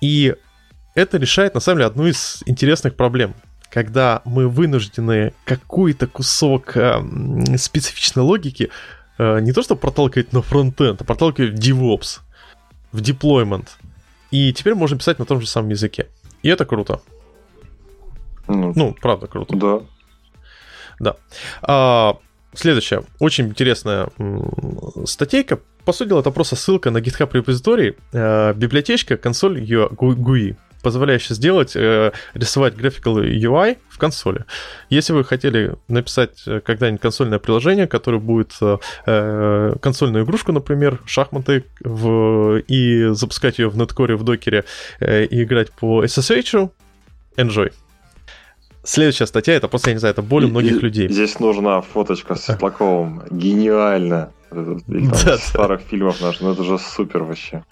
И это решает, на самом деле, одну из интересных проблем когда мы вынуждены какой-то кусок э, специфичной логики э, не то что проталкивать на фронтенд, а проталкивать в DevOps, в deployment. И теперь можно писать на том же самом языке. И это круто. Ну, ну правда круто. Да. Да. А, следующая, очень интересная статейка. По сути дела, это просто ссылка на GitHub репозиторий, э, библиотечка консоль GUI позволяющий сделать, э, рисовать graphical UI в консоли. Если вы хотели написать э, когда-нибудь консольное приложение, которое будет э, э, консольную игрушку, например, шахматы, в, и запускать ее в неткоре, в докере, э, и играть по SSH, enjoy. Следующая статья, это просто, я не знаю, это боль многих и, людей. Здесь нужна фоточка с Светлаковым. Гениально. Или там, да, старых да. фильмов наших, ну это же супер вообще.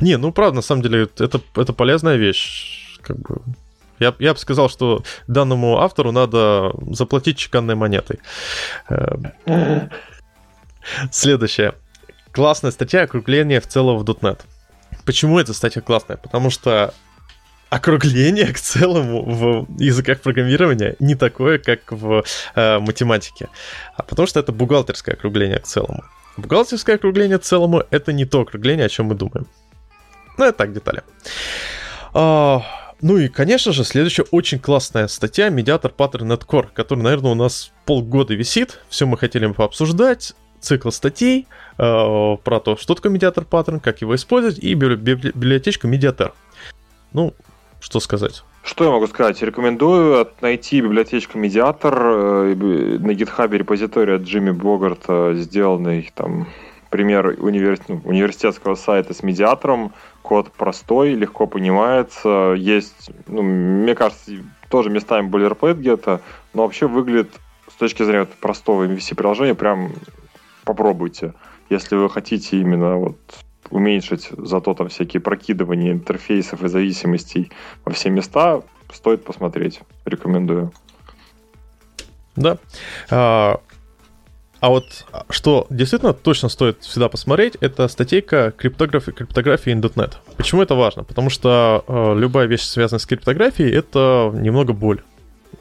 Не, ну правда, на самом деле, это, это полезная вещь. Как бы. Я, я бы сказал, что данному автору надо заплатить чеканной монетой. Эм. Следующая. Классная статья округление в целом в .NET. Почему эта статья классная? Потому что округление к целому в языках программирования не такое, как в э, математике, а потому что это бухгалтерское округление к целому. Бухгалтерское округление к целому это не то округление, о чем мы думаем. Ну, это так, детали. А, ну и, конечно же, следующая очень классная статья «Медиатор Pattern Net Core», который, наверное, у нас полгода висит. Все мы хотели пообсуждать цикл статей э, про то, что такое медиатор паттерн, как его использовать, и библиотечку медиатор. Ну, что сказать? Что я могу сказать? Рекомендую найти библиотечку Медиатор э, на GitHub репозитория Джимми Богарта, сделанный там пример универ... ну, университетского сайта с медиатором. Код простой, легко понимается. Есть, ну, мне кажется, тоже местами бойлерплейт где-то, но вообще выглядит с точки зрения простого MVC-приложения прям попробуйте. Если вы хотите именно вот уменьшить зато там всякие прокидывания интерфейсов и зависимостей во все места, стоит посмотреть. Рекомендую. Да. А, а вот что действительно точно стоит всегда посмотреть, это статейка криптографии, криптографии in .NET. Почему это важно? Потому что э, любая вещь, связанная с криптографией, это немного боль.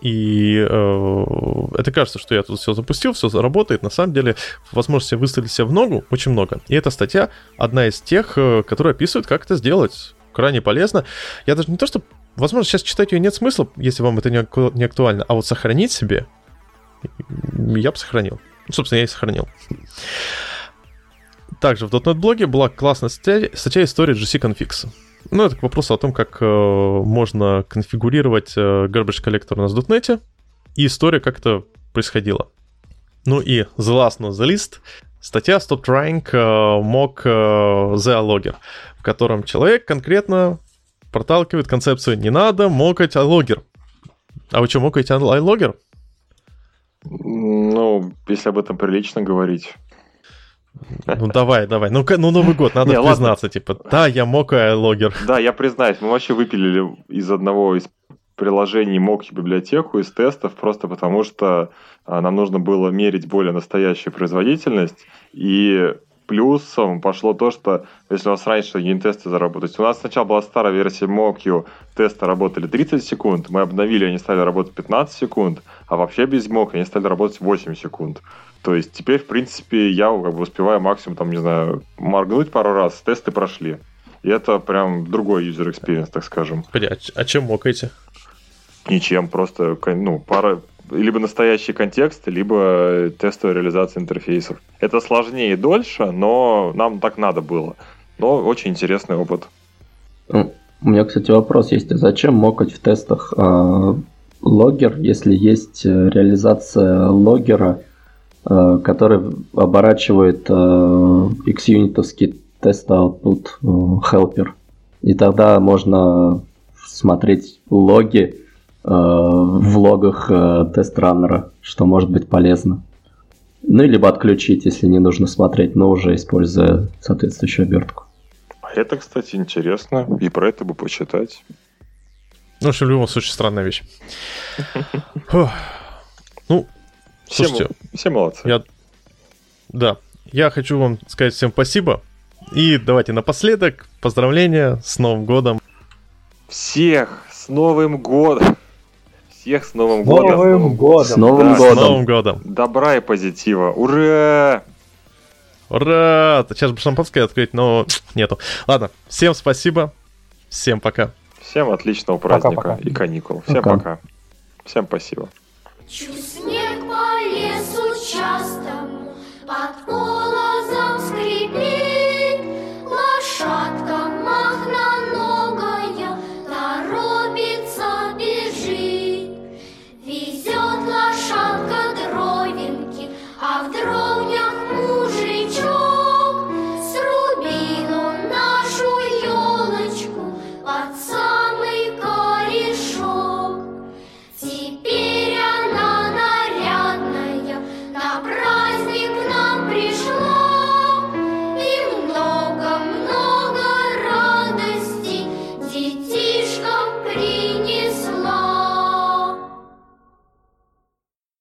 И э, это кажется, что я тут все запустил, все заработает. На самом деле, возможности выставить себя в ногу очень много. И эта статья одна из тех, э, которая описывает, как это сделать. Крайне полезно. Я даже не то, что... Возможно, сейчас читать ее нет смысла, если вам это не, аку- не актуально, а вот сохранить себе я бы сохранил. Ну, собственно, я и сохранил. Также в .NET блоге была классная статья, статья истории GC Configs. Ну, это к вопросу о том, как э, можно конфигурировать э, garbage collector на .NET и история, как это происходило. Ну и the last not the least, статья Stop Trying uh, Mock uh, the Logger, в котором человек конкретно проталкивает концепцию «не надо мокать iLogger». А вы что, мокаете iLogger? Ну, если об этом прилично говорить. Ну давай, давай. Ну, ну Новый год, надо Не, признаться, ладно. типа, да, я мог логер. Да, я признаюсь, мы вообще выпилили из одного из приложений мог библиотеку из тестов, просто потому что а, нам нужно было мерить более настоящую производительность, и плюсом пошло то, что если у нас раньше юнит-тесты заработать, у нас сначала была старая версия MockU, тесты работали 30 секунд, мы обновили, они стали работать 15 секунд, а вообще без Mock они стали работать 8 секунд. То есть теперь, в принципе, я как бы успеваю максимум, там, не знаю, моргнуть пару раз, тесты прошли. И это прям другой user experience, так скажем. А, а чем мокаете? Ничем, просто ну, пара, либо настоящий контекст, либо тестовая реализация интерфейсов. Это сложнее и дольше, но нам так надо было. Но очень интересный опыт. Ну, у меня, кстати, вопрос есть. А зачем мокать в тестах э, логер, если есть э, реализация логера, э, который оборачивает э, XUnit тест output э, helper? И тогда можно смотреть логи Э, в логах э, тест-раннера, что может быть полезно. Ну, либо отключить, если не нужно смотреть, но уже используя соответствующую обертку. А это, кстати, интересно, и про это бы почитать. Ну, в общем, в любом случае, странная вещь. Ну, слушайте. Все молодцы. Я... Да, я хочу вам сказать всем спасибо. И давайте напоследок поздравления с Новым годом. Всех с Новым годом! Всех с Новым годом! Новым годом! С Новым да, годом! С Новым годом! Добра и позитива! Ура! Ура! Сейчас бы шампанское открыть, но нету. Ладно, всем спасибо. Всем пока. Всем отличного праздника пока, пока. и каникул. Всем пока. пока. Всем спасибо. Чу снег по лесу частому подпольному.